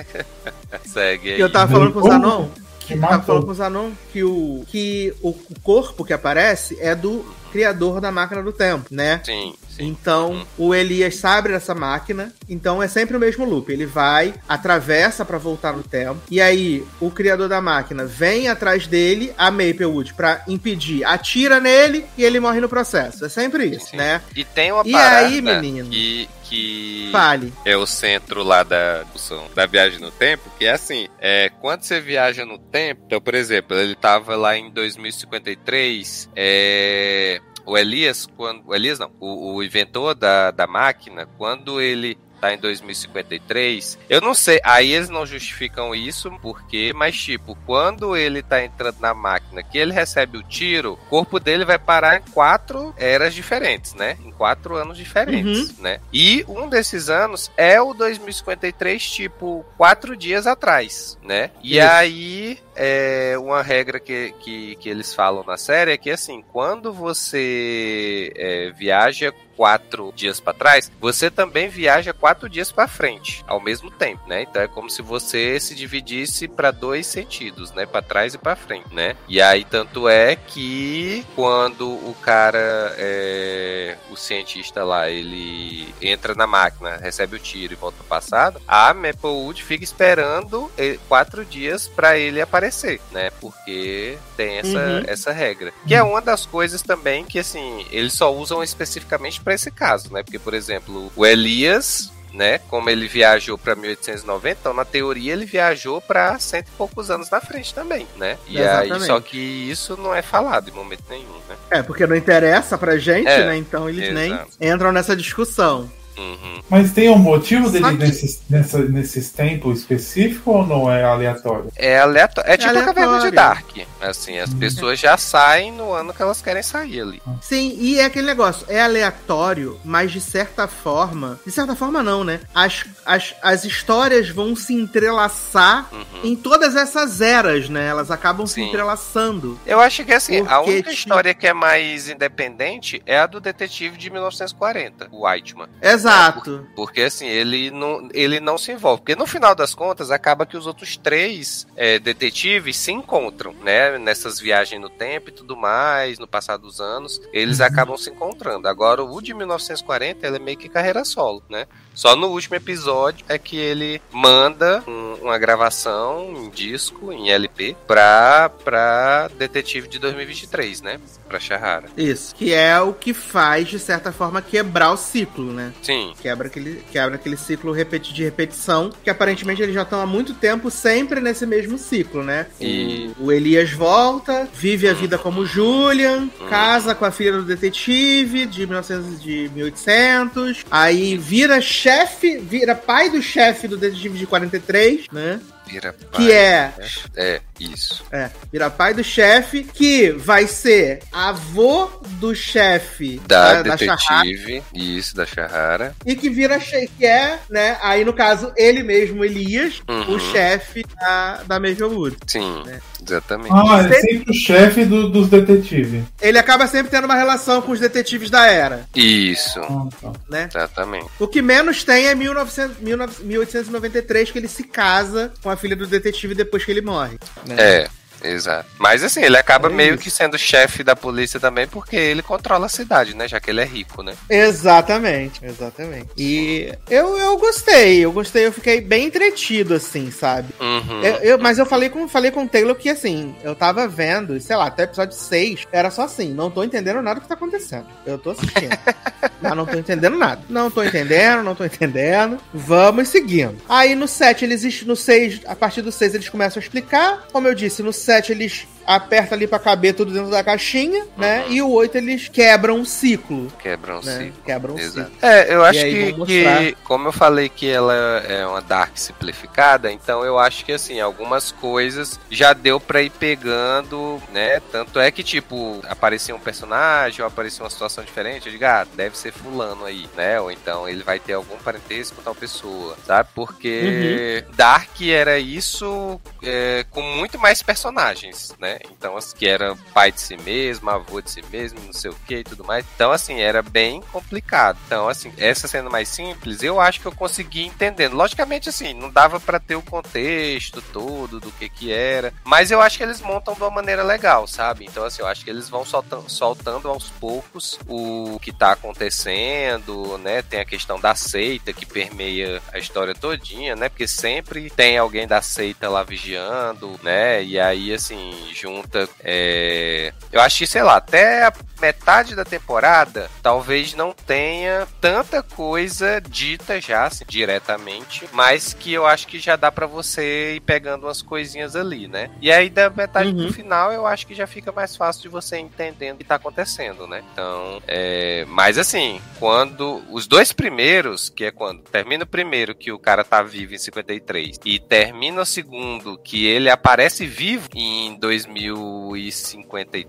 Segue aí. eu tava falando com o? Zanon. Que Eu tava falando com o Zanon que o que o corpo que aparece é do criador da máquina do tempo, né? Sim, sim. Então, o Elias sabe dessa máquina, então é sempre o mesmo loop. Ele vai, atravessa pra voltar no tempo, e aí o criador da máquina vem atrás dele, a Maplewood, pra impedir, atira nele e ele morre no processo. É sempre isso, Sim. né? E tem uma E parada aí, menino? que, que Fale. é o centro lá da discussão da viagem no tempo, que é assim, é, quando você viaja no tempo, então, por exemplo, ele tava lá em 2053, é, o Elias, quando, o Elias não, o, o inventor da, da máquina, quando ele tá em 2053, eu não sei, aí eles não justificam isso, porque, mas tipo, quando ele tá entrando na máquina, que ele recebe o tiro, o corpo dele vai parar em quatro eras diferentes, né? Em quatro anos diferentes, né? E um desses anos é o 2053, tipo, quatro dias atrás, né? E Isso. aí, é, uma regra que, que, que eles falam na série é que, assim, quando você é, viaja quatro dias para trás, você também viaja quatro dias para frente ao mesmo tempo, né? Então é como se você se dividisse para dois sentidos, né? Para trás e para frente, né? E aí tanto é que quando o cara, é, o cientista lá, ele entra na máquina, recebe o tiro e volta pro passado, a Maplewood fica esperando eh, quatro dias para ele aparecer, né? Porque tem essa, Uhum. essa regra. Que é uma das coisas também que, assim, eles só usam especificamente para esse caso, né? Porque, por exemplo, o Elias. Né? Como ele viajou para 1890, então na teoria ele viajou para cento e poucos anos na frente também, né? E aí, Exatamente. só que isso não é falado em momento nenhum, né? É, porque não interessa pra gente, É, né? Então eles nem exato. entram nessa discussão. Uhum. Mas tem um motivo dele que- nesses, nessa, nesses tempos específicos ou não é aleatório? É aleatório. É tipo a caverna de aleatório. Dark. Assim, as pessoas já saem no ano que elas querem sair ali. Sim, e é aquele negócio, é aleatório, mas de certa forma. De certa forma, não, né? As, as, as histórias vão se entrelaçar Uhum. em todas essas eras, né? Elas acabam se Sim. entrelaçando. Eu acho que assim, a única tipo- história que é mais independente é a do detetive de 1940, o Whiteman. Exato. Porque assim, ele não, ele não se envolve. Porque no final das contas, acaba que os outros três é, detetives se encontram, né? Nessas viagens no tempo e tudo mais, no passar dos anos, eles acabam se encontrando. Agora, o de 1940, ele é meio que carreira solo, né? Só no último episódio é que ele manda um- uma gravação em disco, em LP, pra, pra detetive de 2023, né? Pra Shahara. Isso. Que é o que faz, de certa forma, quebrar o ciclo, né? Sim, Quebra aquele, quebra aquele ciclo repeti de repetição, que aparentemente eles já estão há muito tempo sempre nesse mesmo ciclo, né? E- O, o Elias volta, vive a vida como Julian, casa com a filha do detetive de 1900 de 1800, aí vira chefe, vira pai do chefe do detetive de 43, né? Vira Que é né? É, isso. é, vira pai do chefe, que vai ser avô do chefe Da da Shahara, detetive, isso, da Shahara. e que vira chefe, que é, né? Aí no caso, ele mesmo, Elias, Uhum. o chefe da, da Maplewood. Sim, É. exatamente. Ah, é sempre o chefe do- dos detetives. Ele acaba sempre tendo uma relação com os detetives da era, Isso, Ah, tá. né? exatamente. O que menos tem é 1900, 1900 1893, que ele se casa com a filha do detetive depois que ele morre. né? É, exato. Mas assim, ele acaba É meio isso. que sendo chefe da polícia também, porque ele controla a cidade, né? Já que ele é rico, né? Exatamente, exatamente. E eu, eu gostei, eu gostei, eu fiquei bem entretido, assim, sabe? Uhum. Eu, eu- mas eu falei com, falei com o Taylor que, assim, eu tava vendo, sei lá, até o episódio 6, era só assim, não tô entendendo nada do que tá acontecendo. Eu tô assistindo. mas não tô entendendo nada. Não tô entendendo, não tô entendendo. Vamos seguindo. Aí no 7, eles, no 6, a partir do 6, eles começam a explicar. Como eu disse, no 7 eles aperta ali pra caber tudo dentro da caixinha, né? Uhum. E o 8 eles quebram um ciclo, Quebram um né? ciclo. Quebram um Exato. ciclo. É, eu acho que, que, como eu falei que ela é uma Dark simplificada, então eu acho que assim, algumas coisas já deu pra ir pegando, né? Tanto é que, tipo, aparecia um personagem ou aparecia uma situação diferente, eu digo, ah, deve ser fulano aí, né? Ou então ele vai ter algum parentesco com tal pessoa, sabe? Porque Uhum. Dark era isso é, com muito mais personagens, né? Então, assim, que era pai de si mesmo, avô de si mesmo, não sei o que e tudo mais. Então, assim, era bem complicado. Então, assim, essa sendo mais simples, eu acho que eu consegui entendendo. Logicamente, assim, não dava pra ter o contexto todo do que que era, mas eu acho que eles montam de uma maneira legal, sabe? Então, assim, eu acho que eles vão soltando, soltando aos poucos o que tá acontecendo, né? Tem a questão da seita que permeia a história todinha, né? Porque sempre tem alguém da seita lá vigiando, né? E aí, assim, junta. é, Eu acho que, sei lá, até a metade da temporada talvez não tenha tanta coisa dita já, assim, diretamente, mas que eu acho que já dá pra você ir pegando umas coisinhas ali, né? E aí, da metade Uhum. pro final, eu acho que já fica mais fácil de você entendendo o que tá acontecendo, né? Então, é... mas assim, quando os dois primeiros, que é quando termina o primeiro que o cara tá vivo em 53 e termina o segundo que ele aparece vivo em 2053,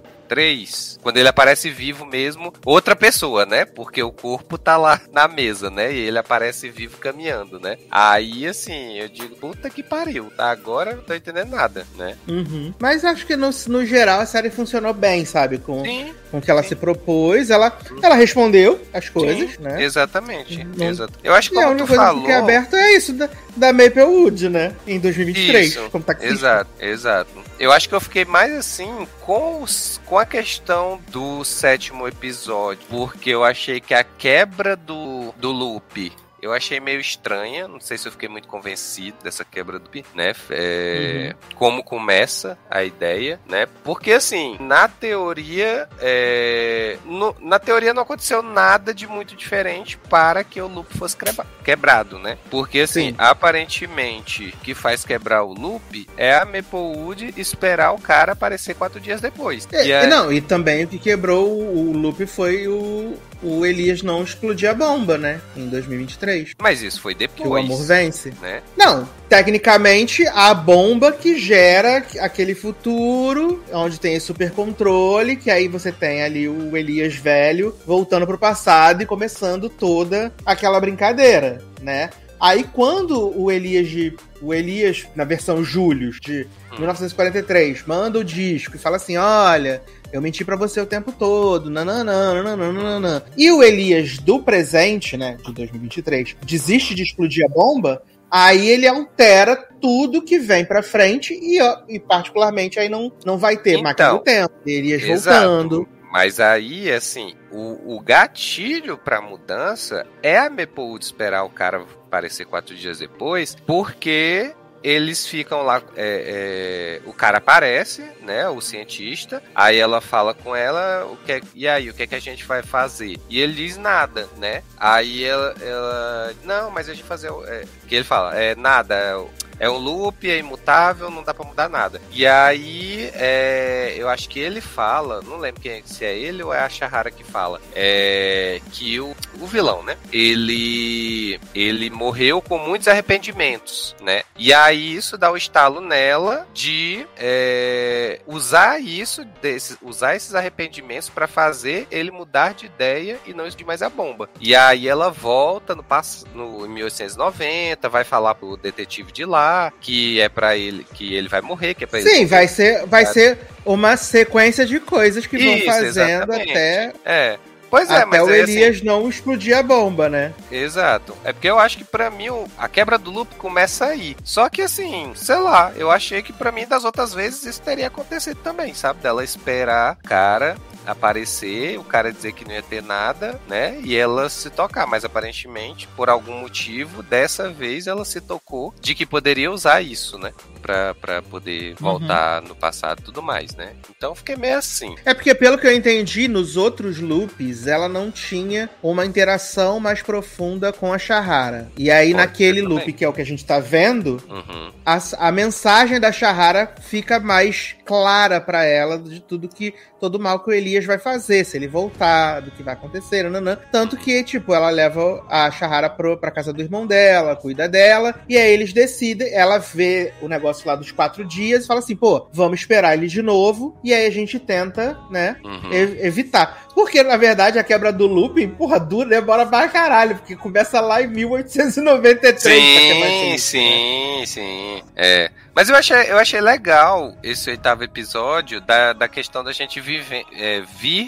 quando ele aparece vivo mesmo, outra pessoa, né? Porque o corpo tá lá na mesa, né? E ele aparece vivo caminhando, né? Aí assim, eu digo, puta que pariu, tá? Agora eu não tô entendendo nada, né? Uhum. Mas acho que no, no geral a série funcionou bem, sabe? Com, Sim, com o que ela Sim. se propôs. Ela, ela respondeu as coisas, sim, né? Exatamente. Não- exato. Eu acho que E a como única tu coisa falou. que fica aberto é isso da, da Maplewood, né? Em 2023, Isso, como taxista. Exato, exato. Eu acho que eu fiquei mais assim com, os- com a questão do sétimo episódio, porque eu achei que a quebra do, do loop. Eu achei meio estranha, não sei se eu fiquei muito convencido dessa quebra do loop, né? É, Como começa a ideia, né? Porque assim, na teoria, é, no- na teoria não aconteceu nada de muito diferente para que o loop fosse quebrado, né? Porque assim, Sim. aparentemente, o que faz quebrar o loop é a Maplewood esperar o cara aparecer quatro dias depois. É, E aí- Não, e também o que quebrou o, o loop foi o, o Elias não explodir a bomba, né? Em 2023. Mas isso foi Que depois. o amor vence. Né? Não, tecnicamente, a bomba que gera aquele futuro, onde tem esse super controle, que aí você tem ali o Elias velho voltando pro passado e começando toda aquela brincadeira, né? Aí quando o Elias de. O Elias, na versão Július, de Hum. 1943, manda o disco e fala assim: olha. Eu menti pra você o tempo todo, nananã, nananã. E o Elias do presente, né, de 2023, desiste de explodir a bomba, aí ele altera tudo que vem pra frente e, e particularmente aí não, não vai ter Então, máquina do tempo, Elias Exato. voltando. Mas aí, assim, o, o gatilho pra mudança é a Maplewood esperar o cara aparecer quatro dias depois, porque eles ficam lá, é, é, o cara aparece, né, o cientista, aí ela fala com ela, o que é- e aí, o que é que a gente vai fazer? E ele diz nada, né? Aí ela, ela não, mas a gente fazer, o- é, que ele fala, é nada, é, é um loop, é imutável, não dá pra mudar nada. E aí, é, eu acho que ele fala, não lembro quem, é- se é ele ou é a Shahara que fala, é, que o, o vilão, né? Ele, ele morreu com muitos arrependimentos, né? E aí isso dá o estalo nela de é, usar isso, desses, usar esses arrependimentos pra fazer ele mudar de ideia e não explodir mais a bomba. E aí ela volta no, no em 1890, vai falar pro detetive de lá que é pra ele que ele vai morrer, que é pra ele Sim, morrer. vai ser, vai ser uma sequência de coisas que vão Isso, fazendo exatamente. até, É. Pois é, até mas o é assim, Elias não explodir a bomba, né? Exato. É porque eu acho que pra mim o- a quebra do loop começa aí. Só que assim, sei lá, eu achei que pra mim das outras vezes isso teria acontecido também, sabe? Dela esperar o cara aparecer, o cara dizer que não ia ter nada, né? E ela se tocar. Mas aparentemente, por algum motivo, dessa vez ela se tocou de que poderia usar isso, né? Pra, pra poder voltar no passado e tudo mais, né? Então fiquei meio assim. É porque, pelo que eu entendi, nos outros loops, ela não tinha uma interação mais profunda com a Shahara. E aí, Pode naquele loop, também. que é o que a gente tá vendo, Uhum. a, a mensagem da Shahara fica mais clara pra ela de tudo que todo mal que o Elias vai fazer, se ele voltar, do que vai acontecer, nanã. Tanto que, tipo, ela leva a Shahara pro, pra casa do irmão dela, cuida dela, e aí eles decidem, ela vê o negócio lá dos quatro dias e fala assim, pô, vamos esperar ele de novo, e aí a gente tenta, né, Uhum. e- evitar. Porque, na verdade, a quebra do looping, porra, dura, demora pra caralho, porque começa lá em 1893. pra quebrar esse Sim, looping, sim, sim. É. Mas eu achei, eu achei legal esse oitavo episódio da, da questão da gente viver, é,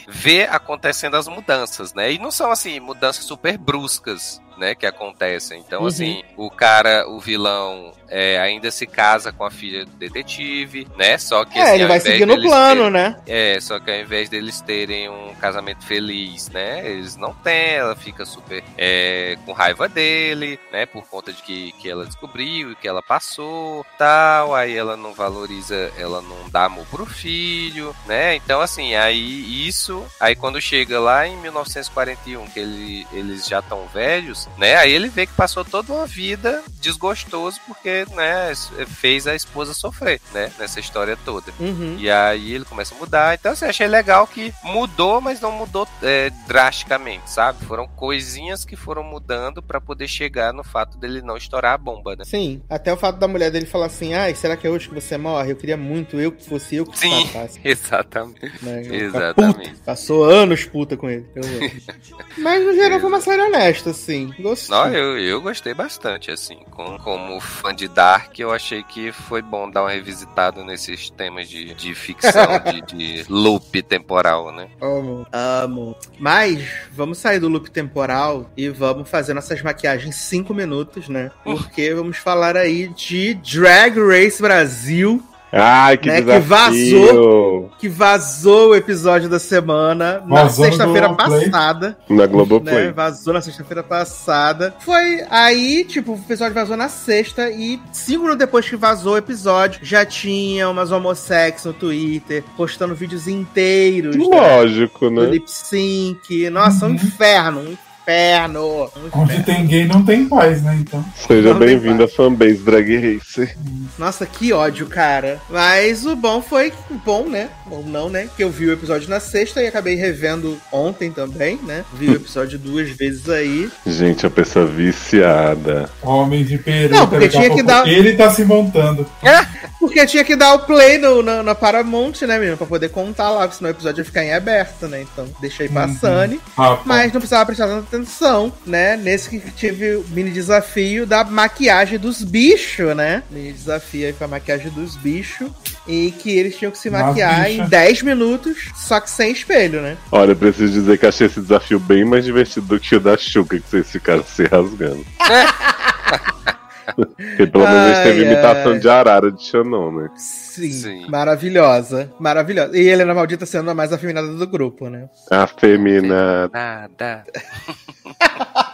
ver acontecendo as mudanças, né? E não são assim, mudanças super bruscas. Né, que acontecem. Então, Uhum. assim, o cara, o vilão, é, ainda se casa com a filha do detetive, né? Só que assim, É, ele ao vai invés seguindo o deles plano, terem- né? é, só que ao invés deles terem um casamento feliz, né? Eles não têm, ela fica super é, com raiva dele, né? Por conta de que, que ela descobriu e que ela passou, tal. Aí ela não valoriza, ela não dá amor pro filho, né? Então, assim, aí isso. Aí quando chega lá em 1941, que ele, eles já estão velhos, né? Aí ele vê que passou toda uma vida desgostoso porque, né? Fez a esposa sofrer, né? Nessa história toda. Uhum. E aí ele começa a mudar. Então, assim, achei legal que mudou, mas não mudou é, drasticamente, sabe? Foram coisinhas que foram mudando pra poder chegar no fato dele não estourar a bomba, né? Sim, até o fato da mulher dele falar assim, ai, será que é hoje que você morre? Eu queria muito eu que fosse eu que Sim. matasse. Exatamente. Né? Eu ficar Exatamente. puta. Passou anos puta com ele. Mas no geral foi uma série honesta, assim. Gostei. Não, eu, eu gostei bastante, assim. Com, como fã de Dark, eu achei que foi bom dar uma revisitada nesses temas de, de ficção, de, de loop temporal, né? Amo. Amo. Mas vamos sair do loop temporal e vamos fazer nossas maquiagens em 5 minutos, né? Porque vamos falar aí de Drag Race Brasil, Ai, que Né, que desafio! vazou. que vazou o episódio da semana na Vazou no sexta-feira passada. Na Globoplay. né? Vazou na sexta-feira passada. Foi aí, tipo, o episódio vazou na sexta e cinco minutos depois que vazou o episódio, já tinha umas homossexes no Twitter postando vídeos inteiros né, Lógico, do né? lip sync. Nossa, um Uhum. inferno, um inferno. Um Onde inferno. tem gay não tem paz, né? Então. Seja bem-vindo à fanbase Drag Race. Nossa, que ódio, cara. Mas o bom foi bom, né? Ou não, né? Que eu vi o episódio na sexta e acabei revendo ontem também, né? Vi o episódio duas vezes aí. Gente, a pessoa viciada. Homem de peruca. Não, porque tinha que dar- Ele tá se montando. Porque tinha que dar o play no, na, na Paramount, né, menino? Pra poder contar lá, porque senão o episódio ia ficar em aberto, né? Então deixei passando. Rapaz. Mas não precisava prestar tanta atenção, né? Nesse que tive o mini desafio da maquiagem dos bichos, né? Mini desafio aí pra maquiagem dos bichos. E que eles tinham que se maquiar em 10 minutos, só que sem espelho, né? Olha, eu preciso dizer que achei esse desafio bem mais divertido do que o da Xuca, que vocês ficaram se rasgando. Porque pelo menos a gente teve Ai, imitação ai. de arara de Xanon, né? Sim, Sim. maravilhosa. Maravilhosa. E Helena Maldita sendo a mais afeminada do grupo, né? A femina.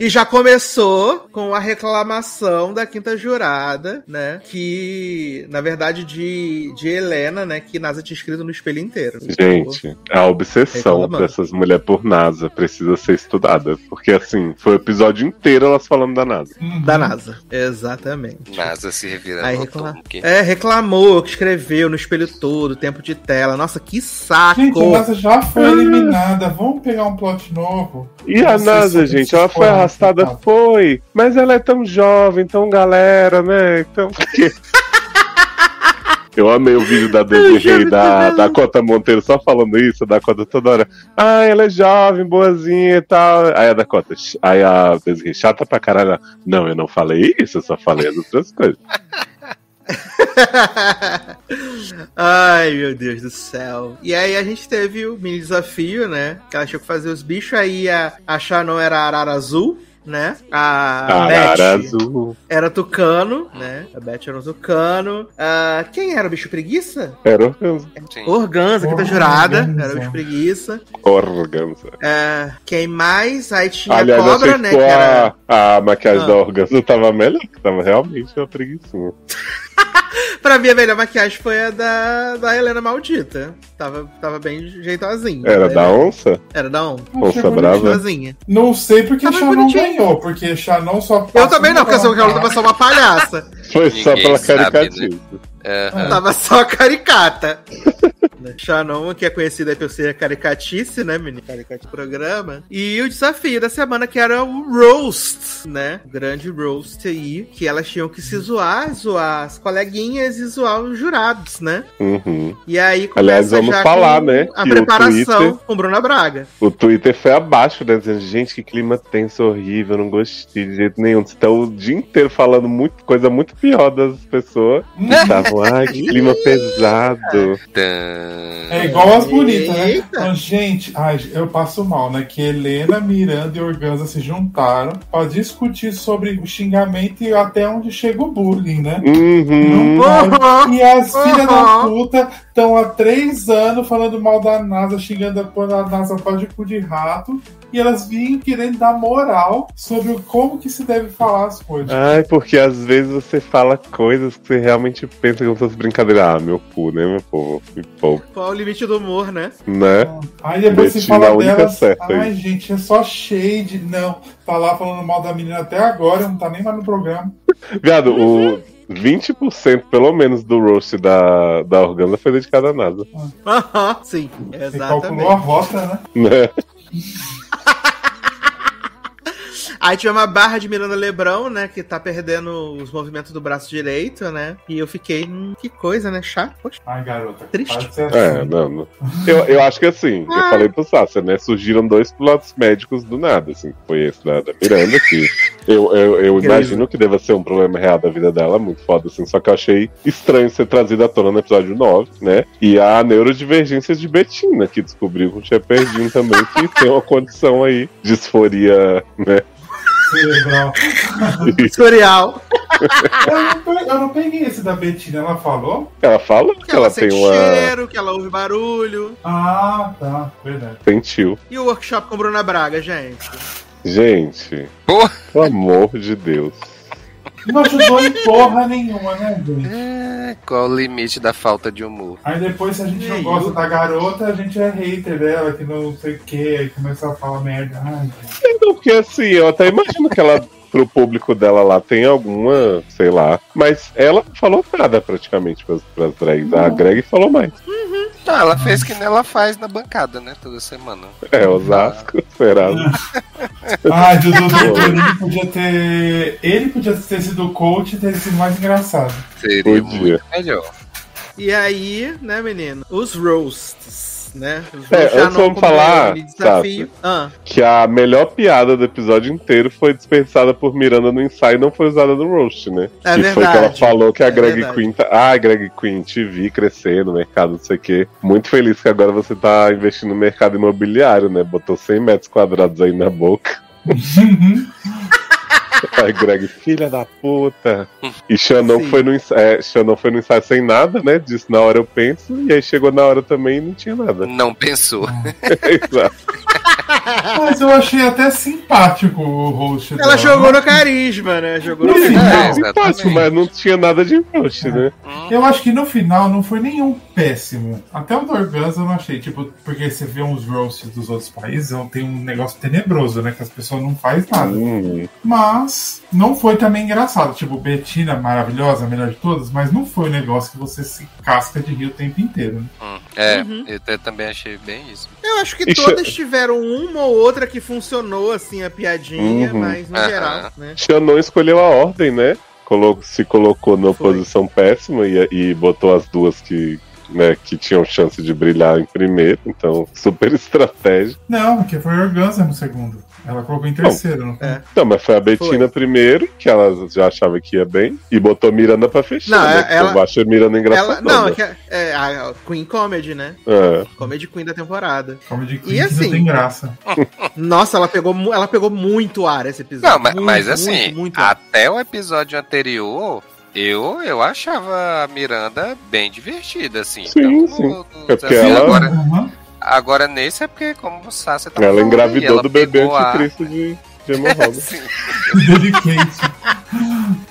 E já começou com a reclamação da quinta jurada, né? Que, na verdade, de, de Helena, né? Que NASA tinha escrito no espelho inteiro. Gente, a obsessão dessas mulheres por NASA precisa ser estudada. Porque, assim, foi o episódio inteiro elas falando da NASA. Uhum. Da NASA. Exatamente. NASA se revira Aí no recla... É, reclamou, que escreveu no espelho todo, tempo de tela. Nossa, que saco! Gente, a NASA já foi eliminada. Vamos pegar um plot novo. E a NASA, se gente, ela foi arrastada, arrastada. foi. Mas ela é tão jovem, tão galera, né? Então. Eu amei o vídeo da Desiree e da Dakota Monteiro só falando isso, a Dakota toda hora. Ah, ela é jovem, boazinha e tal. Aí a Dakota, aí a Desiree, chata pra caralho. Não, eu não falei isso, eu só falei as outras coisas. Ai, meu Deus do céu. E aí a gente teve o mini desafio, né? Que ela tinha que fazer os bichos. Aí a, a Shannon era arara azul, né? A Arara Beth azul. era tucano, né? A Beth era um tucano. Ah, quem era o bicho preguiça? Era organza. Sim. Organza, quinta Organza. jurada. Era o bicho preguiça. Organza. Ah, quem mais? Aí tinha Aliás, a cobra, achei né? que Que era... a, a maquiagem Ah. da Organza tava melhor, que tava realmente uma preguiçinha. Pra mim, a melhor maquiagem foi a da, da Helena Maldita. Tava, tava bem jeitosinha. Era da Helena. onça? Era da On. Onça Achei brava? Não sei porque Shannon bonitinho. ganhou, porque Shannon só Eu também não, porque uma- ela tava só uma palhaça. Foi só Ninguém pela sabe, né? caricativa. Aham. Tava só caricata. Shannon, que é conhecida por ser caricatice, né, menino? Caricate programa. E o desafio da semana, que era o Roast, né? O grande Roast aí, que elas tinham que se zoar, zoar as coleguinhas e zoar os jurados, né? Uhum. E aí Aliás, começa vamos já falar, com né, A preparação Twitter- com Bruna Braga. O Twitter foi abaixo, né? Dizendo, gente, que clima tenso, horrível, não gostei de jeito nenhum. Vocês estão o dia inteiro falando muito, coisa muito pior das pessoas. Estavam, ai, que clima pesado. É igual as bonitas, né? Então, gente, ai, eu passo mal, né? Que Helena, Miranda e Organza se juntaram pra discutir sobre o xingamento e até onde chega o bullying, né? Uhum. Não. Uhum. E as filhas da Uhum. puta estão há três anos falando mal da NASA, xingando a NASA pode de cu de rato. E elas vinham querendo dar moral sobre o- como que se deve falar as coisas. Ai, porque às vezes você fala coisas que você realmente pensa que são brincadeira. Ah, meu cu, né, meu povo? Me poupa, Qual o limite do humor, né? né? Aí depois a fala única delas, certa aí. ai gente, é só shade. Não, tá lá falando mal da menina até agora, não tá nem mais no programa. Viado, o 20% pelo menos do roast da, da Organza foi dedicado à NASA. Aham, sim, Você calculou a exatamente. rota, né? Né? Aí tinha uma barra de Miranda Lebrão, né? Que tá perdendo os movimentos do braço direito, né? E eu fiquei, hum, que coisa, né? Chato. Poxa. Ai, garota. Triste. de ser assim. É, não, não. Eu, eu acho que assim, eu falei pro Sácia, né? Surgiram dois pilotos médicos do nada, assim. Foi esse da, da Miranda, que eu, eu, eu imagino que deva ser um problema real da vida dela, muito foda, assim. Só que eu achei estranho ser trazido à tona no episódio 9, né? E a neurodivergência de Betina, que descobriu com o Tia Perdinho também, que tem uma condição aí, disforia, né? Cerebral. Tutorial. eu, não, eu não peguei esse da Betina, ela falou? Ela fala que, Que ela, ela tem sente uma. cheiro, que ela ouve barulho. Ah, tá, verdade. Sentiu. E o workshop com Bruna Braga, gente? Gente, Porra. pelo amor de Deus. Não ajudou em porra nenhuma, né, gente? É, Qual o limite da falta de humor? Aí depois, se a gente não Ei, gosta eu- da garota, a gente é hater dela, que não sei o que, aí começa a falar merda. Ai, gente. Não, porque assim, eu até imagino que ela, pro público dela lá, tem alguma, sei lá. Mas ela não falou nada praticamente pras, pras drags. A Greg falou mais. Não, ela fez que nem ela faz na bancada, né? Toda semana. É, Osasco, será? Ai, Dudu podia ter. Ele podia ter sido o coach e ter sido mais engraçado. Seria Podia. muito melhor. E aí, né, menino? Os roasts, né? É, antes vamos falar. Ah, Que a melhor piada do episódio inteiro foi desperdiçada por Miranda no ensaio e não foi usada no roast, né? É que foi que ela verdade. falou que a É Greg verdade. Queen tá. Ah, Greg Queen, te vi crescer no mercado, não sei o quê. Muito feliz que agora você tá investindo no mercado imobiliário, né? Botou 100 metros quadrados aí na boca. Aí Greg, filha da puta. E Shannon Sim. foi, no ensaio, é, Shannon foi no ensaio sem nada, né? Disse na hora eu penso. E aí chegou na hora também e não tinha nada. Não pensou. Exato. Mas eu achei até simpático o host Ela dela. jogou no carisma, né? Jogou no carisma. É, Simpático, mas não tinha nada de roast, né? Eu acho que no final não foi nenhum péssimo. Até o do Organza eu não achei. Tipo, porque você vê uns roasts dos outros países, tem um negócio tenebroso, né? Que as pessoas não fazem nada. Hum, Mas não foi também engraçado. Tipo, Betina maravilhosa, a melhor de todas, mas não foi um negócio que você se casca de rir o tempo inteiro. Né? Hum, É, Uhum. eu te- também achei bem isso. Eu acho que Ixi. todas tiveram uma ou outra que funcionou, assim, a piadinha, Uhum. mas no Aham. geral, né? Shannon escolheu a ordem, né? Colo- se colocou numa Foi. posição péssima e, e botou as duas que, né, que tinham chance de brilhar em primeiro. Então, super estratégia. Não, porque foi Organza no segundo. Ela colocou em terceiro. Não foi? É. Não, mas foi a Betina primeiro, que ela já achava que ia bem, e botou Miranda pra fechar. Não, né? é- ela- Eu acho Miranda engraçada. Não, é, que é, é a Queen Comedy, né? É. Comedy Queen da temporada. Comedy E Queen que assim- não tem graça. Nossa, ela pegou, ela pegou muito ar esse episódio. Não, mas, Muito, mas assim, muito, muito até o episódio anterior, eu, eu achava a Miranda bem divertida, assim. Sim, Tanto sim. no- no É porque ela- Agora, Uhum. Agora nesse é porque, como o Sasha tava Ela engravidou ela do bebê pegou a- anticristo de. de hemorroida.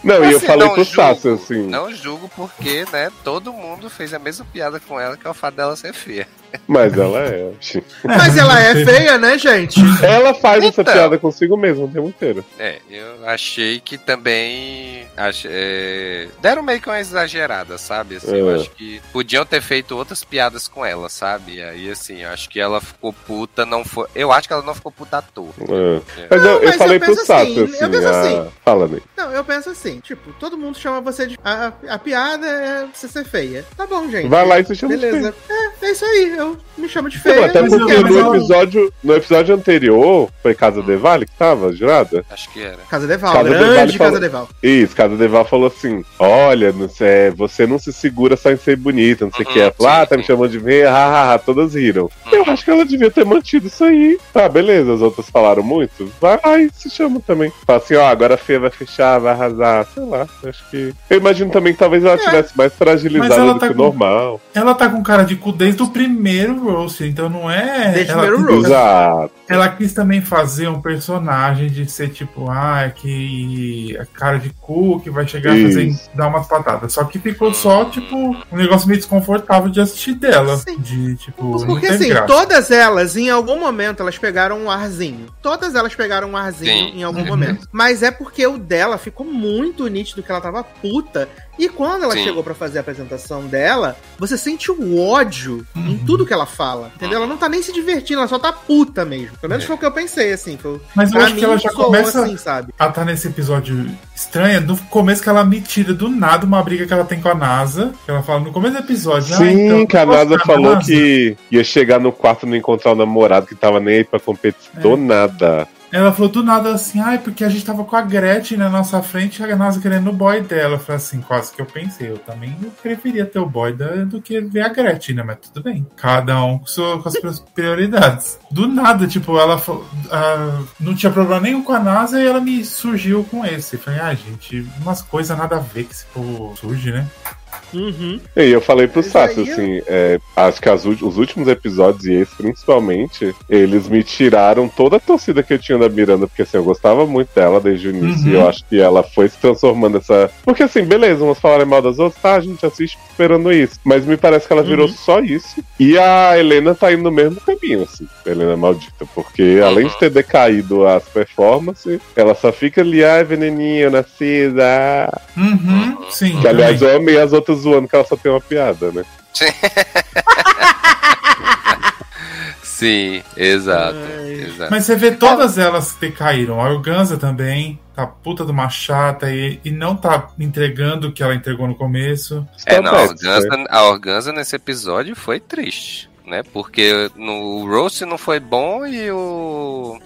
Não, e eu Assim, falei pro julgo, Sácio, assim, Não julgo porque, né, todo mundo fez a mesma piada com ela, que é o fato dela ser feia. Mas ela é. Mas ela é feia, né, gente? Ela faz essa Então. piada consigo mesmo o tempo inteiro. É, eu achei que também. ach- é, deram meio que uma exagerada, sabe? Assim, Eu É. acho que podiam ter feito outras piadas com ela, sabe? Aí, assim, eu acho que ela ficou puta, não foi. Eu acho que ela não ficou puta à toa. É. Mas eu, eu mas eu falei pro penso Sácio, assim, assim, eu penso a- assim. Fala, Ney. Não, eu penso assim, tipo, todo mundo chama você de. A, a piada é você ser feia. Tá bom, gente. Vai lá e se chama de Beleza. É, é isso aí. Eu me chamo de Não, feia. até porque eu- no eu- episódio, no episódio anterior, foi Casa de Vale que tava, jurada? Acho que era. Casa Deval, Casa grande Deval, Casa falou- Deval. Isso, Casa de Vale falou assim: Olha, não sei, você não se segura só em ser bonita, não sei o Uhum, que. Ela falou, ah, tá me chamando de feia, hahaha, todas riram. Eu acho que ela devia ter mantido isso aí. Tá, beleza, as outras falaram muito. Vai se chama também. Fala assim, ó, agora a feia vai fechar, vai arrasar, sei lá. Acho que. Eu imagino também que talvez ela tivesse mais fragilizada do tá que o com- normal. Ela tá com cara de cu desde o primeiro roast, então não é. Desde o ela, primeiro roast. Exato. ela quis também fazer um personagem de ser tipo, ah, que a cara de cu que vai chegar a fazer Isso. dar umas patadas. Só que ficou só, tipo, um negócio meio desconfortável de assistir dela. Sim. De, tipo, Porque assim, graça. todas elas, em algum momento, elas pegaram um arzinho. Todas elas pegaram um arzinho Sim. em algum Uhum. momento. Mas é porque o dela ficou muito nítido que ela tava puta. E quando ela Sim. chegou pra fazer a apresentação dela, você sente o ódio em Uhum. tudo que ela fala. Entendeu? Ela não tá nem se divertindo, ela só tá puta mesmo. Pelo menos É. foi o que eu pensei, assim. Foi, Mas eu pra acho que ela já começa assim, sabe? a estar nesse episódio estranha no começo que ela me tira do nada uma briga que ela tem com a NASA. Que ela fala no começo do episódio. ah, Sim, então, que a NASA falou NASA. que ia chegar no quarto e não encontrar o namorado que tava nem aí pra competir. É. Do nada. Ela falou do nada assim, ai, porque a gente tava com a Gretchen na nossa frente e a NASA querendo o boy dela. Eu falei assim, quase que eu pensei. Eu também preferia ter o boy da, do que ver a Gretchen, né? Mas tudo bem. Cada um com, sua- com as suas prioridades. Do nada, tipo, ela ah, não tinha problema nenhum com a NASA e ela me surgiu com esse. Eu falei, ai, gente, umas coisas nada a ver que esse povo surge, né? Uhum. E eu falei pro eu- assim, é, acho que as os últimos episódios, e esse principalmente, eles me tiraram toda a torcida que eu tinha da Miranda, porque assim, eu gostava muito dela desde o início, Uhum. e eu acho que ela foi se transformando essa. Porque assim, beleza, umas falarem mal das outras, tá, a gente assiste esperando isso. Mas me parece que ela virou Uhum. só isso. E a Helena tá indo no mesmo caminho, assim, Helena maldita, porque além de ter decaído as performances, ela só fica ali, ai, veneninho, nascida. Uhum, sim. Que aliás eu amei as outras zoando que ela só tem uma piada, né? Sim, exato. Ai. exato. Mas você vê todas elas que caíram. A Organza também, tá puta de uma chata e, e não tá entregando o que ela entregou no começo. É, não, a Organza, né? a Organza nesse episódio foi triste, né? Porque no o Roast não foi bom e o.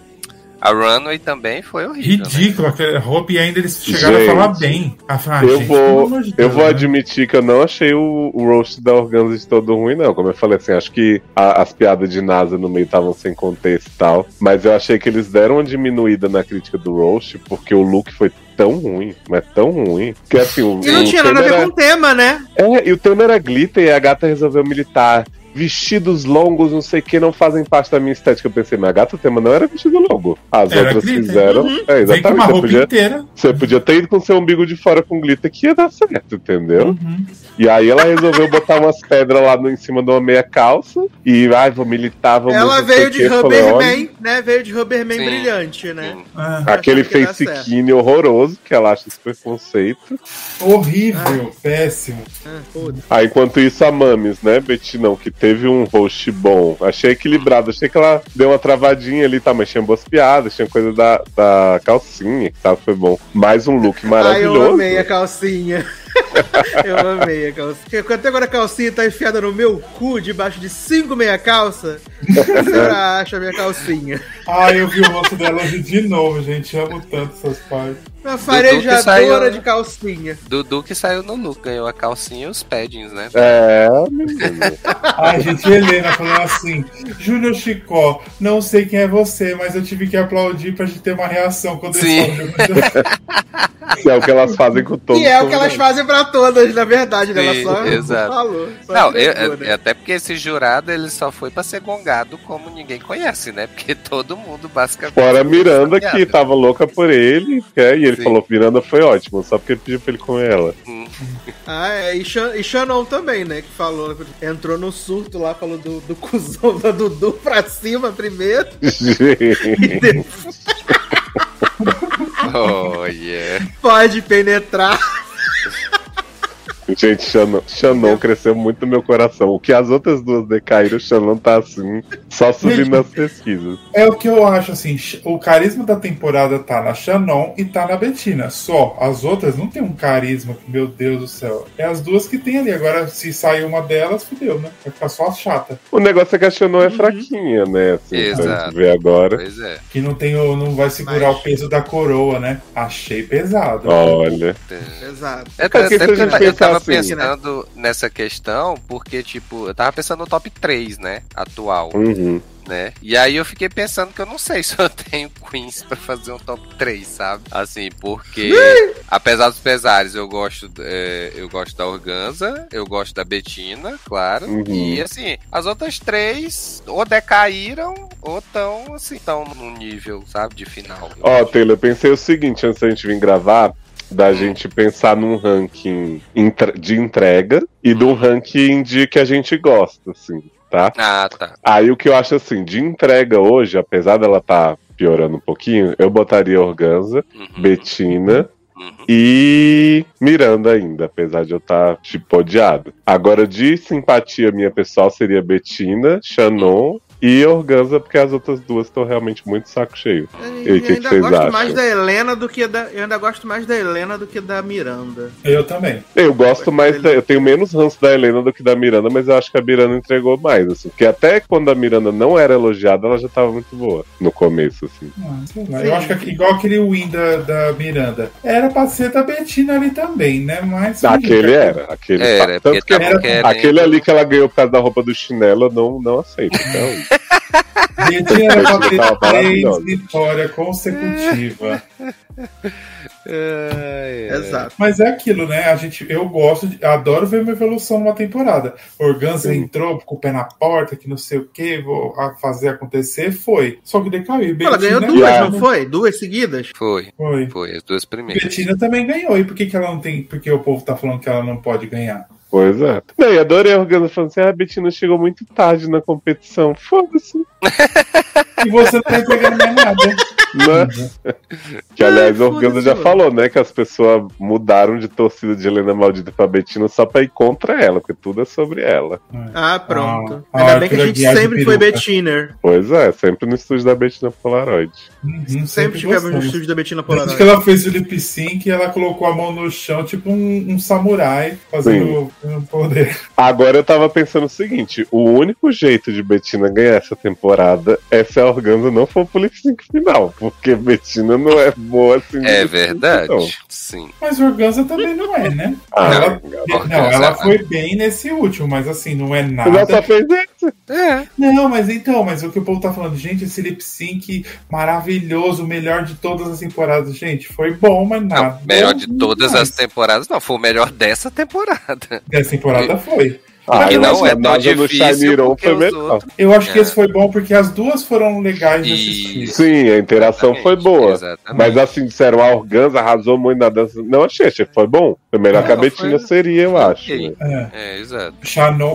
A Runway também foi horrível. né? Ridículo aquele roupa e ainda eles chegaram Gente, a falar bem. A falar, eu gente, vou, eu Deus, vou né? admitir que eu não achei o, o roast da Organza de todo ruim, não. Como eu falei assim, acho que a- as piadas de NASA no meio estavam sem contexto e tal. Mas eu achei que eles deram uma diminuída na crítica do roast, porque o look foi tão ruim, mas tão ruim. Que assim, o, E não tinha nada a ver era- com o tema, né? É, e o tema era glitter e a gata resolveu militar. Vestidos longos, não sei o que, não fazem parte da minha estética. Eu pensei, mas a gata, o tema não era vestido longo. As Era outras glitter. fizeram. Uhum. É, Vem exatamente. uma Você roupa podia, inteira. você podia ter ido com seu umbigo de fora com glitter que ia dar certo, entendeu? Uhum. E aí ela resolveu botar umas pedras lá no, em cima de uma meia calça. E, ai, vou militar, vamos Ela veio de Rubberman, né? Veio de Rubberman brilhante, né? Ah, Aquele face skinny horroroso, que ela acha esse preconceito. horrível, péssimo. Ah. Aí, enquanto isso, a Mames, né, Betinão, que teve um host bom. Achei equilibrado. Achei que ela deu uma travadinha ali, tá? Mas tinha boas piadas, tinha coisa da, da calcinha, que tava, foi bom. Mais um look Ai, eu maravilhoso. amei a calcinha. eu amei a calcinha. Porque Até agora a calcinha tá enfiada no meu cu, debaixo de cinco meia calça. Senhora acha a minha calcinha. Ai, eu vi o rosto dela hoje de novo, gente. Amo tanto essas partes. Uma saiu- farejadora de calcinha. Dudu que saiu no look, ganhou a calcinha e os paddings, né? É. Ai, gente, Helena falou assim: Júnior Chicó, não sei quem é você, mas eu tive que aplaudir pra gente ter uma reação quando Sim. eles falam. que é o que elas fazem com todos E é o que elas fazem pra todas, na verdade, né? Ela só exato. falou. só Não, eu- entregou, é- né? é até porque esse jurado ele só foi pra ser gongado como ninguém conhece, né? Porque todo mundo basicamente. Fora a Miranda, que tava louca por ele, é, e ele Sim. falou: Miranda foi ótimo, só porque ele pediu pra ele comer ela. Ah, é, e, e Shannon também, né? Que falou, entrou no surto lá, falou do, do cuzão da Dudu pra cima primeiro. E depois Oh, yeah. pode penetrar. Gente, Shannon cresceu muito no meu coração. O que as outras duas decaíram, o Shannon tá assim, só subindo Gente. nas pesquisas. É o que eu acho, assim, o carisma da temporada tá na Shannon e tá na Bettina. Só. As outras não tem um carisma meu Deus do céu. É as duas que tem ali. Agora, se sair uma delas, fudeu, né? Vai ficar só a chata. O negócio é que a Shannon é fraquinha, né? Assim, pra Exato. gente ver agora. Pois é. Que não tem o, não vai segurar Mas- o peso da coroa, né? Achei pesado. Olha. Exato. É, porque até se a gente porque eu pensar tava assim, pensando nessa questão, porque, tipo, eu tava pensando no top 3, né? Atual, Uhum. né? E aí eu fiquei pensando que eu não sei se eu tenho Queens pra fazer um top 3, sabe? Assim, porque, apesar dos pesares, eu gosto, é, eu gosto da Organza, eu gosto da Betina, claro. Uhum. E, assim, as outras três ou decaíram ou tão, assim, tão no nível, sabe? De final. Ó, Taylor, eu pensei o seguinte antes da gente vir gravar. Da gente pensar num ranking de entrega e de um ranking de que a gente gosta, assim, tá? Ah, tá. Aí o que eu acho assim, de entrega hoje, apesar dela tá piorando um pouquinho, eu botaria Organza, Uhum. Betina Uhum. e Miranda ainda, apesar de eu estar tipo odiado. Agora, de simpatia minha pessoal seria Betina, Shannon e Organza, porque as outras duas estão realmente muito saco cheio. Eu, E que que ainda vocês gosto acham? mais da Helena do que da. Eu ainda gosto mais da Helena do que da Miranda. Eu também. Eu gosto mais, da- eu tenho menos ranço da Helena do que da Miranda, mas eu acho que a Miranda entregou mais, assim. Porque até quando a Miranda não era elogiada, ela já tava muito boa no começo, assim. Ah. Eu acho que aqui- igual aquele win da, da Miranda. Era pra ser da Bettina ali também, né? Mas. Aquele era, aquele Era, tanto que era- aquele ali que ela ganhou por causa da roupa do chinelo, eu não, não aceito. Então, Bettina era pra ter três vitórias consecutivas. É, é. Exato. Mas é aquilo, né? A gente, eu gosto, de, adoro ver uma evolução numa temporada. Organza Sim. entrou com o pé na porta, que não sei o que, vou fazer acontecer, foi. Só que decaiu. Ela ganhou duas, não foi? Duas seguidas? Foi, Foi. foi, as duas primeiras. Bettina também ganhou. E por que, que ela não tem? Porque o povo tá falando que ela não pode ganhar. Pois é. Não, e adorei a Organza falando assim: ah, a Betina chegou muito tarde na competição. Foda-se. E você não tá entregando mais nada. Né? Que aliás, a Organza foda-se, já falou, né? Que as pessoas mudaram de torcida de Helena Maldita pra Betina só pra ir contra ela, porque tudo é sobre ela. Ah, pronto. Ah, Ainda ah, bem que a gente sempre foi. Bettiner. Pois é, sempre no estúdio da Betina Polaroid. Uhum, Sempre tivemos no estúdio da Bettina Desde Polaroid. que ela fez o lip sync, ela colocou a mão no chão, tipo um, um samurai, fazendo um poder. Agora eu tava pensando o seguinte: o único jeito de Betina ganhar essa temporada é se a Organza não for pro lip sync final, porque Betina não é boa assim. É verdade, não. sim. Mas Organza também não é, né? Ah, ela, não, ela é- foi bem nesse último, mas assim, não é Mas ela só nada. fez esse. É. Não, mas então, mas o que o povo tá falando, gente, esse lip sync maravilhoso, o melhor de todas as temporadas, gente, foi bom, mas nada. Não, melhor de todas mais. as temporadas, não, foi o melhor dessa temporada. Dessa temporada foi. Ah, que eu não acho é que tão difícil foi melhor. Eu acho que É. esse foi bom porque as duas foram legais de assistir. Sim, a interação foi boa. Exatamente. Mas assim, disseram, a Organza arrasou muito na dança. Não achei, achei que foi bom. Foi melhor Não, que a Betina foi- seria, eu acho. Ok. né? É. É, exato.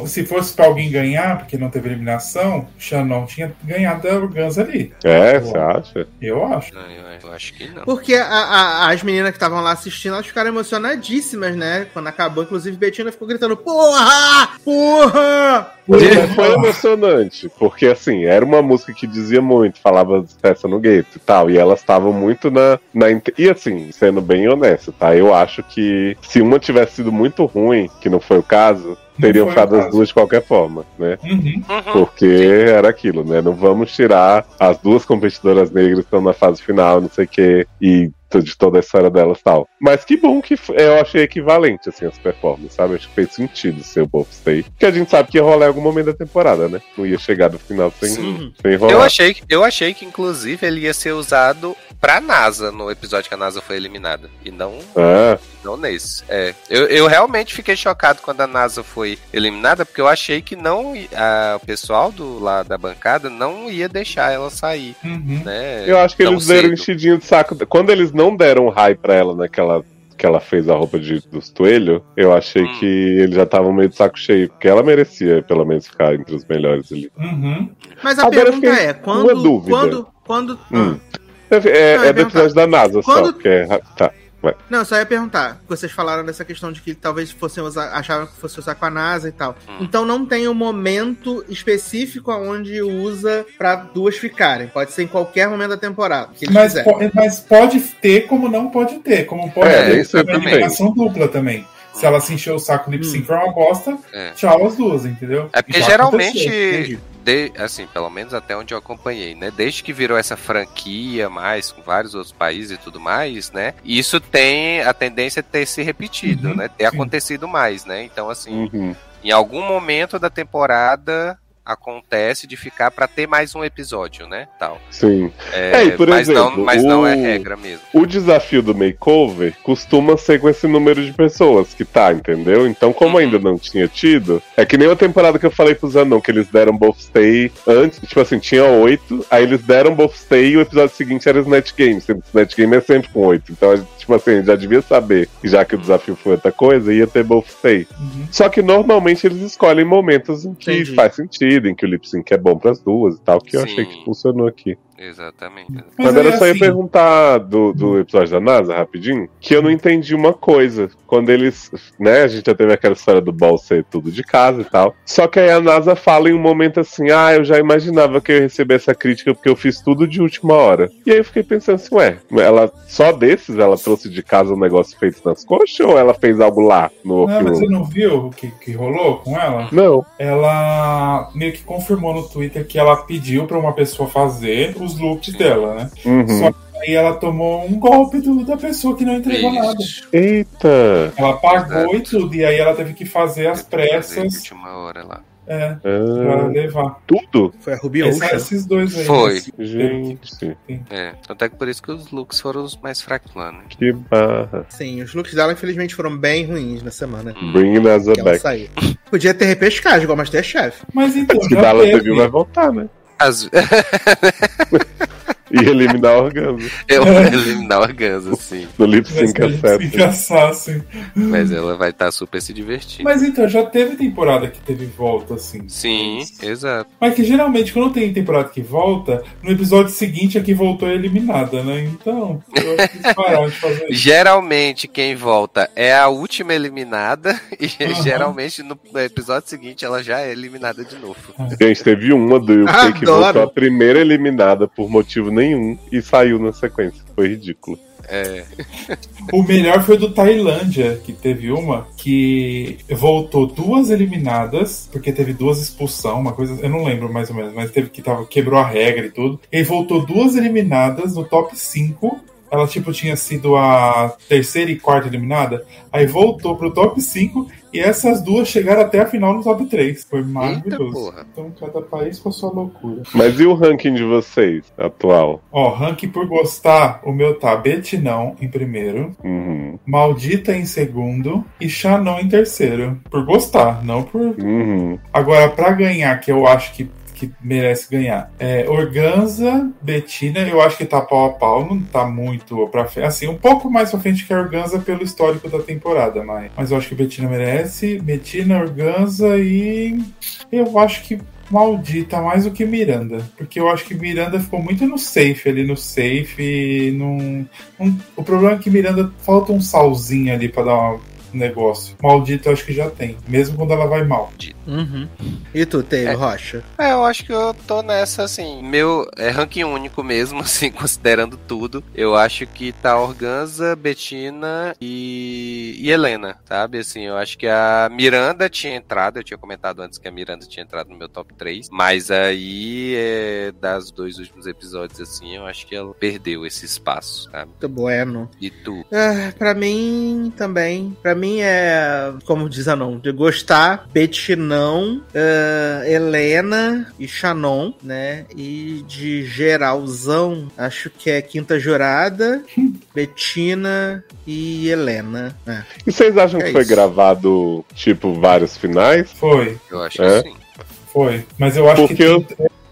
Se fosse pra alguém ganhar, porque não teve eliminação, Shannon tinha ganhado a Organza ali. É, você acha? Eu acho. Não, eu, eu acho que não. Porque a- a- as meninas que estavam lá assistindo, elas ficaram emocionadíssimas, né? Quando acabou, inclusive, Betina ficou gritando: Porra! Porra! Foi, foi emocionante, porque assim, era uma música que dizia muito, falava de festa no gueto e tal, e elas estavam muito na, na. E assim, sendo bem honesto, tá? Eu acho que se uma tivesse sido muito ruim, que não foi o caso, teriam ficado as duas de qualquer forma, né? Uhum. Porque era aquilo, né? Não vamos tirar as duas competidoras negras que estão na fase final, não sei o quê, e de toda a história delas e tal. Mas que bom que eu achei equivalente, assim, as performances, sabe? Acho que fez sentido ser o Both Stay. Porque a gente sabe que ia rolar em algum momento da temporada, né? Não ia chegar no final sem, Sim. sem rolar. Eu achei, que- eu achei que, inclusive, ele ia ser usado pra NASA no episódio que a NASA foi eliminada. E não, Ah, não nesse. É, eu, eu realmente fiquei chocado quando a NASA foi eliminada, porque eu achei que não a- o pessoal do lá da bancada não ia deixar ela sair, Uhum. né? eu acho que eles deram cedo. enchidinho de saco. Quando eles não deram raio pra ela naquela. Que ela fez a roupa de, dos toelhos, eu achei Hum. que eles já estavam meio de saco cheio, porque ela merecia, pelo menos, ficar entre os melhores ali. Uhum. Mas a Agora pergunta é, quando. uma dúvida. Quando. Quando. Hum. Ah, É, é, Não, é do episódio da NASA só, Quando- que é. Tá. Não, eu só ia perguntar. Vocês falaram dessa questão de que talvez fossem usar, achavam que fosse usar com a NASA e tal. Hum. Então não tem um momento específico onde usa pra duas ficarem. Pode ser em qualquer momento da temporada. Mas, po- mas pode ter, como não pode ter. Como pode É, ter isso eliminação dupla também. Se ela se encher o saco lip sync for uma bosta, É. tchau as duas, entendeu? É porque geralmente. De- assim, pelo menos até onde eu acompanhei, né? Desde que virou essa franquia mais com vários outros países e tudo mais, né? Isso tem a tendência de ter se repetido, Uhum, né? Ter sim. acontecido mais, né? Então, assim, Uhum. em algum momento da temporada acontece de ficar pra ter mais um episódio, né? Tal. Sim. É, É, e por mas exemplo, não, mas não é o- regra mesmo. O desafio do makeover costuma ser com esse número de pessoas que tá, entendeu? Então, como Uhum. ainda não tinha tido, é que nem a temporada que eu falei pro Zanon, que eles deram Both Stay antes, tipo assim, tinha oito, aí eles deram Both Stay e o episódio seguinte era Snatch Game. Snatch Game é sempre com oito. Então, a gente, tipo assim, já devia saber, que já que o desafio foi outra coisa, ia ter Both Stay. Uhum. Só que normalmente eles escolhem momentos em que Entendi. faz sentido, que o lip sync é bom pras duas e tal, que eu Sim. achei que funcionou aqui. Exatamente. Mas aí, era só ia assim- perguntar do, do episódio da NASA, rapidinho, que eu não entendi uma coisa. Quando eles, né, a gente já teve aquela história do Ball ser tudo de casa e tal. Só que aí a NASA fala em um momento assim, ah, eu já imaginava que eu ia receber essa crítica porque eu fiz tudo de última hora. E aí eu fiquei pensando assim, ué, ela só desses ela trouxe de casa um negócio feito nas coxas ou ela fez algo lá no Não, mas você não viu o que, que rolou com ela? Não. Ela meio que confirmou no Twitter que ela pediu pra uma pessoa fazer os looks dela, né? Uhum. Só que aí ela tomou um golpe do- da pessoa que não entregou nada. Isso. Eita! Ela pagou Exato. e tudo, e aí ela teve que fazer as de pressas última hora lá. é, pra Ah, levar. tudo? Foi a Ruby Essa- Ocean. esses dois aí. Foi. né? Gente, É. Tanto é que por isso que os looks foram os mais fracos lá, né? que barra. Sim, os looks dela infelizmente foram bem ruins na semana. Hum. Bring NASA Que back. saiu. Podia ter repescagem, igual Masterchef. Mas então, Se já Dallas teve. Vai voltar, né? As... E eliminar o orgasmo. Eu vou eliminar o organza, assim. No lip sync assassin. Mas ela vai estar super se divertindo. Mas então, já teve temporada que teve volta, assim. Sim, exato. Mas que geralmente, quando tem temporada que volta, no episódio seguinte a que voltou é eliminada, né? Então, eu acho que eles pararam de fazer isso. Geralmente quem volta é a última eliminada e Aham. geralmente no episódio seguinte ela já é eliminada de novo. Gente, teve uma do UK que voltou a primeira eliminada por motivo nenhum e saiu na sequência. Foi ridículo. É, O melhor foi do Tailândia, que teve uma que voltou duas eliminadas, porque teve duas expulsão, uma coisa, eu não lembro mais ou menos, mas teve que tava, quebrou a regra e tudo. E voltou duas eliminadas no top 5. Ela, tipo, tinha sido a terceira e quarta eliminada. Aí voltou pro top 5 e essas duas chegaram até a final no top 3. Foi maravilhoso. porra. Então, cada país com a sua loucura. Mas e o ranking de vocês, atual? Ó, rank por gostar, o meu tá Betinão em primeiro. Uhum. Maldita em segundo e Xanon em terceiro. Por gostar, não por. Uhum. Agora, pra ganhar, que eu acho que, que merece ganhar, é Organza, Betina, eu acho que tá pau a pau, não tá muito pra frente. Assim, um pouco mais pra frente que a Organza pelo histórico da temporada, mas, mas eu acho que Betina merece. Betina, Organza e. Eu acho que. Maldita mais do que Miranda. Porque eu acho que Miranda ficou muito no safe ali, no safe. Não, não- o problema é que Miranda falta um salzinho ali pra dar uma, negócio. Maldito eu acho que já tem, mesmo quando ela vai mal. Uhum. E tu, Taylor É. Rocha? É, eu acho que eu tô nessa, assim. Meu é ranking único mesmo, assim, considerando tudo. Eu acho que tá Organza, Betina e, e Helena, sabe? Assim, eu acho que a Miranda tinha entrado, eu tinha comentado antes que a Miranda tinha entrado no meu top 3. Mas aí, é, das dois últimos episódios, assim, eu acho que ela perdeu esse espaço, sabe? Muito bueno. E tu? Ah, pra mim também. Pra mim é, como diz a não, de gostar, Betinão, ah, Helena e Shannon, né? E de geralzão, acho que é Quinta Jurada, Betina e Helena. É. E vocês acham É que foi isso. gravado, tipo, vários finais? Foi, Eu acho É? que sim. foi. Mas eu acho Porque que eu-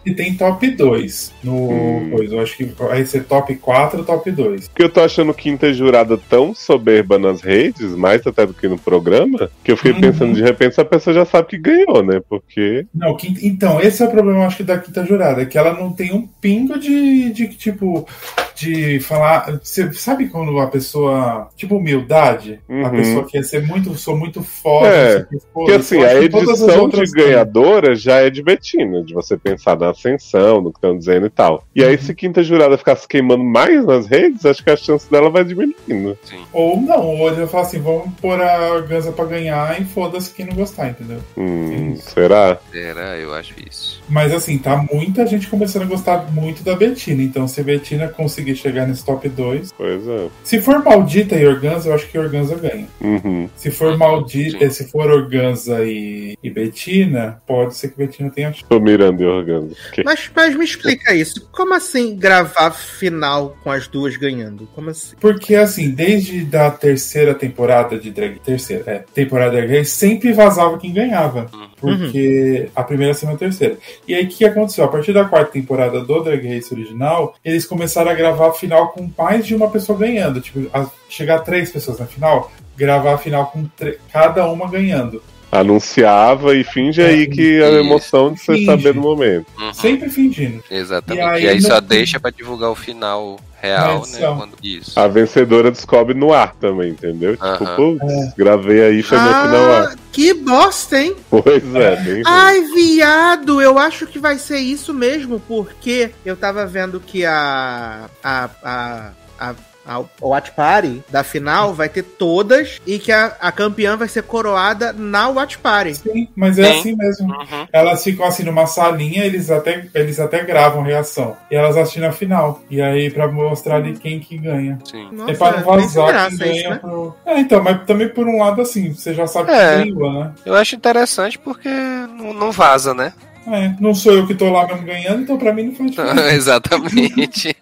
que tem top 2 no Hum. coisa. Eu acho que vai ser top 4, top 2. Porque eu tô achando Quinta Jurada tão soberba nas redes, mais até do que no programa, que eu fiquei Uhum. pensando, de repente, a pessoa já sabe que ganhou, né? Porque. Não, quinta- então, esse é o problema, eu acho que da quinta jurada, que ela não tem um pingo de, de tipo, de falar. Você sabe quando a pessoa. Tipo, humildade? A Uhum. pessoa quer ser muito. Sou muito foda. É, Porque assim, a edição de ganhadora já é de Betina, de você pensar na ascensão, no que estão dizendo e tal. E Uhum. aí, se Quinta Jurada ficar se queimando mais nas redes, acho que a chance dela vai diminuindo. Sim. Ou não, ou ele vai falar assim: vamos pôr a Ganza pra ganhar e foda-se quem não gostar, entendeu? Hum, será? Será? Eu acho isso. Mas assim, tá muita gente começando a gostar muito da Betina. Então, se a Betina conseguir chegar nesse top 2. Pois é. Se for maldita e Organza, eu acho que Organza ganha. Uhum. Se for maldita, se for Organza e, e Betina, pode ser que Betina tenha chance. Tô mirando e orgando. Que- Mas, mas me explica isso. Como assim gravar final com as duas ganhando? Como assim? Porque assim, desde da terceira temporada de Drag terceira, é, temporada de Drag Race, sempre vazava quem ganhava. Porque a primeira, a segunda e a terceira. E aí o que aconteceu? A partir da quarta temporada do Drag Race original, eles começaram a gravar a final com mais de uma pessoa ganhando. Tipo, a- chegar a três pessoas na final, gravar a final com cada uma ganhando. Anunciava e finge aí que a Isso. emoção de você Finge. saber no momento. Uhum. Sempre fingindo. Exatamente. E aí E aí, só deixa pra divulgar o final real, né? Quando... Isso. A vencedora descobre no ar também, entendeu? Tipo, Aham. putz, gravei aí, foi meu final ar. Ah, que bosta, hein? Pois é, bem ruim. Ai, viado, eu acho que vai ser isso mesmo, porque eu tava vendo que a. a. a. a a Watch Party da final vai ter todas e que a, a campeã vai ser coroada na Watch Party. Sim, mas é Sim. assim mesmo. Uhum. Elas ficam assim numa salinha, eles até, eles até gravam reação. E elas assistem a final. E aí, pra mostrar ali quem que ganha. Sim. é pra não vazar quem ganha isso, né? pro. É, então, mas também por um lado assim, você já sabe É. quem ganhou, né? Eu acho interessante porque não, não vaza, né? É, não sou eu que tô lá mesmo ganhando, então pra mim não faz diferença. Exatamente.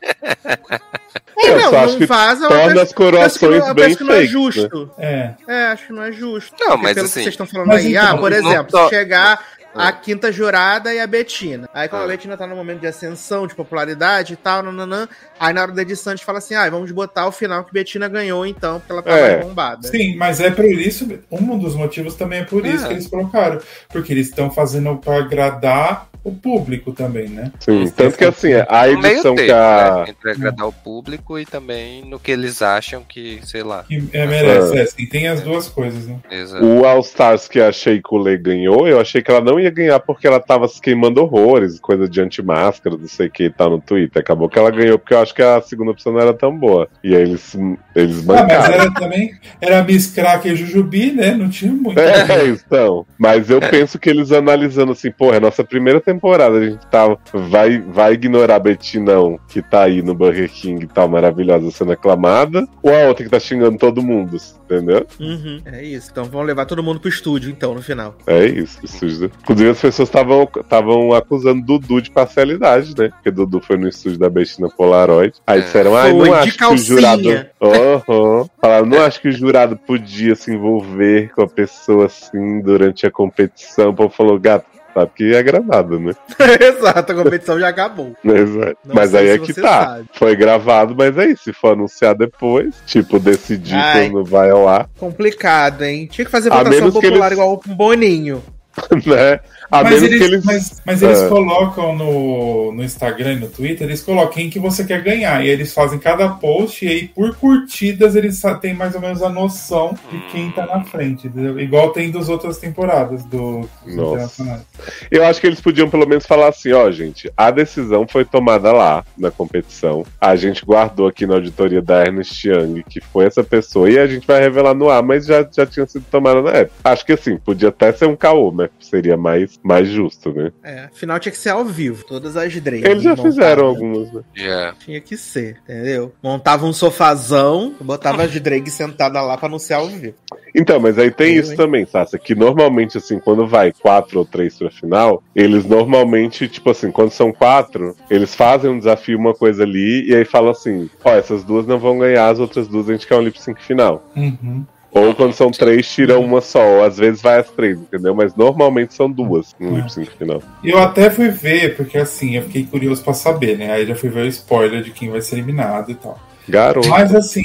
É, Eu não, acho que vaza, eu Torna as coroações penso que não- eu bem que não é feitas, né? justo. É. É, acho que não é justo. Não, Porque mas pelo assim- que vocês estão falando Mas aí, então, ah, por exemplo, tô- chegar a É. quinta jurada e a Betina. Aí como Ah. a Betina tá no momento de ascensão, de popularidade e tal, nananã, aí na hora da edição a gente fala assim, ah, vamos botar o final que Betina ganhou então, porque ela tá É. bombada. Sim, mas é por isso, um dos motivos também é por isso É. que eles colocaram. Porque eles estão fazendo pra agradar o público também, né? Sim, Esse tanto que assim, a edição que termo, a. né? Entre agradar o público e também no que eles acham que, sei lá. Que é, merece, é, sim, tem as duas coisas, né? Exato. O All Stars que a Sheikh Lei ganhou, eu achei que ela não ia ganhar porque ela tava se queimando horrores, coisa de anti-máscara, não sei o que e tal no Twitter. Acabou que ela ganhou porque eu acho que a segunda opção não era tão boa. E aí eles, eles Ah, mas era também. Era Miss Crack e Jujubi, né? Não tinha muito. É, então. Mas eu penso que eles analisando assim, porra, é nossa primeira temporada, a gente tá. Vai, vai ignorar a Betinão, que tá aí no Burger King e tal, maravilhosa, sendo aclamada, ou a outra que tá xingando todo mundo, entendeu? Uhum, é isso. Então vamos levar todo mundo pro estúdio, então, no final. É isso, isso. Inclusive as pessoas estavam estavam acusando Dudu de parcialidade, né? Porque Dudu foi no estúdio da Betina Polaroid. Aí É. disseram, ai, Foi, não acho que o jurado. calcinha. Aham. Falaram, não acho que o jurado podia se envolver com a pessoa assim durante a competição. O povo falou, gato, sabe que é gravado, né? Exato, a competição já acabou. Exato. Não Mas aí é que tá. sabe. Foi gravado, mas é isso. Se for anunciar depois, tipo, decidir Ai. quando vai ao ar. Complicado, hein? Tinha que fazer votação popular eles- igual o Boninho. né? A mas eles, eles. mas, mas eles Ah. colocam no, no Instagram e no Twitter, eles colocam quem que você quer ganhar. E eles fazem cada post e aí, por curtidas, eles têm mais ou menos a noção de quem tá na frente. entendeu? Igual tem das outras temporadas do, Nossa. internacionais. Eu acho que eles podiam pelo menos falar assim, ó, gente, a decisão foi tomada lá na competição. A gente guardou aqui na auditoria da Ernest Young, que foi essa pessoa, e a gente vai revelar no ar, mas já, já tinha sido tomada na época. Acho que assim, podia até ser um caô, mas seria mais, mais justo, né? É, afinal tinha que ser ao vivo. Todas as drags. Eles já montadas. fizeram algumas, né? Já. Tinha que ser, entendeu? Montava um sofazão, botava as drags sentadas lá pra não ser ao vivo. Então, mas aí tem Eu, isso hein? também, Sasha, que normalmente, assim, quando vai quatro ou três pra final, eles normalmente, tipo assim, quando são quatro, eles fazem um desafio, uma coisa ali, e aí falam assim, ó, essas duas não vão ganhar, as outras duas a gente quer um lip sync final. Uhum. Ou quando são três, tira uma só, ou às vezes vai as três, entendeu? Mas normalmente são duas no lip sync final. Eu até fui ver, porque assim, eu fiquei curioso pra saber, né? Aí já fui ver o spoiler de quem vai ser eliminado e tal. Garoto. Mas assim,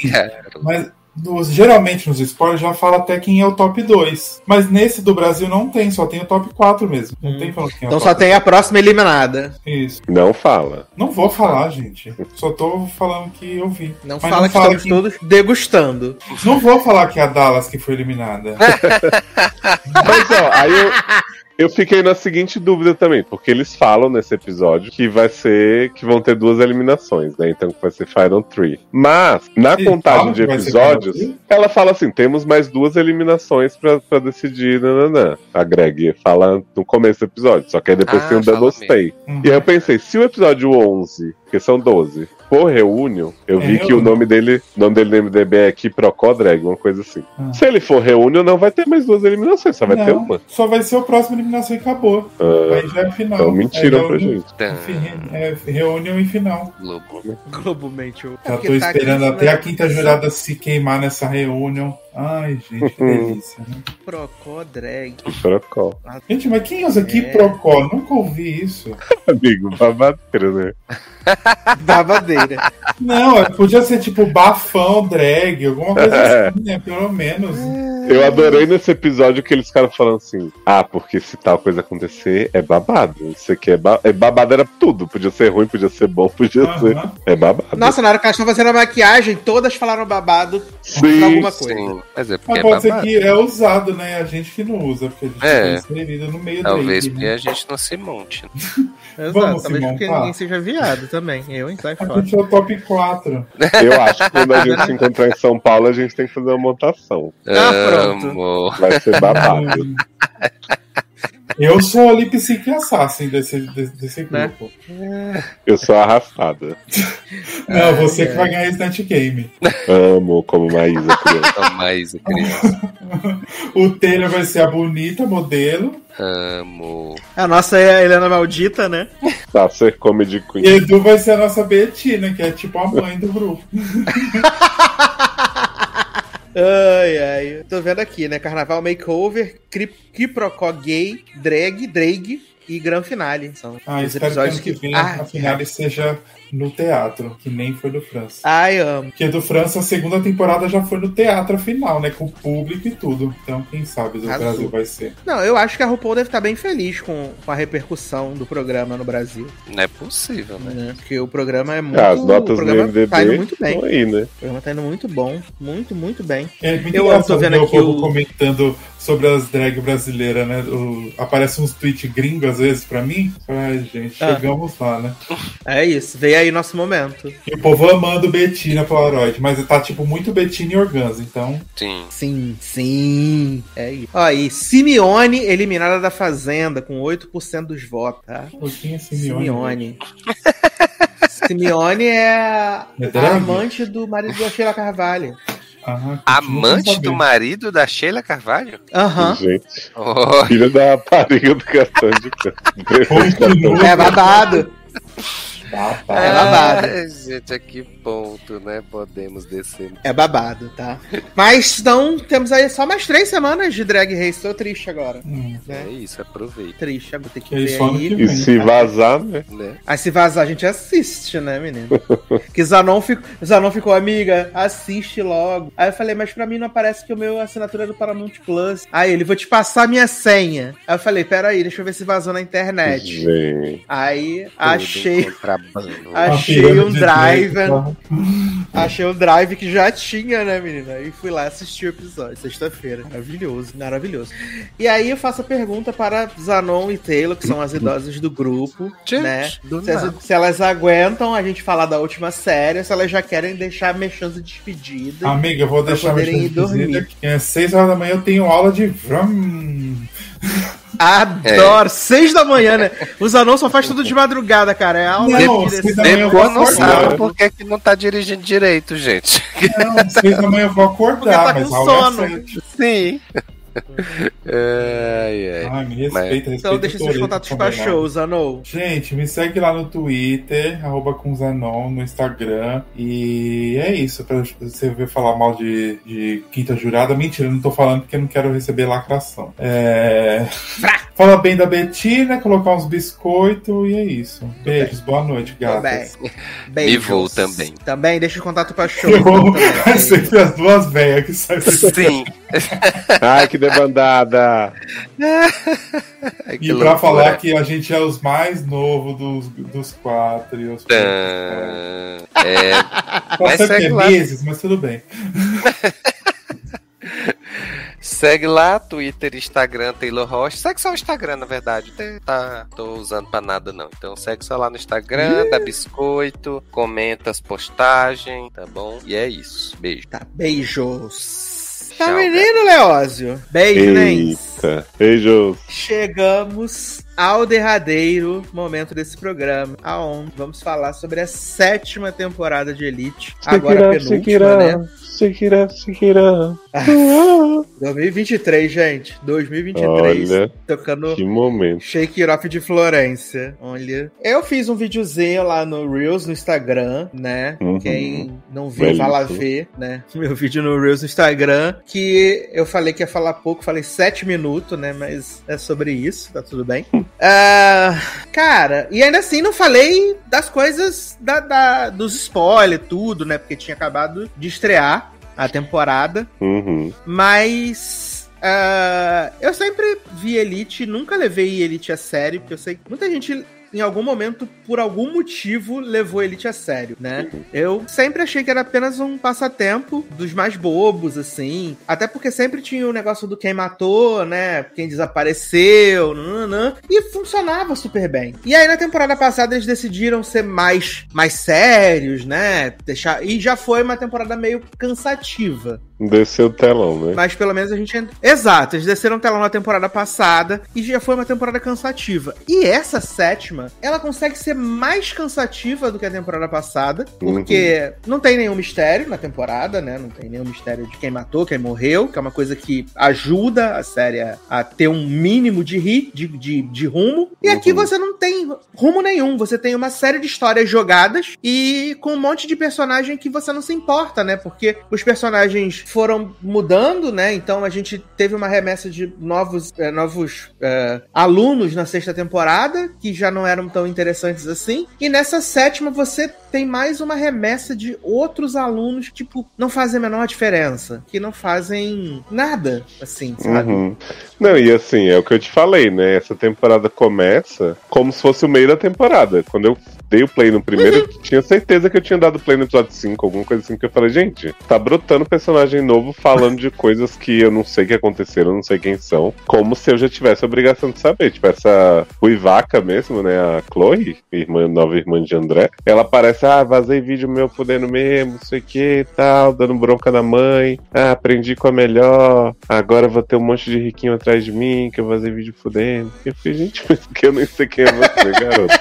mas nos- geralmente nos spoilers já fala até quem é o top 2. Mas nesse do Brasil não tem, só tem o top 4 mesmo. Não Hum. tem falando quem é Então o só tem a próxima eliminada. Isso. Não fala. Não vou falar, gente. Só tô falando que eu vi. Não Mas fala que fala estamos todos degustando. Não vou falar que é a Dallas que foi eliminada. Mas ó, aí eu, eu fiquei na seguinte dúvida também, porque eles falam nesse episódio que vai ser. que vão ter duas eliminações, né? Então que vai ser Final Three. Mas, na contagem de que episódios, ela fala assim: temos mais duas eliminações pra, pra decidir, nananã. A Greg fala no começo do episódio, só que aí depois Ah, tem o fala Double Stay. Uhum. E aí eu pensei, se o episódio 11, porque são 12, for Reunion, eu É vi que o Reunion. nome dele, o nome dele no MDB é Kiprocó Drag, uma coisa assim. Ah. Se ele for Reunion, não vai ter mais duas eliminações, só vai ter Não, uma. Só vai ser o próximo eliminação e acabou. Ah, Aí já é final. então mentiram é pra gente. É, reunião e final. Globo. Globalmente. eu- Já É tô tá esperando aqui, até né? a quinta jurada se queimar nessa reunião. Ai, gente, que delícia, né? Procó drag. Kiprocó. Gente, mas quem usa aqui É. Procó? Nunca ouvi isso. Amigo, babadeiro, né? Babadeira. Não, é- podia ser tipo bafão, drag, alguma coisa assim, né? Pelo menos. Eu adorei nesse episódio que eles ficaram falando assim: ah, porque se tal coisa acontecer, é babado. Isso aqui é, ba é babado, era tudo. Podia ser ruim, podia ser bom, podia ser. Aham. É babado. Nossa, na hora que elas estão fazendo a maquiagem, todas falaram babado Sim, pra alguma coisa. Sim, mas é porque Mas é pode ser babado. que é usado, né? A gente que não usa, porque a gente É. tá inserido no meio Talvez drag, porque né? a gente não se monte. né? Exato, Vamos, talvez Simão, porque tá. ninguém seja viado também. Eu, hein? Sai A fora. gente é o top 4. Eu acho que quando a gente se encontrar em São Paulo, a gente tem que fazer uma montação. Ah, pronto. Amor. Vai ser babado. Eu sou a lip sync assassin desse, desse, desse Né? grupo. Eu sou arrastada. Não, você é. que vai ganhar Snatch Game. Amo como Maísa criança. Não mais a criança. O Taylor vai ser a bonita modelo. Amo. A nossa é a Helena Maldita, né? Tá, ser comedy E queen. Edu vai ser a nossa Betina, que é tipo a mãe do grupo. Ai, ai. Tô vendo aqui, né? Carnaval Makeover, Quiprocó Gay, Drag, Drag e Gran Finale. São Ah, os espero que que vem Ah, a finale seja no teatro, que nem foi do França. Ai, amo. Porque do França, a segunda temporada já foi no teatro final, né? Com o público e tudo. Então, quem sabe do Arrasou. Brasil vai ser. Não, eu acho que a RuPaul deve estar bem feliz com, com a repercussão do programa no Brasil. Não é possível, né? Né? Porque o programa é muito. Ah, as o notas do programa MDB tá indo muito bem. estão aí, né? O programa tá indo muito bom. Muito, muito bem. É muito Eu tô vendo o aqui povo o- comentando sobre as drag brasileiras, né? O... Aparece uns tweets gringos às vezes pra mim. Ai, gente, Ah. chegamos lá, né? É isso. Veio aí nosso momento. E o povo amando Betina Polaroid, mas tá tipo muito Betina e Organza, então. Sim. Sim, sim. É isso. Ó, e Simeone eliminada da Fazenda com 8% dos votos, tá? Pouquinho Simeone. Simeone. Simeone é a, É a amante do marido da Sheila Carvalho. Continuo Amante do marido da Sheila Carvalho? Aham. Gente, Oh, filha da rapariga do cartão de canto. É babado. Babado. É babado. Ai, gente, a que ponto, né? Podemos descer. É babado, tá? Mas então, temos aí só mais três semanas de Drag Race. Tô triste agora. Hum. É isso, aproveita. Triste, vou ter que É ver aí. que E se vazar, né? Né? Aí se vazar, a gente assiste, né, menino? que Zanon, fico, Zanon ficou, amiga, assiste logo. Aí eu falei, mas pra mim não aparece que o meu assinatura é do Paramount Plus. Aí ele, vou te passar minha senha. Aí eu falei, peraí, deixa eu ver se vazou na internet. Gente. Aí Tudo achei. Achei um drive, de direito, achei um drive que já tinha, né, menina? Aí fui lá assistir o episódio, sexta-feira. Maravilhoso, maravilhoso. E aí eu faço a pergunta para Zanon e Taylor, que são as idosas do grupo, Gente, né? do Se, as- se elas aguentam a gente falar da última série, se elas já querem deixar minha chance de despedida. Amiga, eu vou deixar minha ir dormir. dormir. Que é 6 horas da manhã eu tenho aula de Vrum. Adoro! Seis da manhã, né? O Zanon só faz tudo de madrugada, cara. É aula Não, de seis Depois não sabe por que, que não tá dirigindo direito, gente. Não, 6 da manhã eu vou acordar, Porque tá mas com a aula é sono. Sim. Ai, ai. Ai, me respeita, Mas- respeita. Então deixa seus contatos pra combinado. show, Zanon. Gente, me segue lá no Twitter, arroba com Zanon, no Instagram. E é isso, pra você ver falar mal de, de quinta jurada. Mentira, não tô falando porque eu não quero receber lacração. É... Fala bem da Betina, colocar uns biscoitos e é isso. Beijos, boa noite, gatas. Beijos. E vou também. Também deixa o contato pra show. Eu também. sempre as duas velhas que saem Sim. Ai, que debandada! E pra loucura. falar que a gente é os mais novos dos, dos quatro. E os Tã. É, Tá mas que segue é lá. meses, mas tudo bem. segue lá, Twitter, Instagram, Taylor Rocha. Segue só o Instagram, na verdade. Não tá, tô usando pra nada, não. Então segue só lá no Instagram, dá biscoito, comenta as postagens, tá bom? E é isso. Beijo. Tá, beijos. Tá, menino, Leózio? Beijo? Eita. Beijos. Chegamos ao derradeiro momento desse programa, aonde vamos falar sobre a sétima temporada de Elite. Agora penúltima, né? Sekira, Sekira. 2023, gente. 2023. Olha, Tocando que momento. Shake It Off de Florência. Olha. Eu fiz um videozinho lá no Reels no Instagram, né? Uhum. Quem não viu, vai lá ver, né? Meu vídeo no Reels no Instagram. Que eu falei que ia falar pouco, falei sete minutos, né? Mas é sobre isso, tá tudo bem. Ah, cara, e ainda assim não falei das coisas da, da- dos spoilers, tudo, né? Porque tinha acabado de estrear a temporada. Uhum. Mas. ah, eu sempre vi Elite, nunca levei Elite a sério, porque eu sei que muita gente. Em algum momento, por algum motivo, levou Elite a sério, né? Eu sempre achei que era apenas um passatempo dos mais bobos, assim. Até porque sempre tinha o negócio do quem matou, né? Quem desapareceu, nananã, e funcionava super bem. E aí, na temporada passada, eles decidiram ser mais, mais sérios, né? Deixar... E já foi uma temporada meio cansativa. Desceu o telão, né? Mas pelo menos a gente. ent- Exato, eles desceram telão na temporada passada e já foi uma temporada cansativa. E essa sétima, ela consegue ser mais cansativa do que a temporada passada, porque não tem nenhum mistério na temporada, né? Não tem nenhum mistério de quem matou, quem morreu, que é uma coisa que ajuda a série a, ter um mínimo de, ri, de, de, de rumo. E aqui Uhum. você não tem rumo nenhum, você tem uma série de histórias jogadas e com um monte de personagem que você não se importa, né? Porque os personagens foram mudando, né? Então a gente teve uma remessa de novos, eh, novos eh, alunos na sexta temporada, que já não eram tão interessantes assim. E nessa sétima você tem mais uma remessa de outros alunos que, tipo, não fazem a menor diferença. Que não fazem nada, assim, sabe? Uhum. Não, e assim, é o que eu te falei, né? Essa temporada começa como se fosse o meio da temporada. Quando eu dei o play no primeiro, eu tinha certeza que eu tinha dado play no episódio 5, alguma coisa assim, que eu falei, gente, tá brotando personagem novo falando de coisas que eu não sei que aconteceram, não sei quem são, como se eu já tivesse a obrigação de saber. Tipo, essa Ruivaca mesmo, né? A Chloe, irmã, nova irmã de André, ela parece, ah, vazei vídeo meu fudendo mesmo, não sei o que e tal, dando bronca da mãe, ah, aprendi com a melhor, agora vou ter um monte de riquinho atrás de mim, que eu vazei vídeo fudendo. Eu falei, gente, mas que eu nem sei quem é você, garoto.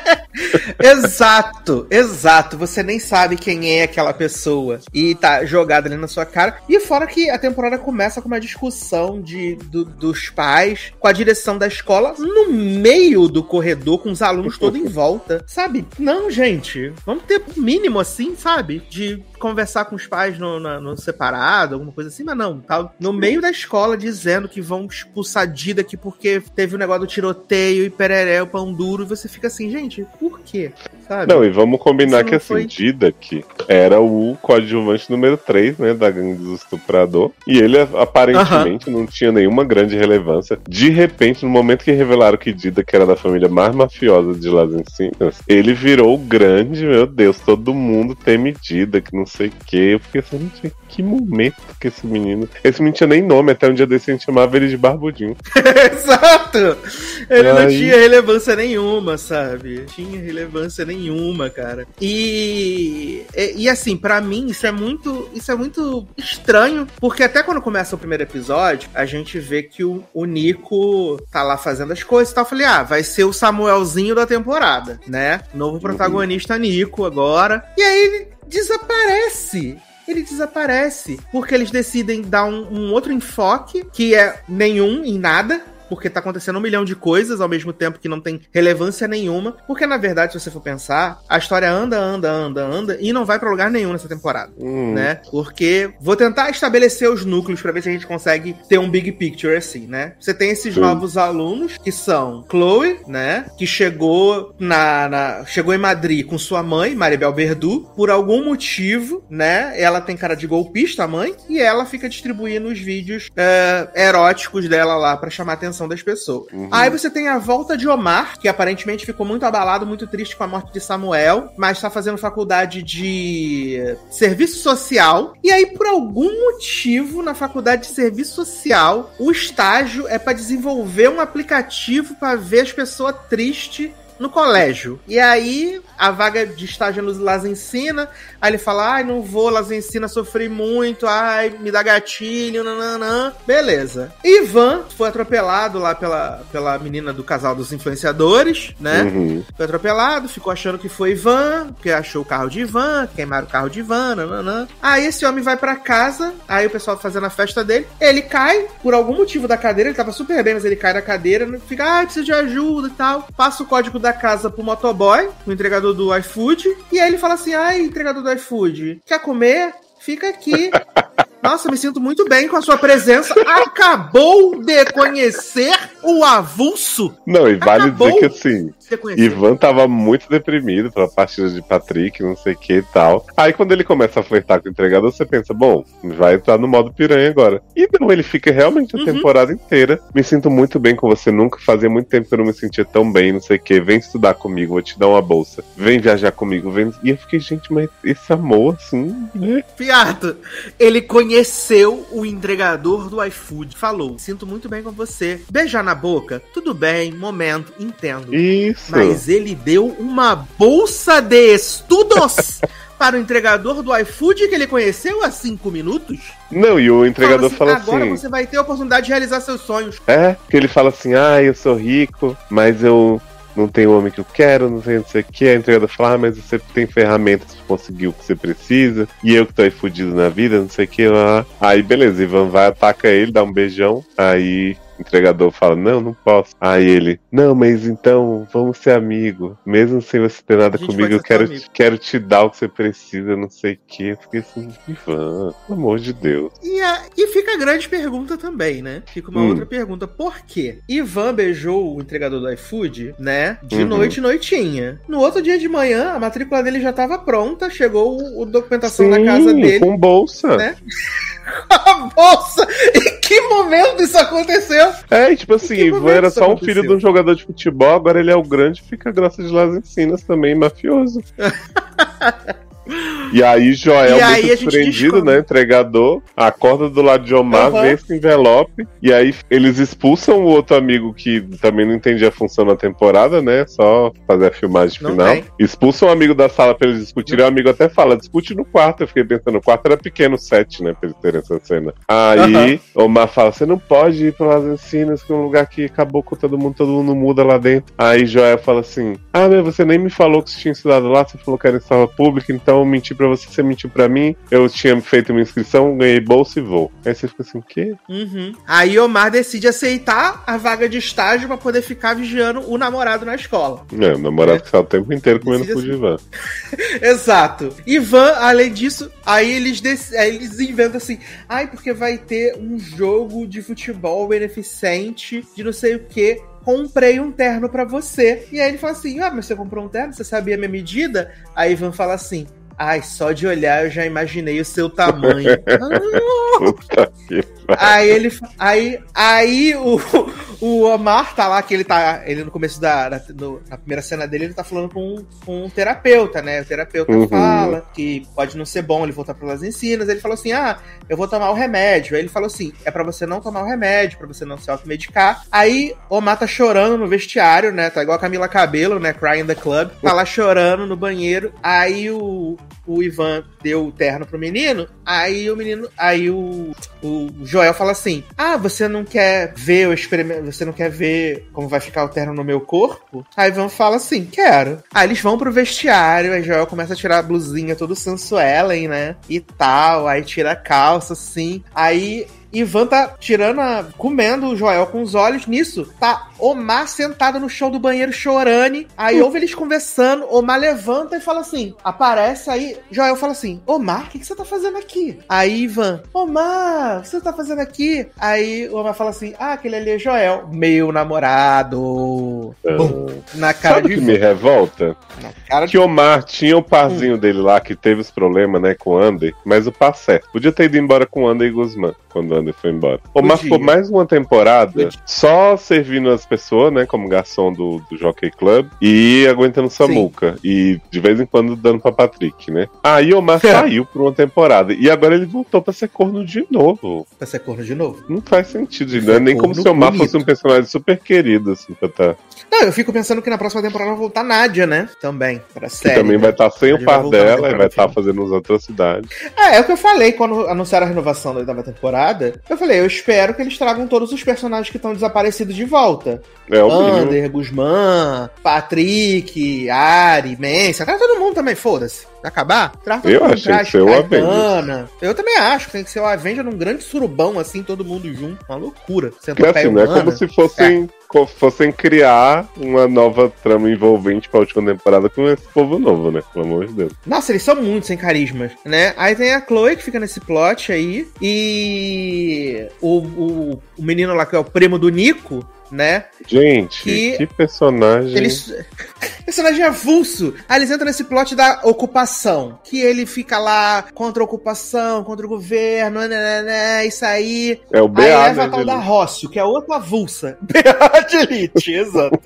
Exato, exato. Você nem sabe quem é aquela pessoa. E tá jogada ali na sua cara. E fora que a temporada começa com uma discussão de, do- dos pais com a direção da escola no meio do corredor, com os alunos todos em volta. Sabe? Não, gente. Vamos ter o mínimo assim, sabe? De conversar com os pais no, na- no separado, alguma coisa assim, mas não. Tá no meio da escola dizendo que vão expulsar Dida aqui porque teve o negócio do tiroteio e pereré, o pão duro. E você fica assim, gente, por quê? Sabe? Não, e vamos combinar que assim, foi- Didac era o coadjuvante número 3, né, da gangue dos estuprador. E ele aparentemente não tinha nenhuma grande relevância. De repente, no momento que revelaram que Didac era da família mais mafiosa de Las Encinas, ele virou o grande, meu Deus, todo mundo teme Didac, não sei o quê. Eu fiquei assim, gente, que momento que esse menino. Esse menino tinha nem nome, até um dia desse a gente chamava ele de Barbudinho. Exato! Ele não Aí- tinha relevância nenhuma, sabe? Tinha relevância nenhuma, cara. E, e, assim, pra mim, isso é muito. Isso é muito estranho, porque até quando começa o primeiro episódio, a gente vê que o, o Nico tá lá fazendo as coisas e tal. Eu falei, ah, vai ser o Samuelzinho da temporada, né? Novo protagonista Nico agora. E aí desaparece. Ele desaparece. Porque eles decidem dar um, um outro enfoque, que é nenhum em nada. Porque tá acontecendo um milhão de coisas ao mesmo tempo que não tem relevância nenhuma. Porque, na verdade, se você for pensar, a história anda, anda, anda, anda e não vai pra lugar nenhum nessa temporada Hum, né? Porque vou tentar estabelecer os núcleos pra ver se a gente consegue ter um big picture assim, né? Você tem esses novos alunos que são Chloe, né? Que chegou na, na- chegou em Madrid com sua mãe, Maribel Berdu, por algum motivo, né? Ela tem cara de golpista, a mãe, e ela fica distribuindo os vídeos é, eróticos dela lá pra chamar a atenção das pessoas. Uhum. Aí você tem a volta de Omar, que aparentemente ficou muito abalado, muito triste com a morte de Samuel, mas tá fazendo faculdade de serviço social. E aí, por algum motivo, na faculdade de serviço social, o estágio é pra desenvolver um aplicativo pra ver as pessoas tristes no colégio. E aí, a vaga de estágio no Las Ensina, aí ele fala, ai, não vou, Las Ensina, sofri muito, ai, me dá gatilho, nananã. Beleza. Ivan foi atropelado lá pela, pela menina do casal dos influenciadores, né? uhum. Foi atropelado, ficou achando que foi Ivan, porque achou o carro de Ivan, queimaram o carro de Ivan, nananã. Aí esse homem vai pra casa, aí o pessoal fazendo a festa dele, ele cai, por algum motivo da cadeira, ele tava super bem, mas ele cai da cadeira, fica, ai, preciso de ajuda e tal. Passa o código da casa pro motoboy, o entregador do iFood, e aí ele fala assim, ai, entregador do iFood, quer comer? Fica aqui. Nossa, me sinto muito bem com a sua presença. Acabou de conhecer o avulso. Não, e vale Acabou. dizer que assim? Ivan tava muito deprimido pela partida de Patrick, não sei o que e tal. Aí quando ele começa a flertar com o entregador, você pensa, bom, vai entrar no modo piranha agora. E não, ele fica realmente a Uhum. temporada inteira. Me sinto muito bem com você, nunca fazia muito tempo que eu não me sentia tão bem, não sei o que. Vem estudar comigo, vou te dar uma bolsa. Vem viajar comigo, vem. E eu fiquei, gente, mas esse amor, assim, né? Fiato, ele conheceu o entregador do iFood. Falou: Sinto muito bem com você. Beijar na boca? Tudo bem, momento, entendo. Isso. Mas ele deu uma bolsa de estudos para o entregador do iFood que ele conheceu há cinco minutos. Não, e o entregador Fala assim, fala Agora assim. você vai ter a oportunidade de realizar seus sonhos. É, que ele fala assim, ah, eu sou rico, mas eu não tenho o homem que eu quero, não sei, não sei o que. A entregadora fala, ah, mas você tem ferramentas pra conseguir o que você precisa, e eu que tô aí fudido na vida, não sei o que. Lá. Aí, beleza, Ivan vai, ataca ele, dá um beijão, aí entregador fala, não, não posso. Aí ele, não, mas então vamos ser amigo. Mesmo sem você ter nada comigo, eu quero, amigo." quero te dar o que você precisa, não sei o que. Eu fiquei assim, Ivan, pelo amor de Deus. E, a- e fica a grande pergunta também, né? Fica uma Hum. outra pergunta. Por quê? Ivan beijou o entregador do iFood, né? De Uhum. noite, noitinha. No outro dia de manhã, a matrícula dele já tava pronta, chegou o, o documentação na casa dele. com bolsa. né? A bolsa! Em que momento isso aconteceu? É, tipo assim, Ivan era só um filho de um jogador de futebol, agora ele é o grande e fica graças de Las Encinas também, mafioso. E aí Joel, E aí muito surpreendido, né? Entregador, acorda do lado de Omar, Aham. vê esse envelope. E aí eles expulsam o outro amigo que também não entendia a função da temporada, né? Só fazer a filmagem Não final. tem. Expulsam o amigo da sala pra eles discutirem. O amigo até fala, discute no quarto. Eu fiquei pensando, o quarto era pequeno, sete, né? Pra eles terem essa cena. Aí Omar fala, você não pode ir para as ensinas, que é um lugar que acabou com todo mundo, todo mundo muda lá dentro. Aí Joel fala assim, ah, mas você nem me falou que você tinha estudado lá, você falou que era em escola pública, então eu menti pra você, você mentiu pra mim. Eu tinha feito uma inscrição, ganhei bolsa e vou. Aí você fica assim, o quê? Uhum. Aí Omar decide aceitar a vaga de estágio pra poder ficar vigiando o namorado na escola. É, o namorado que está o tempo inteiro comendo Decide com o divã. Exato. Ivan, além disso, aí eles, aí eles inventam assim: ai, porque vai ter um jogo de futebol beneficente de não sei o que. Comprei um terno pra você. E aí ele fala assim: Ah, mas você comprou um terno? Você sabia a minha medida? Aí Ivan fala assim: Ai, só de olhar eu já imaginei o seu tamanho. Aí ele. Aí, aí o, o Omar tá lá, que ele tá. Ele no começo da. da- no- na primeira cena dele, ele tá falando com, um- com um terapeuta, né? O terapeuta Uhum. fala que pode não ser bom ele voltar pelas ensinas. Ele falou assim: ah, eu vou tomar o remédio. Aí ele falou assim: é pra você não tomar o remédio, pra você não se automedicar. Aí Omar tá chorando no vestiário, né? Tá igual a Camila Cabelo, né? Crying the Club. Tá lá chorando no banheiro. Aí o, o Ivan deu o terno pro menino. Aí o menino. Aí o, o Joel fala assim: Ah, você não quer ver o experimento. Você não quer ver como vai ficar o terno no meu corpo? Aí Ivan fala assim: Quero. Aí eles vão pro vestiário. Aí Joel começa a tirar a blusinha todo sensuellen, né? E tal. Aí tira a calça, assim. Aí. Ivan tá tirando a. comendo o Joel com os olhos. Nisso, tá Omar sentado no chão do banheiro chorando. Aí ouve eles conversando. Omar levanta e fala assim: aparece aí. Joel fala assim: Omar, o que, que você tá fazendo aqui? Aí Ivan, Omar, o que você tá fazendo aqui? Aí o Omar fala assim: ah, aquele ali é Joel, meu namorado. É. Na cara Sabe o de que Ivan. me revolta? Na cara de Que Omar tinha o parzinho dele lá, que teve os problemas, né, com o Ander, mas o par certo. Podia ter ido embora com o Ander e Guzmán, quando o Ander foi embora. Omar Podia. ficou mais uma temporada só servindo as pessoas, né, como garçom do, do Jockey Club, e aguentando Samuca. E de vez em quando dando pra Patrick, né. Aí Omar É. saiu por uma temporada, e agora ele voltou pra ser corno de novo. Pra ser corno de novo. Não faz sentido, não é nem como se o Omar bonito. fosse um personagem super querido, assim, pra tá. Não, eu fico pensando que na próxima temporada vai voltar Nádia, né? Também, pra Que série. também vai estar sem Ele o par dela e vai estar final. fazendo as atrocidades. É, é o que eu falei quando anunciaram a renovação da oitava temporada. Eu falei, eu espero que eles tragam todos os personagens que estão desaparecidos de volta. É o mínimo. Ander, Guzmán, Patrick, Ari, Mensa, traz todo mundo também, foda-se. Acabar? Traz todo Eu acho que ser o Caetana. Eu também acho que tem que ser o Avenger num grande surubão, assim, todo mundo junto. Uma loucura. Centopeia assim, não é como se fossem, co- fossem criar uma nova trama envolvente pra última temporada com esse povo novo, né? Pelo amor de Deus. Nossa, eles são muito sem carisma, né? Aí tem a Chloe que fica nesse plot aí. E o, o, o menino lá que é o primo do Nico, né? Gente, Que- que, personagem. Eles. Personagem avulso. Aí eles entram nesse plot da ocupação. Que ele fica lá contra a ocupação, contra o governo, né, né, né, isso aí. É o Aí BA, leva a tal da? Rócio, que é outra avulsa. BA de Elite, exato.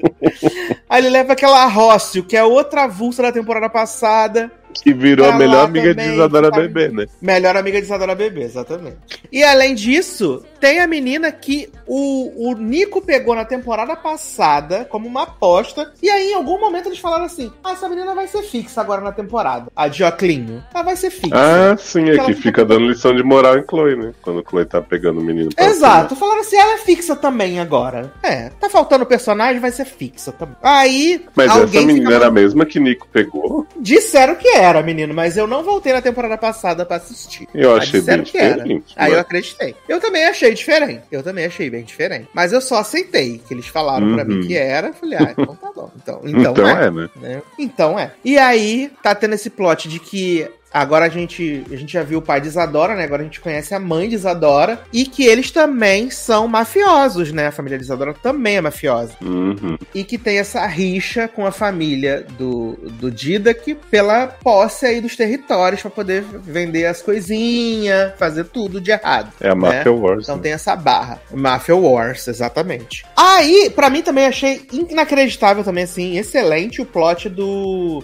Aí ele leva aquela Rócio, que é outra avulsa da temporada passada. Que virou tá a melhor amiga também, de Isadora tá- Bebê, né? Melhor amiga de Isadora Bebê, exatamente. E além disso, tem a menina que o, o Nico pegou na temporada passada como uma aposta. E aí, em algum momento, eles falaram assim: Ah, essa menina vai ser fixa agora na temporada. A Dioclinho. Ela vai ser fixa. Ah, sim, é que fica- fica dando lição de moral em Chloe, né? Quando Chloe tá pegando o menino pra Exato, falaram assim, ela é fixa também agora. É, tá faltando personagem, vai ser fixa também. Aí, cima. Mas essa menina fica era a mesma que Nico pegou? Disseram que era, menino, mas eu não voltei na temporada passada pra assistir. Eu Mas achei disseram bem que era. diferente. Aí né? eu acreditei. Eu também achei diferente. Eu também achei bem diferente. Mas eu só aceitei que eles falaram pra Uhum. mim que era. Eu falei, ah, então tá bom. Então, então, Então é. é, né? né? Então é. E aí, tá tendo esse plot de que. Agora a gente, a gente já viu o pai de Isadora, né? Agora a gente conhece a mãe de Isadora. E que eles também são mafiosos, né? A família de Isadora também é mafiosa. Uhum. E que tem essa rixa com a família do, do Didac pela posse aí dos territórios pra poder vender as coisinhas, fazer tudo de errado. É a né? Mafia Wars. Então né? tem essa barra. Mafia Wars, exatamente. Aí, pra mim também achei inacreditável também, assim, excelente o plot do...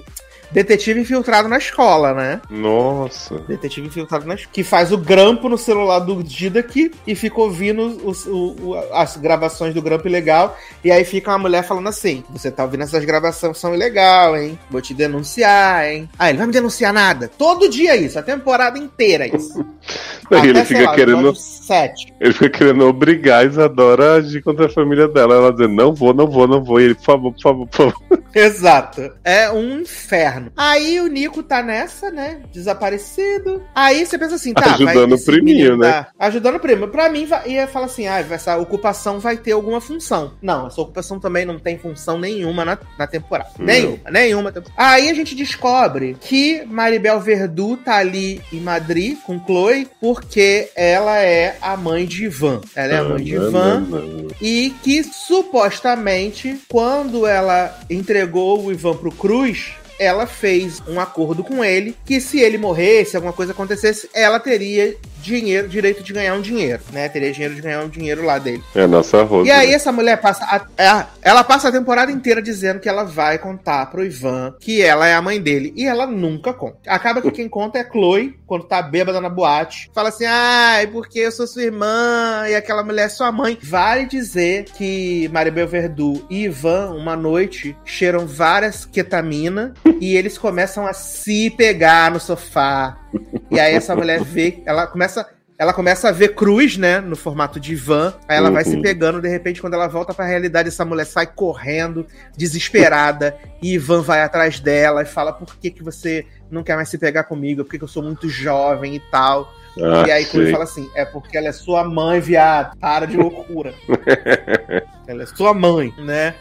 detetive infiltrado na escola, né? Nossa. Detetive infiltrado na escola. Que faz o grampo no celular do Didac e fica ouvindo o- o- as gravações do grampo ilegal. E aí fica uma mulher falando assim: Você tá ouvindo essas gravações são ilegal, hein? Vou te denunciar, hein? Ah, ele vai me denunciar nada. Todo dia isso, a temporada inteira isso. Não, e ele Até, sei fica lá, querendo. Sete. Ele fica querendo obrigar a Isadora a agir contra a família dela. Ela dizendo, não vou, não vou, não vou. E ele, por favor, por favor, por favor. Exato. É um inferno. Aí o Nico tá nessa, né? Desaparecido. Aí você pensa assim, tá. Ajudando o esse priminho, né? tá Ajudando o primo. Pra mim, vai- ia falar assim, ah, essa ocupação vai ter alguma função. Não, essa ocupação também não tem função nenhuma na, na temporada. Não. Nenhuma, nenhuma. Aí a gente descobre que Maribel Verdu tá ali em Madrid com Chloe porque ela é a mãe de Ivan. Ela é a mãe de Ivan. E que supostamente, quando ela entregou o Ivan pro Cruz, ela fez um acordo com ele que se ele morresse, alguma coisa acontecesse, ela teria dinheiro, direito de ganhar um dinheiro, né? Teria dinheiro de ganhar um dinheiro lá dele. É a nossa rosa. E aí essa mulher passa a, é, ela passa a temporada inteira dizendo que ela vai contar pro Ivan que ela é a mãe dele. E ela nunca conta. Acaba que quem conta é Chloe, quando tá bêbada na boate. Fala assim, ai, porque eu sou sua irmã e aquela mulher é sua mãe. Vale dizer que Maribel Verdu e Ivan, uma noite, cheiram várias ketamina e eles começam a se pegar no sofá. E aí essa mulher vê, ela começa ela começa a ver cruz, né, no formato de van. Aí ela vai Uhum. se pegando, de repente, quando ela volta pra realidade, essa mulher sai correndo, desesperada, e Ivan vai atrás dela e fala: Por que, que você não quer mais se pegar comigo? Porque eu sou muito jovem e tal. Ah, e aí sei. fala assim: É porque ela é sua mãe, viado. Para de loucura. ela é sua mãe, né?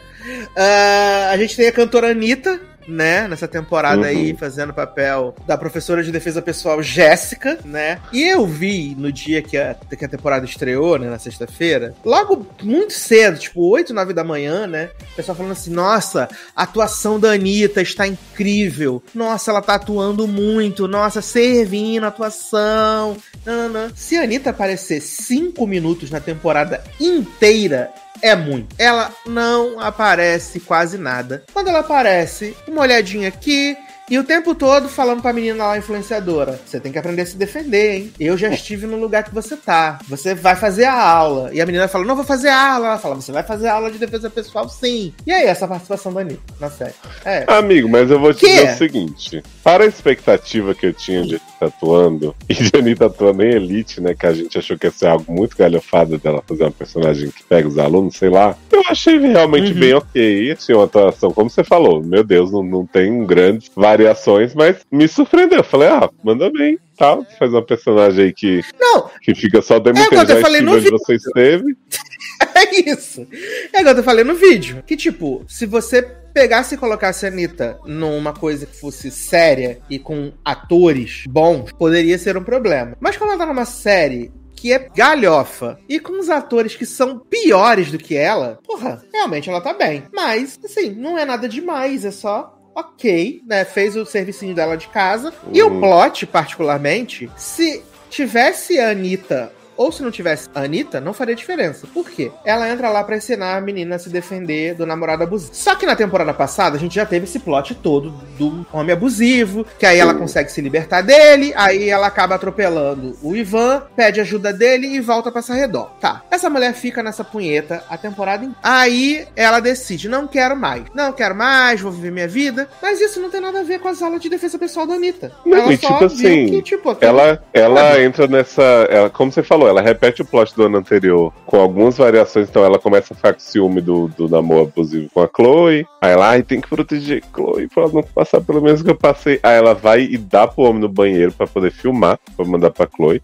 Ah, a gente tem a cantora Anitta, né, nessa temporada Uhum. aí, fazendo o papel da professora de defesa pessoal Jéssica, né? E eu vi no dia que a, que a temporada estreou, né, na sexta-feira, logo muito cedo, tipo 8, 9 da manhã, né? O pessoal falando assim: nossa, a atuação da Anitta está incrível. Nossa, ela tá atuando muito. Nossa, servindo a atuação. Nananã. Se a Anitta aparecer 5 minutos na temporada inteira, é muito. Ela não aparece quase nada. Quando ela aparece, uma olhadinha aqui. E o tempo todo falando pra menina lá, influenciadora: Você tem que aprender a se defender, hein? Eu já estive no lugar que você tá. Você vai fazer a aula. E a menina fala: Não vou fazer a aula. Ela fala: Você vai fazer a aula de defesa pessoal, sim. E aí, essa participação da Anitta na série? É. Amigo, mas eu vou te Que? dizer o seguinte: para a expectativa que eu tinha de Anitta atuando, e de Anitta atuando em Elite, né? Que a gente achou que ia ser algo muito galhofado dela fazer uma personagem que pega os alunos, sei lá. Eu achei realmente Uhum. bem ok. Assim, uma atuação, como você falou, meu Deus, não, não tem grandes variações, mas me surpreendeu. Eu falei, ah, manda bem. Tá, faz uma personagem aí que, Não, que fica só dando É, quando eu falei no onde vídeo. você esteve. É isso. É igual eu falei no vídeo. Que, tipo, se você pegasse e colocasse a Anitta numa coisa que fosse séria e com atores bons, poderia ser um problema. Mas quando ela tá numa série que é galhofa e com os atores que são piores do que ela, porra, realmente ela tá bem. Mas, assim, não é nada demais, é só. Ok, né? Fez o servicinho dela de casa. E o Uhum. plot, particularmente, se tivesse a Anitta ou se não tivesse a Anitta, não faria diferença. Por quê? Ela entra lá pra ensinar a menina a se defender do namorado abusivo. Só que na temporada passada, a gente já teve esse plot todo do homem abusivo, que aí ela consegue se libertar dele, aí ela acaba atropelando o Ivan, pede ajuda dele e volta pra Sarredor. Tá. Essa mulher fica nessa punheta a temporada inteira. Aí ela decide, não quero mais. Não quero mais, vou viver minha vida. Mas isso não tem nada a ver com as aulas de defesa pessoal da Anitta. Não, ela e só tipo viu assim, que, tipo, Ela, ela entra nessa. Ela, como você falou, ela repete o plot do ano anterior com algumas variações. Então ela começa a ficar com ciúme do, do namoro abusivo com a Chloe. Aí ela, ai, tem que proteger Chloe pra ela não passar pelo mesmo que eu passei. Aí ela vai e dá pro homem no banheiro pra poder filmar, pra mandar pra Chloe.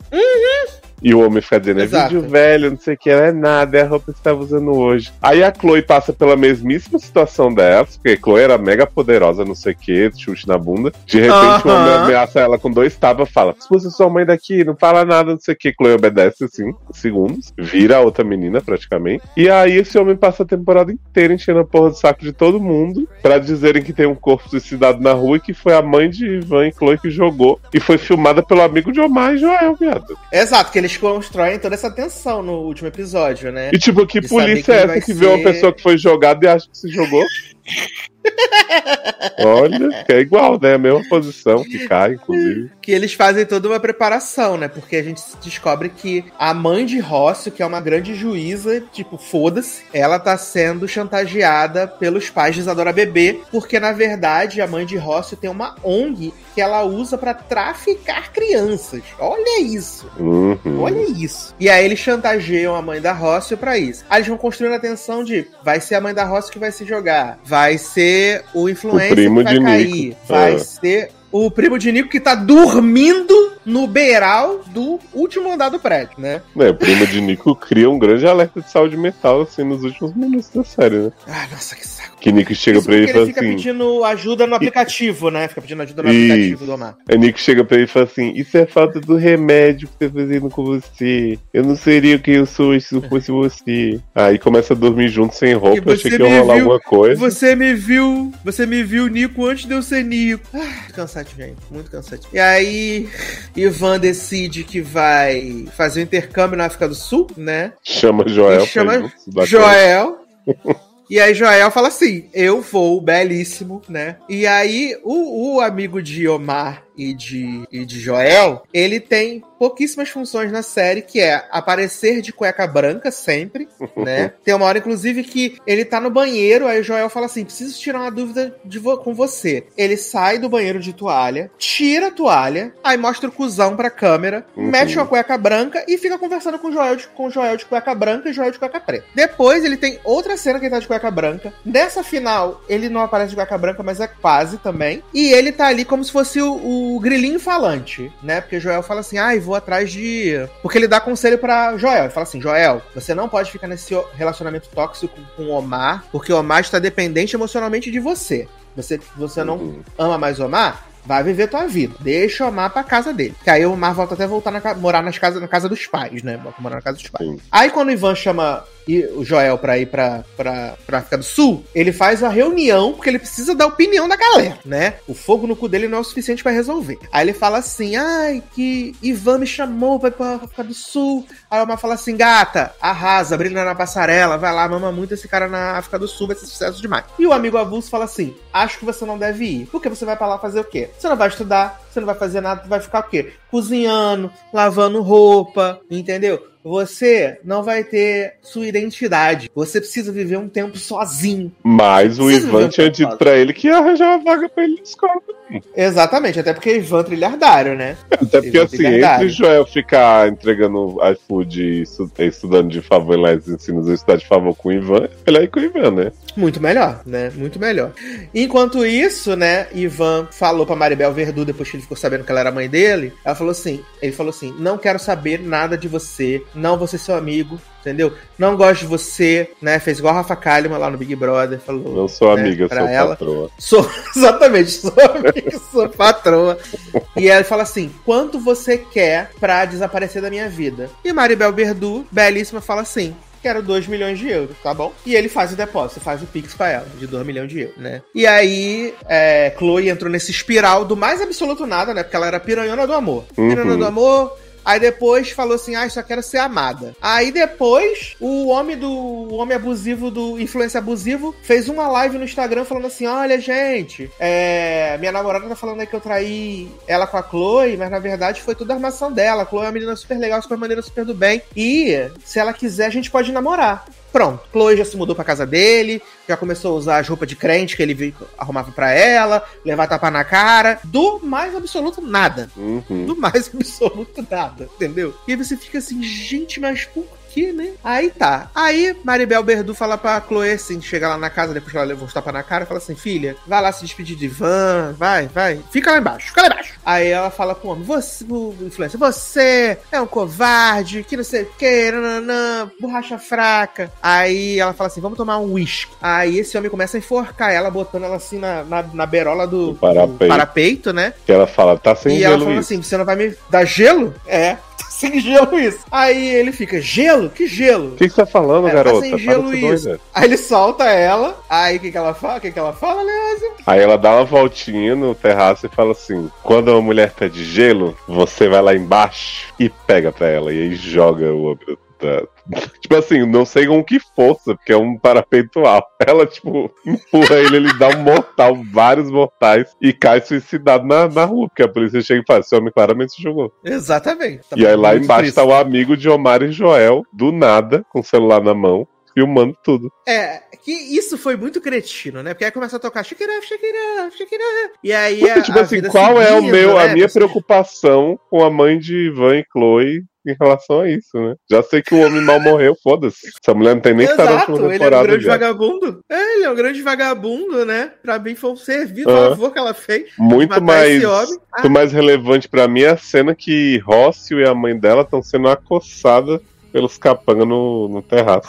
E o homem fica dizendo, é Exato. vídeo velho, não sei o que, ela é nada, é a roupa que você tava usando hoje. Aí a Chloe passa pela mesmíssima situação dela, porque a Chloe era mega poderosa, não sei o que, chute na bunda. De repente, o homem ameaça ela com dois tapas fala: expulsa sua mãe daqui, não fala nada, não sei o que. Chloe obedece assim, segundos, vira a outra menina praticamente. E aí esse homem passa a temporada inteira enchendo a porra do saco de todo mundo pra dizerem que tem um corpo suicidado na rua e que foi a mãe de Ivan e Chloe que jogou. E foi filmada pelo amigo de Omar e Joel, viado. Exato, que eles constroem toda essa tensão no último episódio, né? E tipo, que De polícia é essa que vê uma ser. pessoa que foi jogada e acha que se jogou? Olha, é igual, né? A mesma posição que cai, inclusive. que eles fazem toda uma preparação, né? Porque a gente descobre que a mãe de Rócio, que é uma grande juíza, tipo, foda-se, ela tá sendo chantageada pelos pais de Isadora Bebê, porque na verdade a mãe de Rócio tem uma ONG que ela usa pra traficar crianças. Olha isso. Uhum. Olha isso. E aí eles chantageiam a mãe da Rócio pra isso. Aí eles vão construindo a tensão de vai ser a mãe da Rócio que vai se jogar, vai ser o influencer O primo que vai de cair, Nico. vai É. ser o primo de Nico que tá dormindo no beiral do último andar do prédio, né? É, o primo de Nico cria um grande alerta de saúde mental, assim, nos últimos minutos da série, né? Ai, nossa, que saco. Que Nico chega Isso pra ele e porque ele fala fica assim. pedindo ajuda no aplicativo, né? Fica pedindo ajuda no Isso. aplicativo do Omar. Aí Nico chega pra ele e fala assim: Isso é falta do remédio que tá fazendo com você. Eu não seria o que eu sou se não fosse você. Aí começa a dormir junto sem roupa. E Eu achei que ia rolar viu- alguma coisa. Você me viu, você me viu, Nico, antes de eu ser Nico. Ah, cansativo, gente. Muito cansativo. E aí, Ivan decide que vai fazer o intercâmbio na África do Sul, né? Chama Joel. E chama Joel. E aí Joel fala assim: eu vou, belíssimo, né? E aí o, o amigo de Omar e de, e de Joel, ele tem pouquíssimas funções na série, que é aparecer de cueca branca sempre, né? Tem uma hora, inclusive, que ele tá no banheiro, aí o Joel fala assim: preciso tirar uma dúvida de vo- com você. Ele sai do banheiro de toalha, tira a toalha, aí mostra o cuzão pra câmera, Uhum. mete uma cueca branca e fica conversando com o Joel de, com o Joel de cueca branca e Joel de cueca preta. Depois ele tem outra cena que ele tá de cueca branca. Nessa final, ele não aparece de cueca branca, mas é quase também. E ele tá ali como se fosse o, o grilinho falante, né? Porque Joel fala assim: ai, vou atrás de. Porque ele dá conselho pra Joel. Ele fala assim: Joel, você não pode ficar nesse relacionamento tóxico com o Omar, porque o Omar está dependente emocionalmente de você. Você, você não Uhum. ama mais o Omar? Vai viver tua vida. Deixa o Omar pra casa dele. Que aí o Omar volta até voltar na, morar nas casas, na casa dos pais, né? Volta morar na casa dos pais. Sim. Aí quando o Ivan chama i- o Joel pra ir pra África do Sul, ele faz uma reunião, porque ele precisa da opinião da galera, né? O fogo no cu dele não é o suficiente pra resolver. Aí ele fala assim: ai, que Ivan me chamou pra ir pra África do Sul. Aí o Omar fala assim: gata, arrasa, brilha na passarela, vai lá, mama muito esse cara na África do Sul, vai ser sucesso demais. E o amigo avulso fala assim: acho que você não deve ir. Porque você vai pra lá fazer o quê? Você não vai estudar, você não vai fazer nada, vai ficar o quê? Cozinhando, lavando roupa, entendeu? Você não vai ter sua identidade. Você precisa viver um tempo sozinho. Mas o Ivan o tinha eu dito pra ele que ia arranjar uma vaga pra ele na escola. Exatamente, até porque Ivan trilhardário, né? Até porque, Ivan assim, trilhardário. entre o Joel ficar entregando iFood e estu- estudando de favor lá nos ensinos e estudar de favor com o Ivan, ele aí com o Ivan, né? Muito melhor, né? Muito melhor. Enquanto isso, né, Ivan falou pra Maribel Verdu, depois que ele ficou sabendo que ela era mãe dele, ela falou assim, ele falou assim, não quero saber nada de você, não vou ser seu amigo, entendeu? Não gosto de você, né? Fez igual a Rafa Kalimann lá no Big Brother, falou. Não sou né, amiga, sou ela. patroa. Sou, exatamente, sou amiga, sou patroa. E ela fala assim: quanto você quer pra desaparecer da minha vida? E Maribel Verdu, belíssima, fala assim. Quero 2 milhões de euros, tá bom? E ele faz o depósito, faz o Pix pra ela, de 2 milhões de euros, né? E aí, é, Chloe entrou nesse espiral do mais absoluto nada, né? Porque ela era piranhona do amor. Piranhona Uhum. do amor, Aí depois falou assim: ah, só quero ser amada. Aí depois, o homem do. O homem abusivo do influencer abusivo fez uma live no Instagram falando assim: olha, gente, é, minha namorada tá falando aí que eu traí ela com a Chloe, mas na verdade foi tudo armação dela. A Chloe é uma menina super legal, super maneira, super do bem. E se ela quiser, a gente pode namorar. Pronto, Chloe já se mudou pra casa dele, já começou a usar as roupas de crente que ele arrumava pra ela, levar tapa na cara. Do mais absoluto nada Uhum. do mais absoluto nada, entendeu? E aí você fica assim, gente, mas por que, né? Aí tá. Aí Maribel Berdu fala pra Chloe assim, chega lá na casa, depois que ela levou os tapas na cara, fala assim, filha, vai lá se despedir de Ivan, vai, vai, fica lá embaixo, fica lá embaixo. Aí ela fala pro homem, você, o influencer, você é um covarde, que não sei o que, nananã, borracha fraca. Aí ela fala assim, vamos tomar um uísque. Aí esse homem começa a enforcar ela, botando ela assim na, na, na berola do, Do parapeito. do parapeito, né? Que ela fala, tá sem e ela gelo falou isso. assim: você não vai me dar gelo? É, sem gelo isso. Aí ele fica: gelo? Que gelo? O que, que você tá falando, tá garota? sem Para de gelo isso. Aí ele solta ela. Aí o que, que ela fala? O que, que ela fala, Leózio? Aí ela dá uma voltinha no terraço e fala assim: quando uma mulher pede gelo, você vai lá embaixo e pega pra ela. E aí joga o homem da- Tipo assim, não sei com que força, porque é um parapeito alto. Ela, tipo, empurra ele, ele dá um mortal, vários mortais, e cai suicidado na, na rua, porque a polícia chega e fala: esse homem claramente se jogou. Exatamente. Tá e aí lá embaixo triste. tá o amigo de Omar e Joel, do nada, com o celular na mão, filmando tudo. É, que isso foi muito cretino, né? Porque aí começa a tocar Shakira, Shakira, Shakira. E aí Porque, a, tipo a assim, qual é o seguindo, meu, a né? minha Você- preocupação com a mãe de Ivan e Chloe em relação a isso, né? Já sei que o homem mal morreu, foda-se. Essa mulher não tem nem que estar na Exato, última ele é um temporada. grande já. vagabundo. É, ele é um grande vagabundo, né? Pra mim foi um serviço, Ah. por favor, que ela fez. Muito mais. Ah. muito mais relevante pra mim é a cena que Rócio e a mãe dela estão sendo acossadas pelos capangas no, no terraço.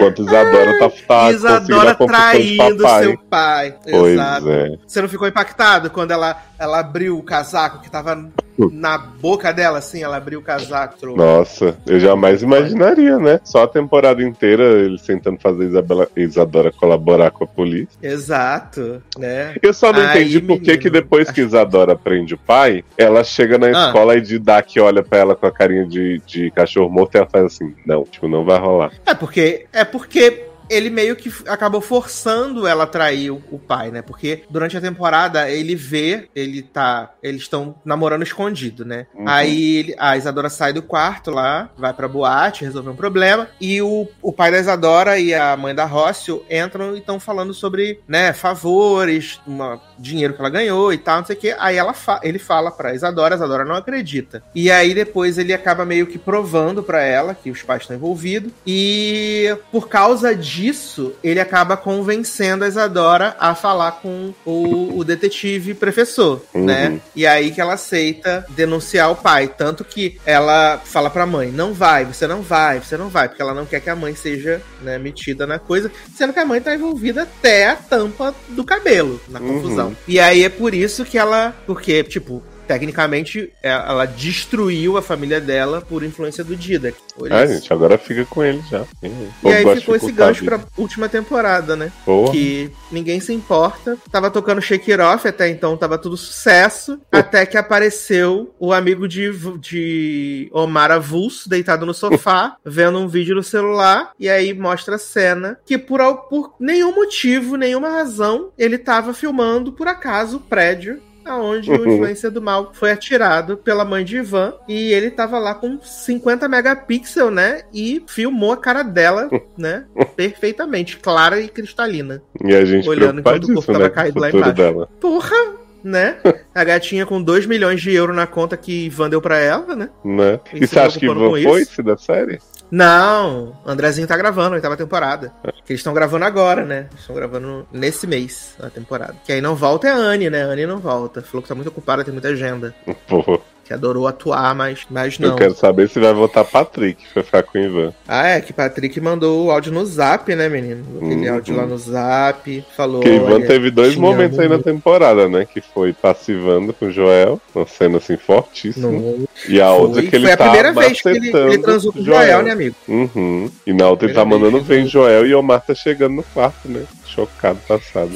Enquanto Isadora tá, tá Isadora traindo seu pai. Pois Exato. é. Você não ficou impactado quando ela, ela abriu o casaco que tava na boca dela, assim? Ela abriu o casaco. trou- Nossa, eu jamais imaginaria, né? Só a temporada inteira eles tentando fazer Isabela, Isadora colaborar com a polícia. Exato, né? Eu só não Aí, entendi por que, menino, que depois que Isadora prende o pai, ela chega na Ah. escola e Didac olha pra ela com a carinha de, de cachorro morto e ela faz assim: não, tipo, não vai rolar. É porque é porque ele meio que acabou forçando ela a trair o, o pai, né? Porque durante a temporada ele vê, ele tá, eles estão namorando escondido, né? Uhum. Aí ele- a Isadora sai do quarto lá, vai pra boate, resolver um problema, e o, o pai da Isadora e a mãe da Rócio entram e estão falando sobre, né, favores, uma, dinheiro que ela ganhou e tal, não sei o quê. Aí ela fa- ele fala pra Isadora, a Isadora não acredita. E aí depois ele acaba meio que provando pra ela que os pais estão envolvidos. E por causa disso, ele acaba convencendo a Isadora a falar com o, o detetive professor, Uhum. né? E aí que ela aceita denunciar o pai. Tanto que ela fala pra mãe: não vai, você não vai, você não vai, porque ela não quer que a mãe seja né, metida na coisa, sendo que a mãe tá envolvida até a tampa do cabelo na Uhum. confusão. E aí é por isso que ela. Porque, tipo. Tecnicamente, é- ela destruiu a família dela por influência do. Olha Ah, isso. gente, agora fica com ele já. E aí ficou esse gancho pra última temporada, né? Porra. Que ninguém se importa. Tava tocando Shake It Off, até então tava tudo sucesso. Até que apareceu o amigo de, de Omar Avulso deitado no sofá, vendo um vídeo no celular. E aí mostra a cena que por, por nenhum motivo, nenhuma razão, ele tava filmando, por acaso, o prédio. Aonde o Uhum. influência do mal foi atirado pela mãe de Ivan e ele tava lá com 50 megapixels, né? E filmou a cara dela, né? Perfeitamente, clara e cristalina. E a gente Olhando enquanto o corpo tava né, com o caído lá embaixo. dela. Porra, né? A gatinha com 2 milhões de euros na conta que Ivan deu pra ela, né? Né? E E se você acha que Ivan foi esse da série? Não, Andrezinho tá gravando a oitava temporada. Que eles estão gravando agora, né? Eles Estão gravando nesse mês a temporada. Que aí não volta é a Anne, né? A Anne não volta. Falou que tá muito ocupada, tem muita agenda. Porra. Que adorou atuar, mas, mas não. Eu quero saber se vai votar Patrick pra ficar com o Ivan. Ah, é, que Patrick mandou o áudio no zap, né, menino? Aquele Uhum. áudio lá no zap, falou. Porque Ivan teve dois momentos amo aí na temporada, né? Que foi passivando com o Joel, uma cena assim fortíssima. Não, E a outra foi, que ele foi a tá primeira vez que ele, ele transou com o Joel. Joel, né, amigo? Uhum. E na outra ele tá mandando que ver Joel e Omar tá chegando no quarto, né? Chocado, passado.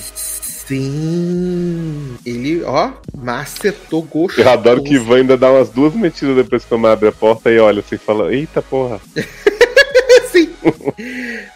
Sim. Ele, ó, macetou gostoso. Eu adoro que Ivan ainda dá umas duas metidas depois que Omar abre a porta e olha assim e fala: Eita porra. Sim.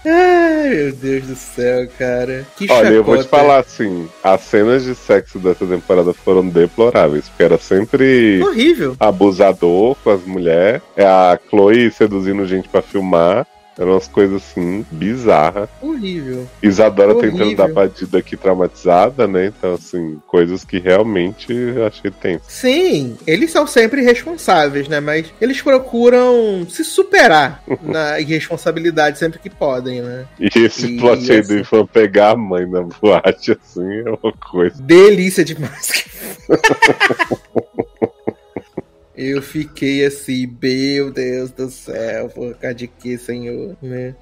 Ai, meu Deus do céu, cara. Que Olha, eu vou te chacota. falar assim: as cenas de sexo dessa temporada foram deploráveis, porque era sempre. Horrível. abusador com as mulheres, é a Chloe seduzindo gente pra filmar. Eram umas coisas assim, bizarras. Horrível. Isadora Horrível. tentando dar partida aqui traumatizada, né? Então, assim, coisas que realmente eu achei tenso. Sim, eles são sempre responsáveis, né? Mas eles procuram se superar na irresponsabilidade sempre que podem, né? E esse E plot aí essa- do Ivan pegar a mãe na boate, assim, é uma coisa. Delícia demais. Eu fiquei assim, meu Deus do céu, por causa de que, senhor, né?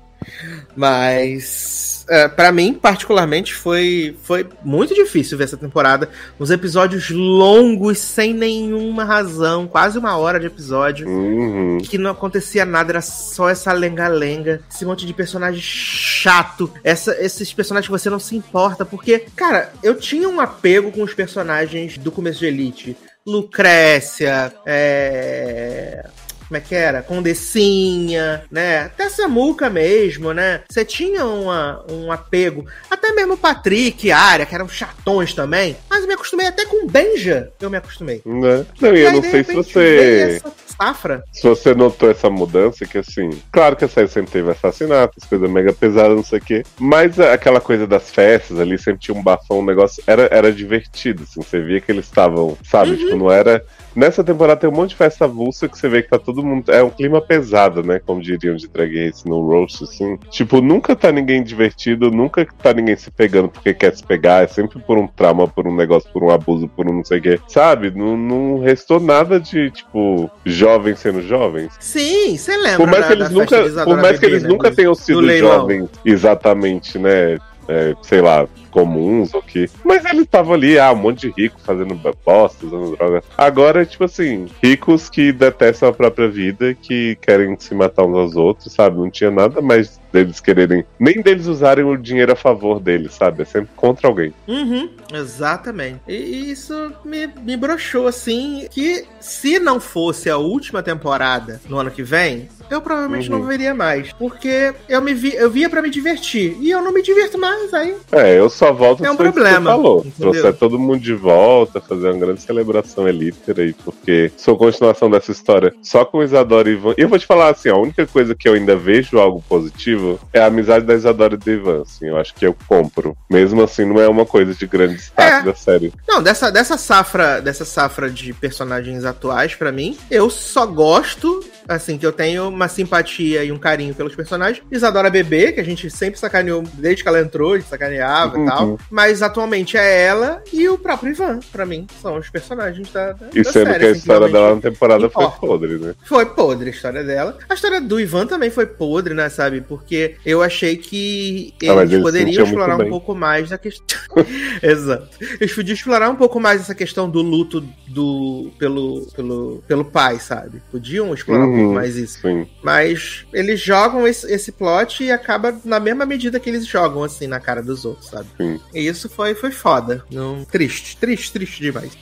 Mas, é, para mim, particularmente, foi, foi muito difícil ver essa temporada. Uns episódios longos, sem nenhuma razão, quase uma hora de episódio. Uhum. Que não acontecia nada, era só essa lenga-lenga, esse monte de personagem chato, essa, esses personagens que você não se importa, porque, cara, eu tinha um apego com os personagens do começo de Elite. Lucrécia, é... Como é que era? Condecinha, né? Até Samuca mesmo, né? Você tinha uma, um apego. Até mesmo Patrick e a Arya, que eram chatões também. Mas eu me acostumei até com Benja. Eu me acostumei. Né? Não, e eu não sei se você. Safra. Se você notou essa mudança, que assim, claro que a série sempre teve assassinatos, coisa mega pesada, não sei o quê. Mas a- aquela coisa das festas ali, sempre tinha um bafão, um negócio. Era, era divertido, assim. Você via que eles estavam, sabe? Uhum. Tipo, não era. Nessa temporada tem um monte de festa avulsa que você vê que tá todo mundo. É um clima pesado, né? Como diriam de drag race no roast, assim. Tipo, nunca tá ninguém divertido, nunca tá ninguém se pegando porque quer se pegar. É sempre por um trauma, por um negócio, por um abuso, por um não sei o quê. Sabe? Não, não restou nada de, tipo, jovens sendo jovens. Sim, você lembra. Por mais da- que eles nunca, por mais que eles nunca tenham sido jovens exatamente, né? É, sei lá, comuns ou que. Mas eles estavam ali, ah, um monte de rico fazendo bosta, usando droga. Agora, tipo assim, ricos que detestam a própria vida, que querem se matar uns aos outros, sabe? Não tinha nada mais deles quererem. Nem deles usarem o dinheiro a favor deles, sabe? É sempre contra alguém. Uhum, exatamente. E isso me, me broxou, assim, que se não fosse a última temporada no ano que vem, eu provavelmente Uhum. não veria mais. Porque eu me vi, eu via pra me divertir. E eu não me divirto mais, aí. É, eu só volto É um que problema, Você falou. entendeu? Trouxer todo mundo de volta, fazer uma grande celebração elítera aí, porque sou continuação dessa história só com Isadora e Ivan. E eu vou te falar assim, a única coisa que eu ainda vejo algo positivo é a amizade da Isadora e do Ivan, assim, eu acho que eu compro. Mesmo assim, não é uma coisa de grande destaque É. da série. Não, dessa, dessa safra, dessa safra de personagens atuais, pra mim, eu só gosto, assim, que eu tenho uma simpatia e um carinho pelos personagens. Isadora Bebê, que a gente sempre sacaneou desde que ela entrou, a gente sacaneava Uhum. e tal. Mas atualmente é ela e o próprio Ivan, pra mim, são os personagens da, da, E da sendo série, que a assim, história dela na temporada foi importa. podre, né? Foi podre a história dela. A história do Ivan também foi podre, né, sabe? Porque eu achei que Ah, eles ele se poderiam explorar um pouco mais da questão. Exato. Eles podiam explorar um pouco mais essa questão do luto do pelo, pelo, pelo pai, sabe? Podiam explorar um Uhum. Pouco mais isso. Sim. Mas eles jogam esse, esse plot e acaba na mesma medida que eles jogam, assim, na cara dos outros, sabe? Sim. E isso foi, foi foda. Não... Triste, triste, triste demais.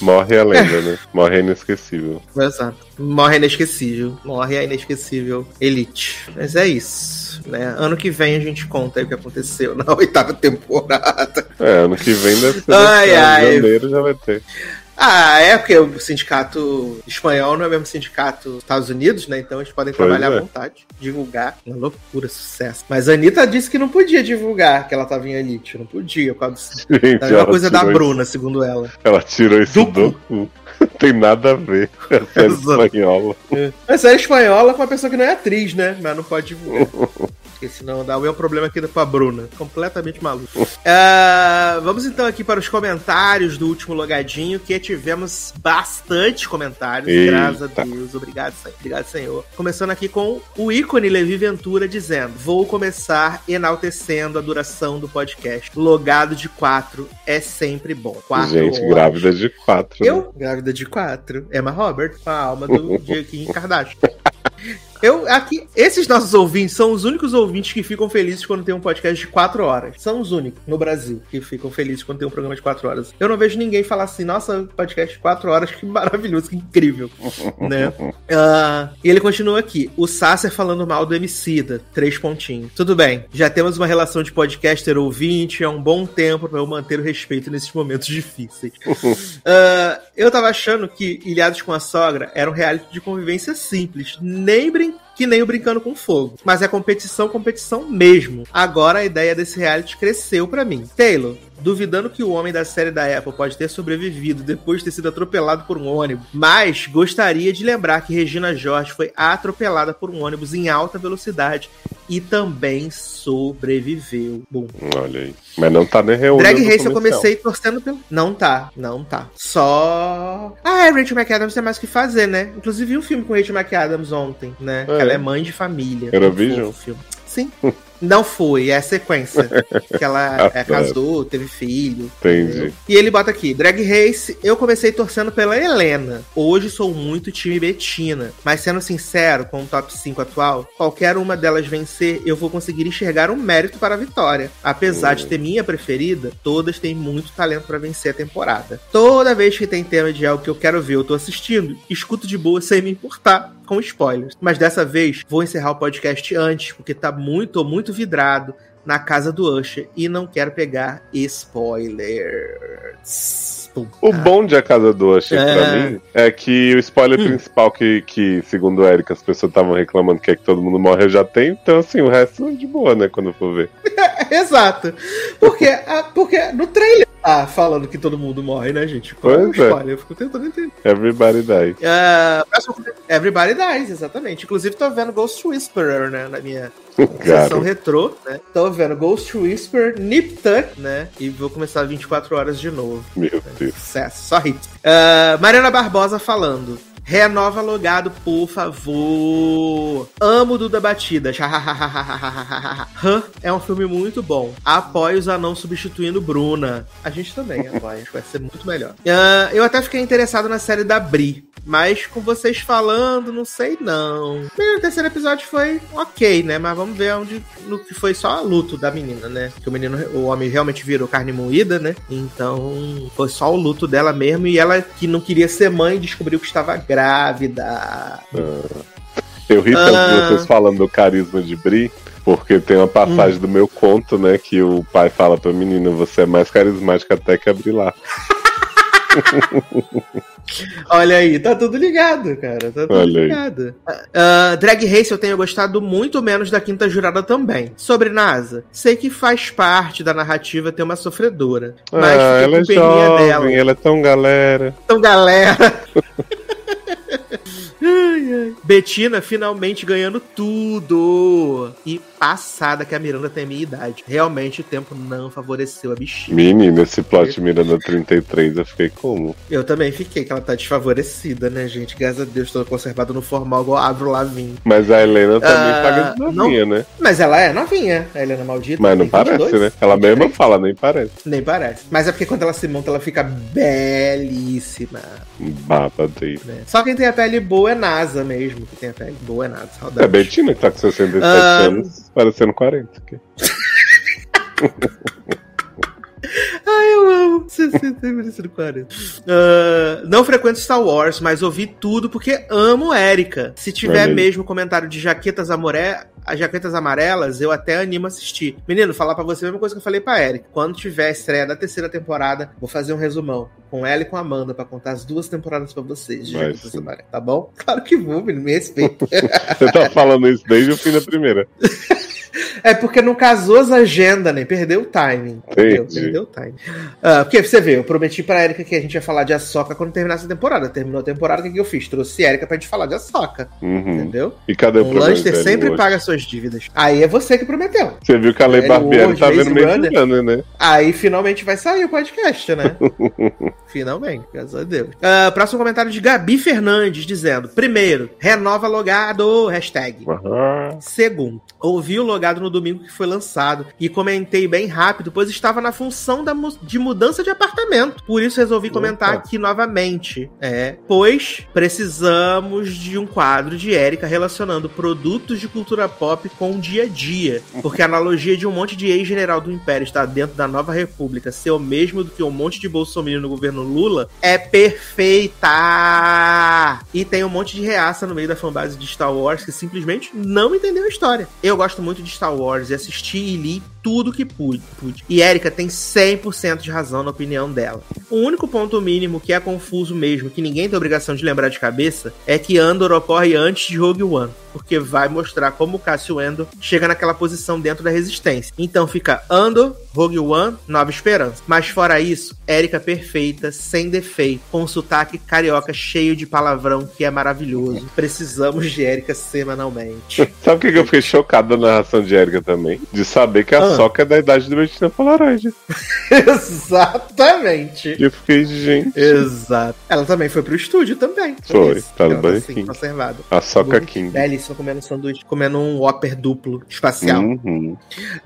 Morre a lenda, né? Morre a inesquecível. Exato. Morre a inesquecível. Morre a inesquecível Elite. Mas é isso. Né? Ano que vem a gente conta aí o que aconteceu na oitava temporada. É, ano que vem deve ser. Ai, ai. janeiro já vai ter. Ah, é porque o sindicato espanhol não é o mesmo sindicato dos Estados Unidos, né? Então eles podem Pois trabalhar é. à vontade, divulgar. Uma loucura, sucesso. Mas a Anitta disse que não podia divulgar que ela tava em Elite. Não podia, por causa do... Gente, mesma ela coisa da Bruna, segundo ela. Ela tirou isso Do. Tem nada a ver com a série Exato. espanhola. Mas série espanhola com uma pessoa que não é atriz, né? Mas não pode divulgar. Porque senão dá o mesmo problema aqui com a Bruna. Completamente maluco. Ah, vamos então aqui para os comentários do último logadinho, que tivemos bastante comentários. Eita. Graças a Deus. Obrigado, Senhor. Obrigado, Senhor. Começando aqui com o ícone Levi Ventura dizendo: Vou começar enaltecendo a duração do podcast. Logado de quatro é sempre bom. Quatro Gente, horas. grávida de quatro. né? Eu, grávida de quatro. Emma Robert, com a alma do Kim Kardashian. Eu, aqui, esses nossos ouvintes são os únicos ouvintes que ficam felizes quando tem um podcast de quatro horas. São os únicos no Brasil que ficam felizes quando tem um programa de quatro horas. Eu não vejo ninguém falar assim, nossa, podcast de quatro horas, que maravilhoso, que incrível. né? Ah, e ele continua aqui. O Sasser falando mal do Emicida. Três pontinhos. Tudo bem. Já temos uma relação de podcaster ouvinte há um bom tempo para eu manter o respeito nesses momentos difíceis. Ah, eu tava achando que Ilhados com a Sogra era um reality de convivência simples. Nem brin que nem o Brincando com Fogo. Mas é competição, competição mesmo. Agora a ideia desse reality cresceu pra mim. Taylor, duvidando que o homem da série da Apple pode ter sobrevivido depois de ter sido atropelado por um ônibus, mas gostaria de lembrar que Regina Jorge foi atropelada por um ônibus em alta velocidade e também sobreviveu. Bom, Olha aí. Mas não tá nem reunido. Drag Race eu comecei torcendo pelo. Não tá, não tá. Só. Ah, é, Rachel McAdams tem mais o que fazer, né? Inclusive vi um filme com Rachel McAdams ontem, né? É. Ela é mãe de família. Fofo o filme. Sim. Não foi, é a sequência. que ela é, casou, teve filho. Entendi. E ele bota aqui: Drag Race, eu comecei torcendo pela Helena. Hoje sou muito time Betina. Mas sendo sincero, com o top 5 atual, qualquer uma delas vencer, eu vou conseguir enxergar um mérito para a vitória. Apesar de ter minha preferida, todas têm muito talento para vencer a temporada. Toda vez que tem tema de algo que eu quero ver, eu tô assistindo, escuto de boa sem me importar com spoilers. Mas dessa vez vou encerrar o podcast antes, porque tá muito, tô muito vidrado na casa do Usher e não quero pegar spoilers. O bom de A Casa do Usher, pra É. mim, é que o spoiler Hum. principal que, que, segundo o Eric, as pessoas estavam reclamando que é que todo mundo morre, eu já tenho. Então, assim, o resto é de boa, né, quando eu for ver. Exato. Porque, ah, porque no trailer tá falando que todo mundo morre, né, gente? Qual é é. spoiler? Eu fico tentando entender. Everybody die. Ah, próximo- Everybody Dies, exatamente. Inclusive, tô vendo Ghost Whisperer, né? Na minha sessão retrô, né? Tô vendo Ghost Whisperer, Nip Tuck, né? E vou começar 24 horas de novo. meu Deus. Sucesso, só hit. Ah, Mariana Barbosa falando. Renova logado, por favor. Amo Duda Batida. Hã? é um filme muito bom. Apoio os anão substituindo Bruna. A gente também apoia. Acho que vai ser muito melhor. Ah, eu até fiquei interessado na série da Bri. Mas com vocês falando, não sei não. O terceiro episódio foi ok, né? Mas vamos ver onde no que foi só luto da menina, né? Que o menino, o homem realmente virou carne moída, né? Então foi só o luto dela mesmo. E ela que não queria ser mãe descobriu que estava grávida. Eu ri tanto de Ah. vocês falando do carisma de Bri, porque tem uma passagem do meu conto, né, que o pai fala pra menina, você é mais carismática até que a Bri lá. Olha aí, tá tudo ligado, cara. Tá tudo Olha ligado. Ah, Drag Race eu tenho gostado muito menos da quinta jurada também. Sobre NASA, sei que faz parte da narrativa ter uma sofredora. Mas ah, fiquei ela é jovem, dela. ela é tão galera. Então, galera. Ai. Betina finalmente ganhando tudo. E passada que a Miranda tem a minha idade. Realmente o tempo não favoreceu a bichinha. Menina, esse plot Miranda 33, eu fiquei como? Eu também fiquei, que ela tá desfavorecida, né, gente? Graças a Deus, toda conservada no formal igual Avril Lavigne. Mas a Helena também Ah, paga de novinha, né? Mas ela é novinha, a Helena Maldita. Mas não parece, 22, né? Ela mesma 23. fala, nem parece. Nem parece. Mas é porque quando ela se monta, ela fica belíssima. Baba dele. Né? Só quem tem a pele boa é NASA mesmo. Que tem a pele boa é NASA. É Saudades. a Betina que tá com 67 Ah. anos, parecendo 40. Ai, eu amo. 60 merecido 40. Ah, não frequento Star Wars, mas ouvi tudo porque amo Erika. Se tiver aí. mesmo comentário de jaquetas amoré, as jaquetas amarelas, eu até animo a assistir. Menino, falar pra você a mesma coisa que eu falei pra Erika. Quando tiver a estreia da terceira temporada, vou fazer um resumão com ela e com a Amanda pra contar as duas temporadas pra vocês. De jaquetas amarelas, tá bom? Claro que vou, menino, me respeita. Você tá falando isso desde o fim da primeira. É porque não casou as agendas, né? Perdeu o timing. Entendi. Perdeu o timing. Ah, porque você vê, eu prometi pra Erika que a gente ia falar de Açoca quando terminasse a temporada. Terminou a temporada, o que, que eu fiz? Trouxe Erika pra gente falar de Açoca. Uhum. Entendeu? E cadê o O problema? Lanster sempre paga suas dívidas. Aí é você que prometeu. Você viu que a Lei Velho Barbieri tá vendo meio ano, né? Aí finalmente vai sair o podcast, né? finalmente, graças a Deus. Ah, próximo comentário de Gabi Fernandes dizendo: primeiro, renova logado, hashtag. Ah, Segundo, ouvi o no domingo que foi lançado e comentei bem rápido, pois estava na função da de mudança de apartamento. Por isso resolvi comentar Opa. aqui novamente. É, pois precisamos de um quadro de Érica relacionando produtos de cultura pop com o dia a dia. Porque a analogia de um monte de ex-general do Império estar dentro da nova república ser o mesmo do que um monte de bolsominion no governo Lula é perfeita! E tem um monte de reaça no meio da fanbase de Star Wars que simplesmente não entendeu a história. Eu gosto muito de Star Wars e assisti e li tudo que pude. pude. E Erika tem 100% de razão na opinião dela. O único ponto mínimo que é confuso mesmo, que ninguém tem obrigação de lembrar de cabeça, é que Andor ocorre antes de Rogue One. Porque vai mostrar como Cassio Andor chega naquela posição dentro da resistência. Então fica Andor, Rogue One, Nova Esperança. Mas fora isso, Erika perfeita, sem defeito, com um sotaque carioca cheio de palavrão que é maravilhoso. Precisamos de Erika semanalmente. Sabe o que, eu fiquei chocado da narração de Erika também? De saber que a Ah. Soca é da idade do Bettina Polaroid. Exatamente. E eu fiquei, gente. Exato. Ela também foi pro estúdio também. Foi, isso tá no Burger assim, conservada. A Soca King. Belíssima comendo um sanduíche, comendo um Whopper duplo espacial. Uhum.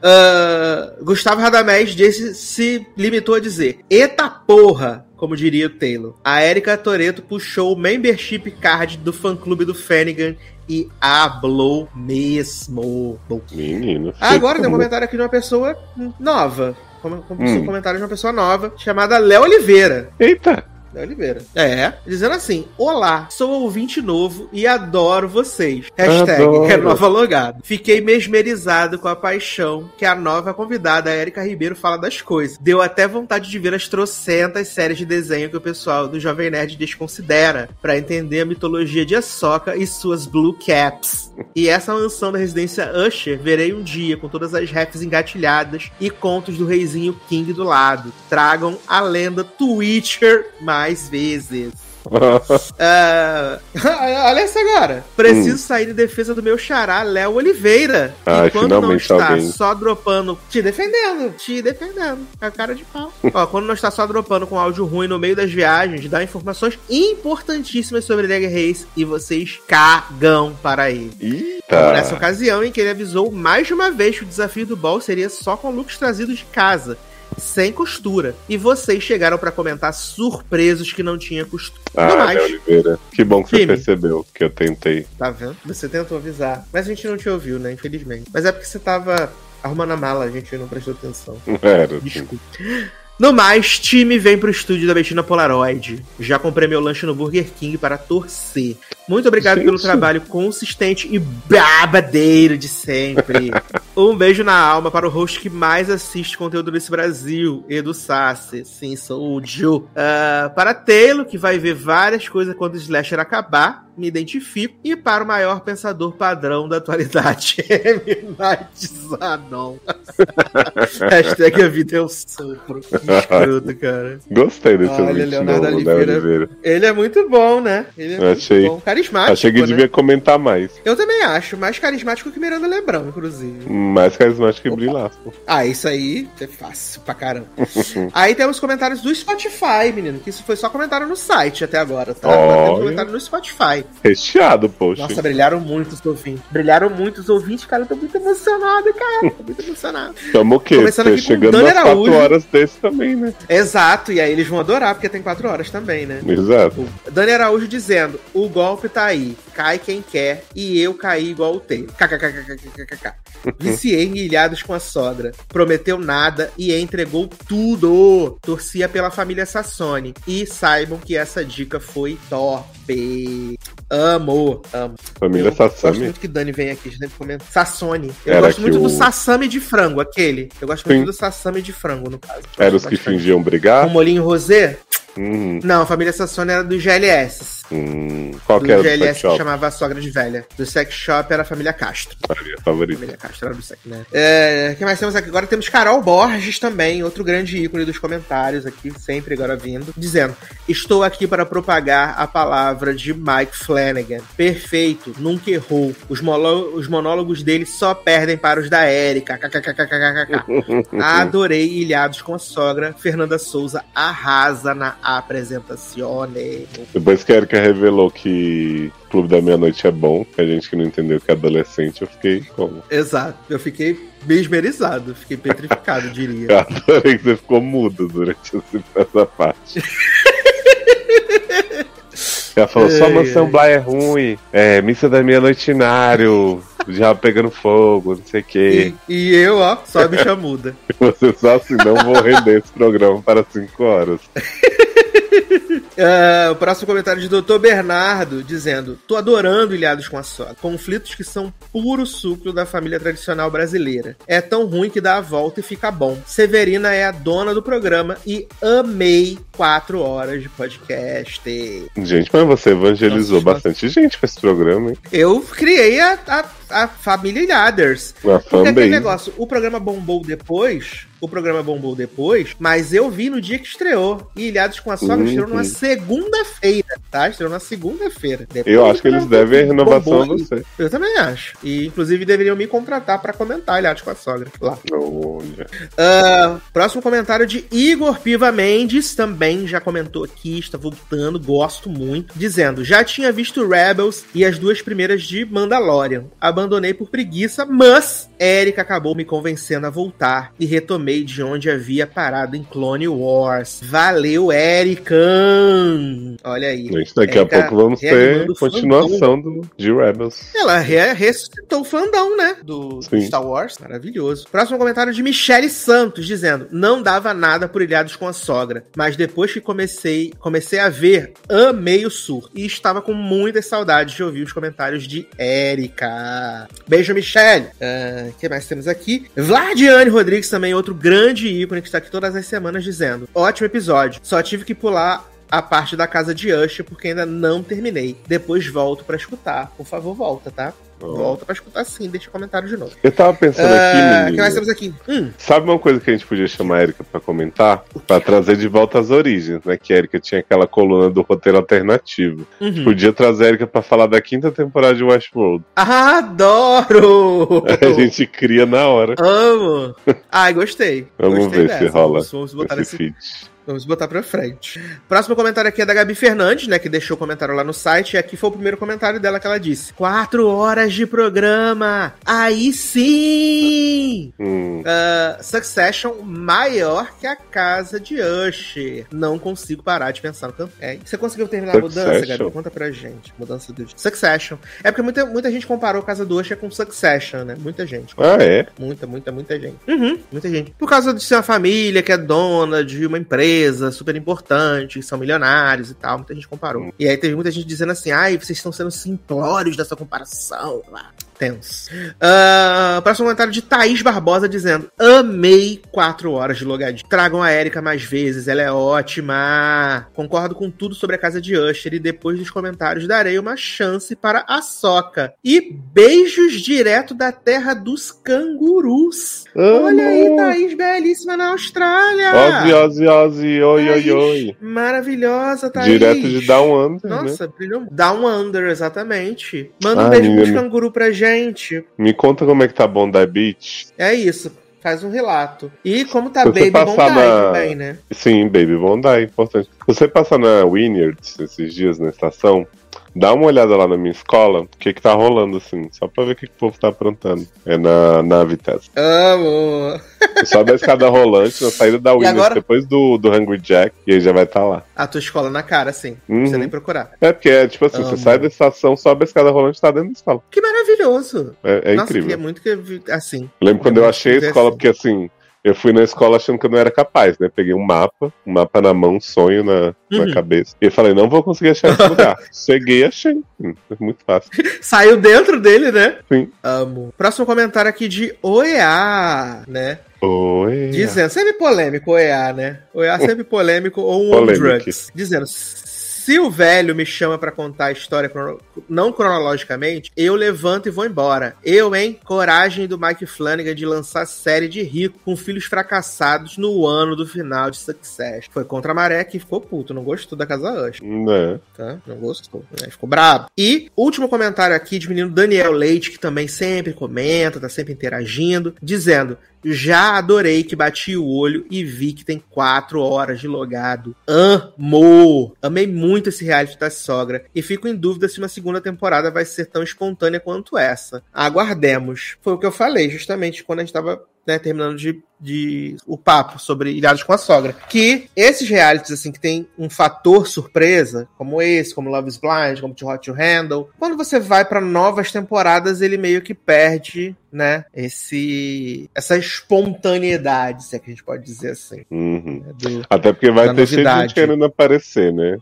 Ah, Gustavo Radamés disse, se limitou a dizer: Eita porra! Como diria o Taylor. A Erika Toreto puxou o membership card do fã clube do Fenigan e hablou mesmo. Menino. Agora tem um comentário aqui de uma pessoa nova. Como, como Hum. um comentário de uma pessoa nova chamada Léo Oliveira. Eita! Léo Oliveira. É, dizendo assim: Olá, sou ouvinte novo e adoro vocês. Hashtag Adoro. renova logado. Fiquei mesmerizado com a paixão que a nova convidada, a Erika Ribeiro, fala das coisas. Deu até vontade de ver as trocentas séries de desenho que o pessoal do Jovem Nerd desconsidera pra entender a mitologia de Ahsoka e suas Blue Caps. E essa mansão da residência Usher verei um dia com todas as refs engatilhadas e contos do reizinho King do lado. Tragam a lenda Twitcher mais vezes. Ah, olha isso agora. Preciso sair em defesa do meu xará, Léo Oliveira. E quando não está alguém. só dropando. Te defendendo, te defendendo. É a cara de pau. Ó, quando não está só dropando com áudio ruim no meio das viagens, dá informações importantíssimas sobre Drag Race e vocês cagam para ele. Como nessa Eita! ocasião em que ele avisou mais de uma vez que o desafio do ball seria só com looks trazidos de casa, sem costura. E vocês chegaram pra comentar surpresos que não tinha costura. Ah, mais, Oliveira. Que bom que você percebeu que eu tentei. tá vendo? Você tentou avisar. Mas a gente não te ouviu, né? Infelizmente. Mas é porque você tava arrumando a mala, a gente não prestou atenção. Era. assim. Desculpa. No mais, time vem pro estúdio da Bettina Polaroid. Já comprei meu lanche no Burger King para torcer. Muito obrigado Gente. pelo trabalho consistente e babadeiro de sempre. um beijo na alma para o host que mais assiste conteúdo nesse Brasil, Edu Sassi. Sim, sou o Joe. Ah, para Taylor, que vai ver várias coisas quando o Slasher acabar, me identifico. E para o maior pensador padrão da atualidade, M. Night Zanon. Hashtag a vida é um sopro. Que escroto, cara. Gostei desse Olha, Leonardo novo, Oliveira. Oliveira. ele é muito bom, né? Ele é Eu muito achei- bom. Carismático, Achei que né? devia comentar mais. Eu também acho. Mais carismático que Miranda Lebrão, inclusive. Mais carismático que Larson. Ah, isso aí é fácil pra caramba. aí temos comentários do Spotify, menino. Que isso foi só comentário no site até agora, tá? Olha. comentário no Spotify. Recheado, poxa. Nossa, brilharam muito os ouvintes. Brilharam muito os ouvintes, cara. Eu tô muito emocionado, cara. Tô muito emocionado. Tamo o quê? Começando aqui Chegando às 4 Araújo. horas desse também, né? Exato, e aí eles vão adorar, porque tem quatro horas também, né? Exato. Dani Araújo dizendo: o golpe tá aí. Cai quem quer e eu caí igual o T. KKKKKKK. Viciei em ilhados com a sogra. Prometeu nada e entregou tudo. Torcia pela família Sassoni. E saibam que essa dica foi top. Amo, amo. Família eu gosto Sassami. muito que Dani vem aqui, sempre comenta. Sassone. Eu Era gosto que muito o- do sassami de frango, aquele. Eu gosto Sim. muito do sassami de frango, no caso. Eram os que Bastante. fingiam brigar? Com molinho rosé? Hum, Não, a família Sassone era do GLS. hum. Qual do que era o sex GLS que shop? chamava a sogra de velha. Do sex shop era a família Castro. A minha favorita. Família Castro era do sex, né? É, que mais temos aqui? Agora temos Carol Borges também, outro grande ícone dos comentários aqui, sempre agora vindo, dizendo: Estou aqui para propagar a palavra de Mike Flanagan. Perfeito, nunca errou. Os, os monólogos dele só perdem para os da Erika. KKKKKKK. Adorei Ilhados com a sogra. Fernanda Souza arrasa na apresentação. Depois que a Erika revelou que Clube da Meia-Noite é bom, a gente que não entendeu que é adolescente, eu fiquei como? Exato. Eu fiquei mesmerizado, fiquei petrificado, diria. Eu adorei que você ficou mudo durante essa parte. Ela falou, Ai, mansão ai. Bly é ruim, é, missa da meia-noite já pegando fogo, não sei o quê. E, e eu, ó, só a bicha muda. Você só assim, não vou render esse programa para 5 horas. Ah, o próximo comentário de Dr. Bernardo dizendo: Tô adorando Ilhados com a Sogra. Conflitos que são puro suco da família tradicional brasileira. É tão ruim que dá a volta e fica bom. Severina é a dona do programa e amei quatro horas de podcast. Gente, mas você evangelizou Nossa, bastante gente com esse programa, hein? Eu criei a, a a família Ilhaders. Na Porque aquele negócio, o programa bombou depois, o programa bombou depois, mas eu vi no dia que estreou. E Ilhados com a Sogra Uhum. estreou numa segunda-feira, tá? Estreou na segunda-feira. Eu do acho que eles devem a renovação a bombou, você. Eu também acho. E, inclusive, deveriam me contratar pra comentar Ilhados com a Sogra lá. Olha. Ah, próximo comentário de Igor Piva Mendes, também já comentou aqui, está voltando, gosto muito, dizendo: Já tinha visto Rebels e as duas primeiras de Mandalorian. Abandonei por preguiça, mas Erika acabou me convencendo a voltar e retomei de onde havia parado em Clone Wars. Valeu, Erican! Olha aí. Gente, daqui a Erika pouco vamos ter continuação do, de Rebels. ela re ressuscitou o fandom, né? Do Sim. Star Wars. Maravilhoso. Próximo comentário de Michele Santos, dizendo: Não dava nada por Ilhados com a Sogra, mas depois que comecei, comecei a ver, amei o sur. E estava com muitas saudades de ouvir os comentários de Beijo, Michele. O que mais temos aqui? Vladiane Rodrigues, também outro grande ícone que está aqui todas as semanas, dizendo: Ótimo episódio. Só tive que pular a parte da casa de Usher, porque ainda não terminei. Depois volto pra escutar. Por favor, volta, tá? Volta pra escutar sim, deixa o comentário de novo. Eu tava pensando Ah, aqui, O que menino. mais temos aqui? Hum, Sabe uma coisa que a gente podia chamar a Erika pra comentar? Pra trazer de volta as origens, né? Que a Erika tinha aquela coluna do roteiro alternativo. uhum. Podia trazer a Erika pra falar da quinta temporada de Westworld. Ah, Adoro! A gente cria na hora. Amo! Ai, gostei. Vamos Gostei ver se dessa. rola Vamos, vamos botar esse nesse feat. Vamos botar pra frente. Próximo comentário aqui é da Gabi Fernandes, né? Que deixou o comentário lá no site. E aqui foi o primeiro comentário dela que ela disse: Quatro horas de programa! Aí sim! Hum, Ah, Succession maior que a casa de Usher. Não consigo parar de pensar no campo. É, você conseguiu terminar a mudança, Succession? Gabi? Conta pra gente. Mudança do Succession. É porque muita, muita gente comparou a casa do Usher com Succession, né? Muita gente. Ah, é? Muita, muita, muita gente. Uhum, muita gente. Por causa de ser uma família que é dona de uma empresa super importante, são milionários e tal, muita gente comparou. E aí teve muita gente dizendo assim, ai, vocês estão sendo simplórios dessa comparação. Tenso. Ah, próximo comentário de Thaís Barbosa dizendo: Amei quatro horas de logadinho. Tragam a Erika mais vezes, ela é ótima. Concordo com tudo sobre a casa de Usher e depois dos comentários darei uma chance para a Soca. E beijos direto da terra dos cangurus. Olha aí, Thaís, belíssima na Austrália. Ozzy, Ozzy, Ozzy, oi, oi, Thaís, oi. Maravilhosa, Thaís. Direto de Down Under, né? Nossa, brilhou. Down Under, exatamente. Manda um Ai, beijo pros canguru pra gente. Me conta como é que tá Bondi Beach. É isso. Faz um relato. E como tá você Baby Bondi na- também, né? Sim, Baby Bondi, é importante. Você passar na Wynyards esses dias na estação, dá uma olhada lá na minha escola, o que que tá rolando, assim, só pra ver o que, que o povo tá aprontando. É na, na Vitesse. Amo. Sobe a escada rolante na saída da Wynyards, agora? depois do, do Hungry Jack, e aí já vai estar lá. A tua escola na cara, assim. Não Uhum. precisa nem procurar. É porque é tipo assim, Amo. você sai da estação, sobe a escada rolante e tá dentro da escola. Que maravilhoso. É, é Nossa, incrível. queria muito que assim. Eu lembro quando eu achei a escola, assim. porque assim, eu fui na escola achando que eu não era capaz, né? Peguei um mapa, um mapa na mão, um sonho na, na Uhum. cabeça. E eu falei, não vou conseguir achar esse lugar. Cheguei e achei. É muito fácil. Saiu dentro dele, né? Sim. Amo. Próximo comentário aqui de OEA, né? Oi. Dizendo, sempre polêmico, OEA, né? OEA sempre polêmico ou um drugs. Dizendo, se o velho me chama pra contar a história crono- não cronologicamente, eu levanto e vou embora. Eu, hein? Coragem do Mike Flanagan de lançar série de rico com filhos fracassados no ano do final de Success. Foi contra a maré que ficou puto, não gostou da Casa Usher Né? tá? Não gostou, né? Ficou brabo. E último comentário aqui de menino Daniel Leite, que também sempre comenta, tá sempre interagindo, dizendo: Já adorei que bati o olho e vi que tem quatro horas de logado. Amo! Amei muito esse reality da sogra e fico em dúvida se uma segunda temporada vai ser tão espontânea quanto essa. Aguardemos. Foi o que eu falei, justamente quando a gente tava né, terminando de, de o papo sobre Ilhados com a Sogra. Que esses realities, assim, que tem um fator surpresa, como esse, como Love is Blind, como Too Hot to Handle, quando você vai pra novas temporadas, ele meio que perde, né, esse, essa espontaneidade, se é que a gente pode dizer assim. Uhum. né, do- Até porque vai ter novidade. gente querendo aparecer, né?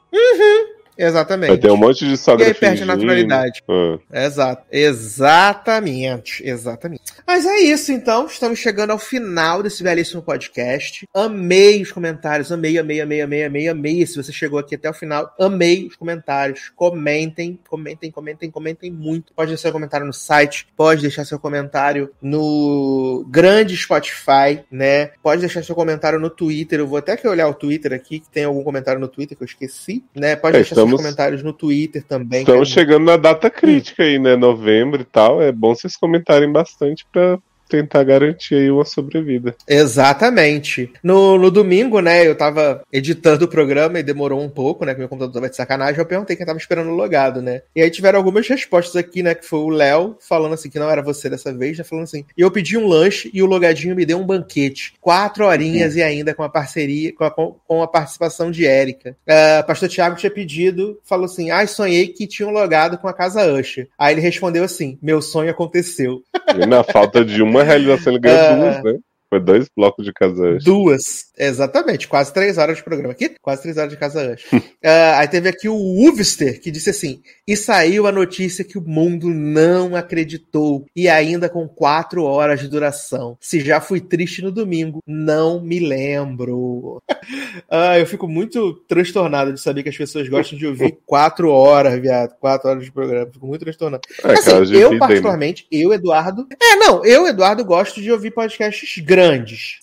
Exatamente. Vai ter um monte de E sogra aí perde a fingindo. naturalidade. Ah. Exato. Exatamente. Exatamente. Mas é isso, então. Estamos chegando ao final desse belíssimo podcast. Amei os comentários. Amei, amei, amei, amei, amei, amei. Se você chegou aqui até o final, amei os comentários. Comentem, comentem, comentem, comentem muito. Pode deixar seu comentário no site, pode deixar seu comentário no grande Spotify, né? Pode deixar seu comentário no Twitter. Eu vou até que olhar o Twitter aqui, que tem algum comentário no Twitter que eu esqueci, né? Pode É, deixar estamos- comentários no Twitter também. Estamos é chegando na data crítica aí, né? Novembro e tal. É bom vocês comentarem bastante pra tentar garantir aí uma sobrevida. Exatamente. No, no domingo, né, eu tava editando o programa e demorou um pouco, né, que meu computador tava de sacanagem, eu perguntei quem tava esperando logado, né. E aí tiveram algumas respostas aqui, né, que foi o Léo falando assim, que não era você dessa vez, né, falando assim, e eu pedi um lanche e o logadinho me deu um banquete. Quatro horinhas e ainda com a parceria, com a, com a participação de Érica. Ah, pastor Tiago tinha pedido, falou assim, ai, sonhei que tinha um logado com a casa Usher. Aí ele respondeu assim, meu sonho aconteceu. E na falta de uma realização, ele ganhou Ah. duas, né? Foi dois blocos de casa. Duas, exatamente, quase três horas de programa aqui, quase três horas de casa antes. Ah, aí teve aqui o Uvster, que disse assim: e saiu a notícia que o mundo não acreditou, e ainda com quatro horas de duração. Se já fui triste no domingo, não me lembro. ah, eu fico muito transtornado de saber que as pessoas gostam de ouvir quatro horas, viado, quatro horas de programa. Fico muito transtornado. É, Assim, aquelas eu, né? particularmente, eu, Eduardo. É, não, eu, Eduardo, gosto de ouvir podcasts grandes,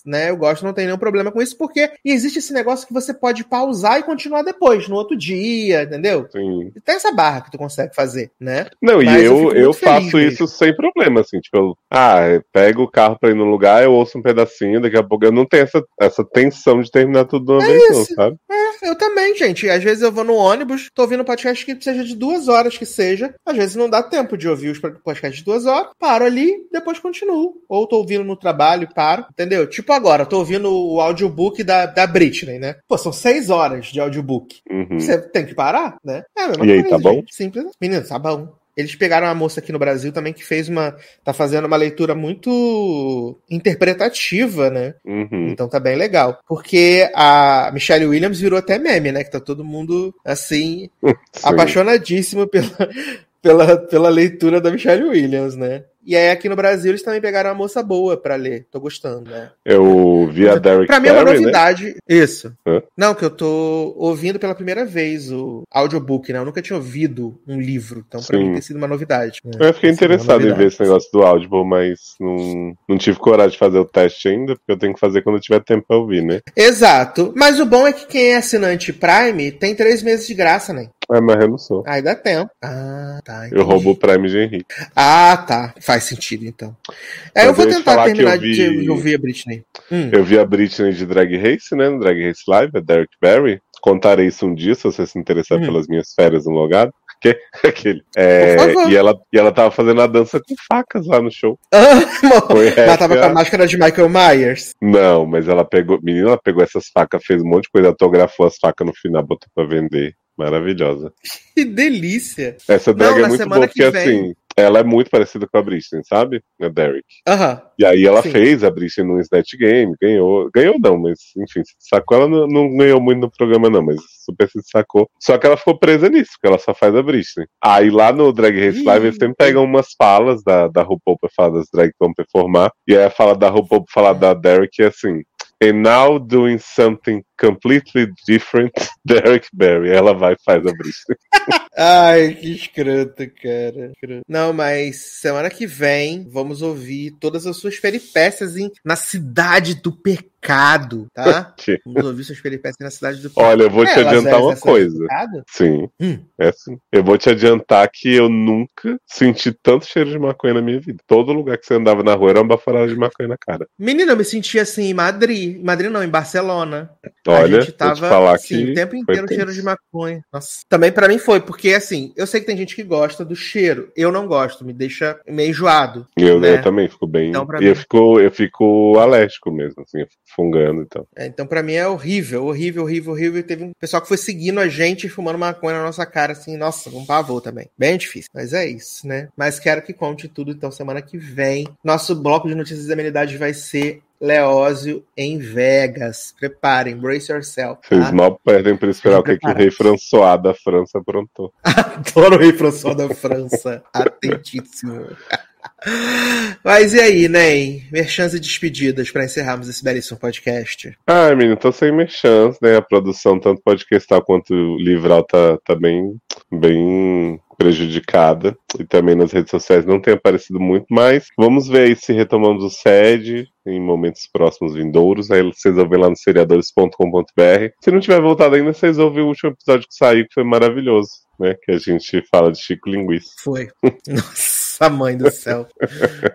né? Eu gosto, não tem nenhum problema com isso, porque existe esse negócio que você pode pausar e continuar depois, no outro dia, entendeu? Sim. Tem essa barra que tu consegue fazer, né? Não, Mas e eu eu, eu, faço mesmo. isso sem problema, assim, tipo, eu, ah, eu pego o carro pra ir num lugar, eu ouço um pedacinho, daqui a pouco eu não tenho essa, essa tensão de terminar tudo de uma vez, não, É sabe? Eu também, gente. Às vezes eu vou no ônibus, tô ouvindo um podcast que seja de duas horas que seja. Às vezes não dá tempo de ouvir os podcasts de duas horas. Paro ali, depois continuo. Ou tô ouvindo no trabalho e Entendeu? Tipo agora, tô ouvindo o audiobook da, da Britney, né? Pô, são seis horas de audiobook. Uhum. Você tem que parar, né? É a mesma E aí, coisa, tá bom? gente. Simples. Menino, tá bom. Eles pegaram uma moça aqui no Brasil também que fez uma. tá fazendo uma leitura muito interpretativa, né? Uhum. Então tá bem legal. Porque a Michelle Williams virou até meme, né? Que tá todo mundo, assim, Sim. apaixonadíssimo pela, pela, pela leitura da Michelle Williams, né? E aí aqui no Brasil eles também pegaram uma moça boa pra ler. Tô gostando, né? Eu vi a Derek Pra mim é uma né? novidade. Isso. Hã? Não, que eu tô ouvindo pela primeira vez o audiobook, né? Eu nunca tinha ouvido um livro. Então pra Sim. mim tem sido uma novidade. né? Eu fiquei interessado em ver esse negócio do Audible, mas não, não tive coragem de fazer o teste ainda, porque eu tenho que fazer quando eu tiver tempo pra ouvir, né? Exato. Mas o bom é que quem é assinante Prime tem três meses de graça, né? Ah, mas eu não sou. Aí dá tempo. Ah, tá. Eu entendi. roubo o Prime de Henrique. Ah, tá. Faz sentido, então. É, eu vou tentar terminar eu vi- de ouvir a Britney. Hum. Eu vi a Britney de Drag Race, né? No Drag Race Live, a Derek Barry. Contarei isso um dia, se você se interessar Uhum. pelas minhas férias no logado. Que? Aquele. É, e, ela, e ela tava fazendo a dança com facas lá no show. Ela tava essa- com a máscara de Michael Myers. Não, mas ela pegou. Menina, ela pegou essas facas, fez um monte de coisa, autografou as facas no final, botou pra vender. Maravilhosa. Que delícia! Essa drag Não, é muito boa, que porque vem. assim, ela é muito parecida com a Britney, sabe? A Derek. Aham. E aí ela Sim. fez a Britney no Snatch Game, ganhou. Ganhou não, mas enfim, se sacou. Ela não, não ganhou muito no programa, não, mas super se sacou. Só que ela ficou presa nisso, porque ela só faz a Britney. Aí lá no Drag Race Ih. Live eles sempre pegam umas falas da, da RuPaul pra falar das drag que vão performar. E aí a fala da RuPaul pra falar da Derek é assim. And now doing something completely different, Derek Barry. Ela vai e faz a Britney. Ai, que escroto, cara. Não, mas semana que vem vamos ouvir todas as suas peripécias em, na cidade do pecado, tá? Que- Vamos ouvir suas peripécias na cidade do. Olha, eu vou te É, Las adiantar uma é coisa. Sim. Hum. É assim. Eu vou te adiantar que eu nunca senti tanto cheiro de maconha na minha vida. Todo lugar que você andava na rua era uma baforada de maconha na cara. Menina, eu me senti assim em Madrid. Em Madrid não, em Barcelona. Olha, a gente te tava falar assim, que o tempo inteiro cheiro de maconha. Nossa. Também pra mim foi, porque assim, eu sei que tem gente que gosta do cheiro. Eu não gosto, me deixa meio enjoado. eu, né? eu também fico bem. Então, e eu mim- fico, eu fico alérgico mesmo, assim, eu fico fungando e tal. É, então pra mim é horrível, horrível, horrível, horrível. E teve um pessoal que foi seguindo a gente fumando maconha na nossa cara, assim, nossa, um pavor também. Bem difícil. Mas é isso, né? Mas quero que conte tudo, então, semana que vem. Nosso bloco de notícias e amenidades vai ser Leózio em Vegas. Preparem, brace yourself. Vocês Tá? mal perdem pra esperar o que, que o rei François da França aprontou. Adoro o rei François da França. Atentíssimo. Mas e aí, Ney? Merchans e despedidas para encerrarmos esse belíssimo podcast. Ai, menino, tô sem merchans, né? A produção, tanto podcastal quanto livral, tá, tá bem, bem prejudicada. E também nas redes sociais não tem aparecido muito, mas vamos ver aí se retomamos o SED em momentos próximos vindouros. Aí vocês vão ver lá no seriadores.com.br. Se não tiver voltado ainda, vocês ouvem o último episódio que saiu, que foi maravilhoso. Né, que a gente fala de Chico Linguiça. Foi. Nossa, mãe do céu.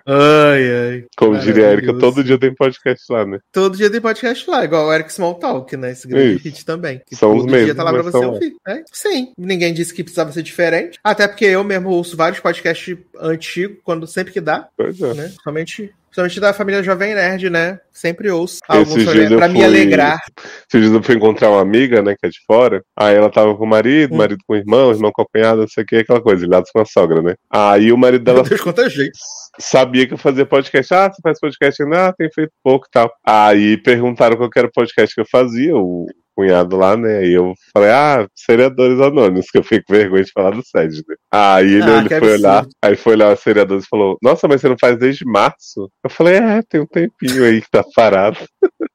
Ai, ai. Como diria a Erika, todo dia tem podcast lá, né? Todo dia tem podcast lá, igual o Eric Small Talk, né? Esse grande Isso. hit também. Que São os todo dia mesmos, tá lá pra você ouvir. né? Sim, ninguém disse que precisava ser diferente. Até porque eu mesmo ouço vários podcasts antigos, quando sempre que dá, Pois é. né? Somente, somente da família Jovem Nerd, né? Sempre ouço. Alguns pra, me- eu pra me fui- alegrar. Esses dias eu fui encontrar uma amiga, né, que é de fora. Aí ela tava com o marido, Hum. marido com o irmão, irmão com a cunhada, não sei o que, aquela coisa, ilhados com a sogra, né? Aí o marido dela Meu Deus, quanta gente. sabia que eu fazia podcast. Ah, você faz podcast ainda? Ah, tem feito pouco e tal. Aí perguntaram qual que era o podcast que eu fazia, o cunhado lá, né? E eu falei, ah, seriadores anônimos, que eu com vergonha de falar do SED, né? Aí ele, Ah, ele foi absurdo. olhar, aí foi olhar os seriadores e falou, nossa, mas você não faz desde março? Eu falei, é, tem um tempinho aí que tá parado.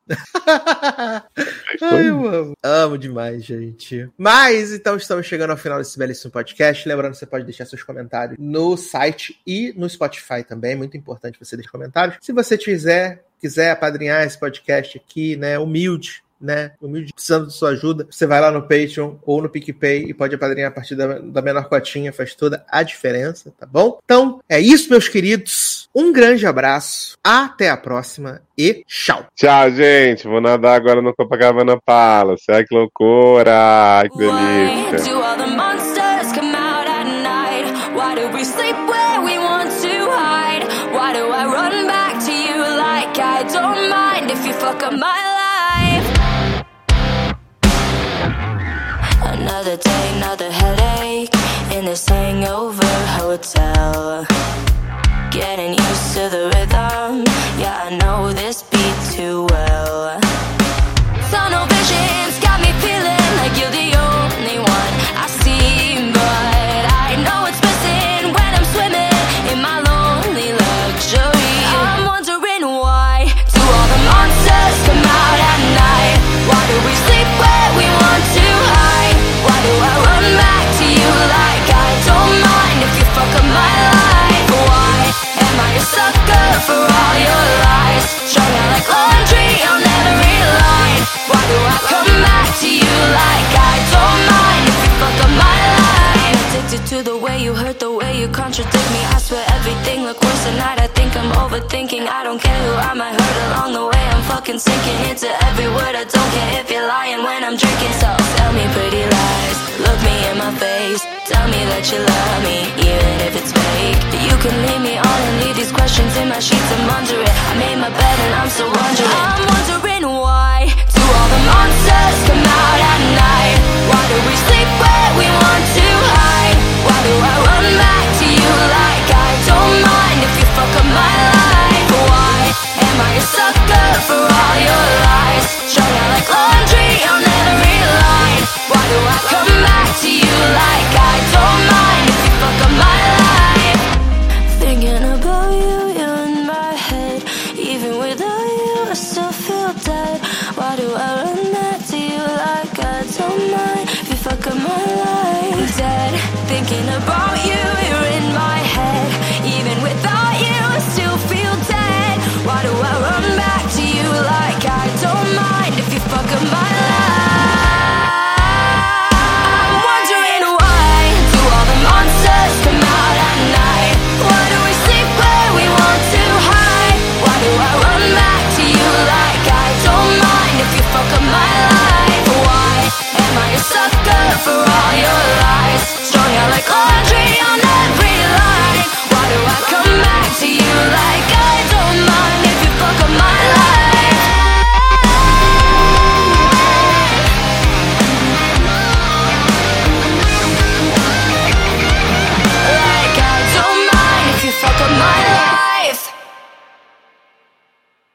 Ai, eu amo. Amo demais, gente. Mas então estamos chegando ao final desse belíssimo podcast. Lembrando que você pode deixar seus comentários no site e no Spotify também. É muito importante você deixar comentários. Se você quiser, quiser apadrinhar esse podcast aqui, né, humilde. Né? Humilde, precisando de sua ajuda, você vai lá no Patreon ou no PicPay e pode apadrinhar a partir da, da menor cotinha, faz toda a diferença, tá bom? Então, é isso, meus queridos. Um grande abraço, até a próxima e tchau! Tchau, gente. Vou nadar agora no Copacabana Palace. Ai, que loucura. Ai, que delícia. Another day, another headache in this hangover hotel. Getting used to the rhythm. Yeah, I know this Why do I come back to you like I don't mind if you fuck up my life? Addicted to the way you hurt, the way you contradict me. I swear everything look worse tonight. I think I'm overthinking. I don't care who I might hurt along the way. I'm fucking sinking into every word. I don't care if you're lying when I'm drinking. So tell me pretty lies, look me in my face. Tell me that you love me, even if it's fake. You can leave me on and leave these questions in my sheets. I'm under it. I made my bed and I'm still wondering. I'm wondering why do all the monsters come out at night? Why do we sleep where we want to hide? Why do I run back to you like I don't mind if you fuck up my life? Why am I a sucker for all your lies? Strung out like laundry. Why do I come back to you like I don't mind if you fuck up my life?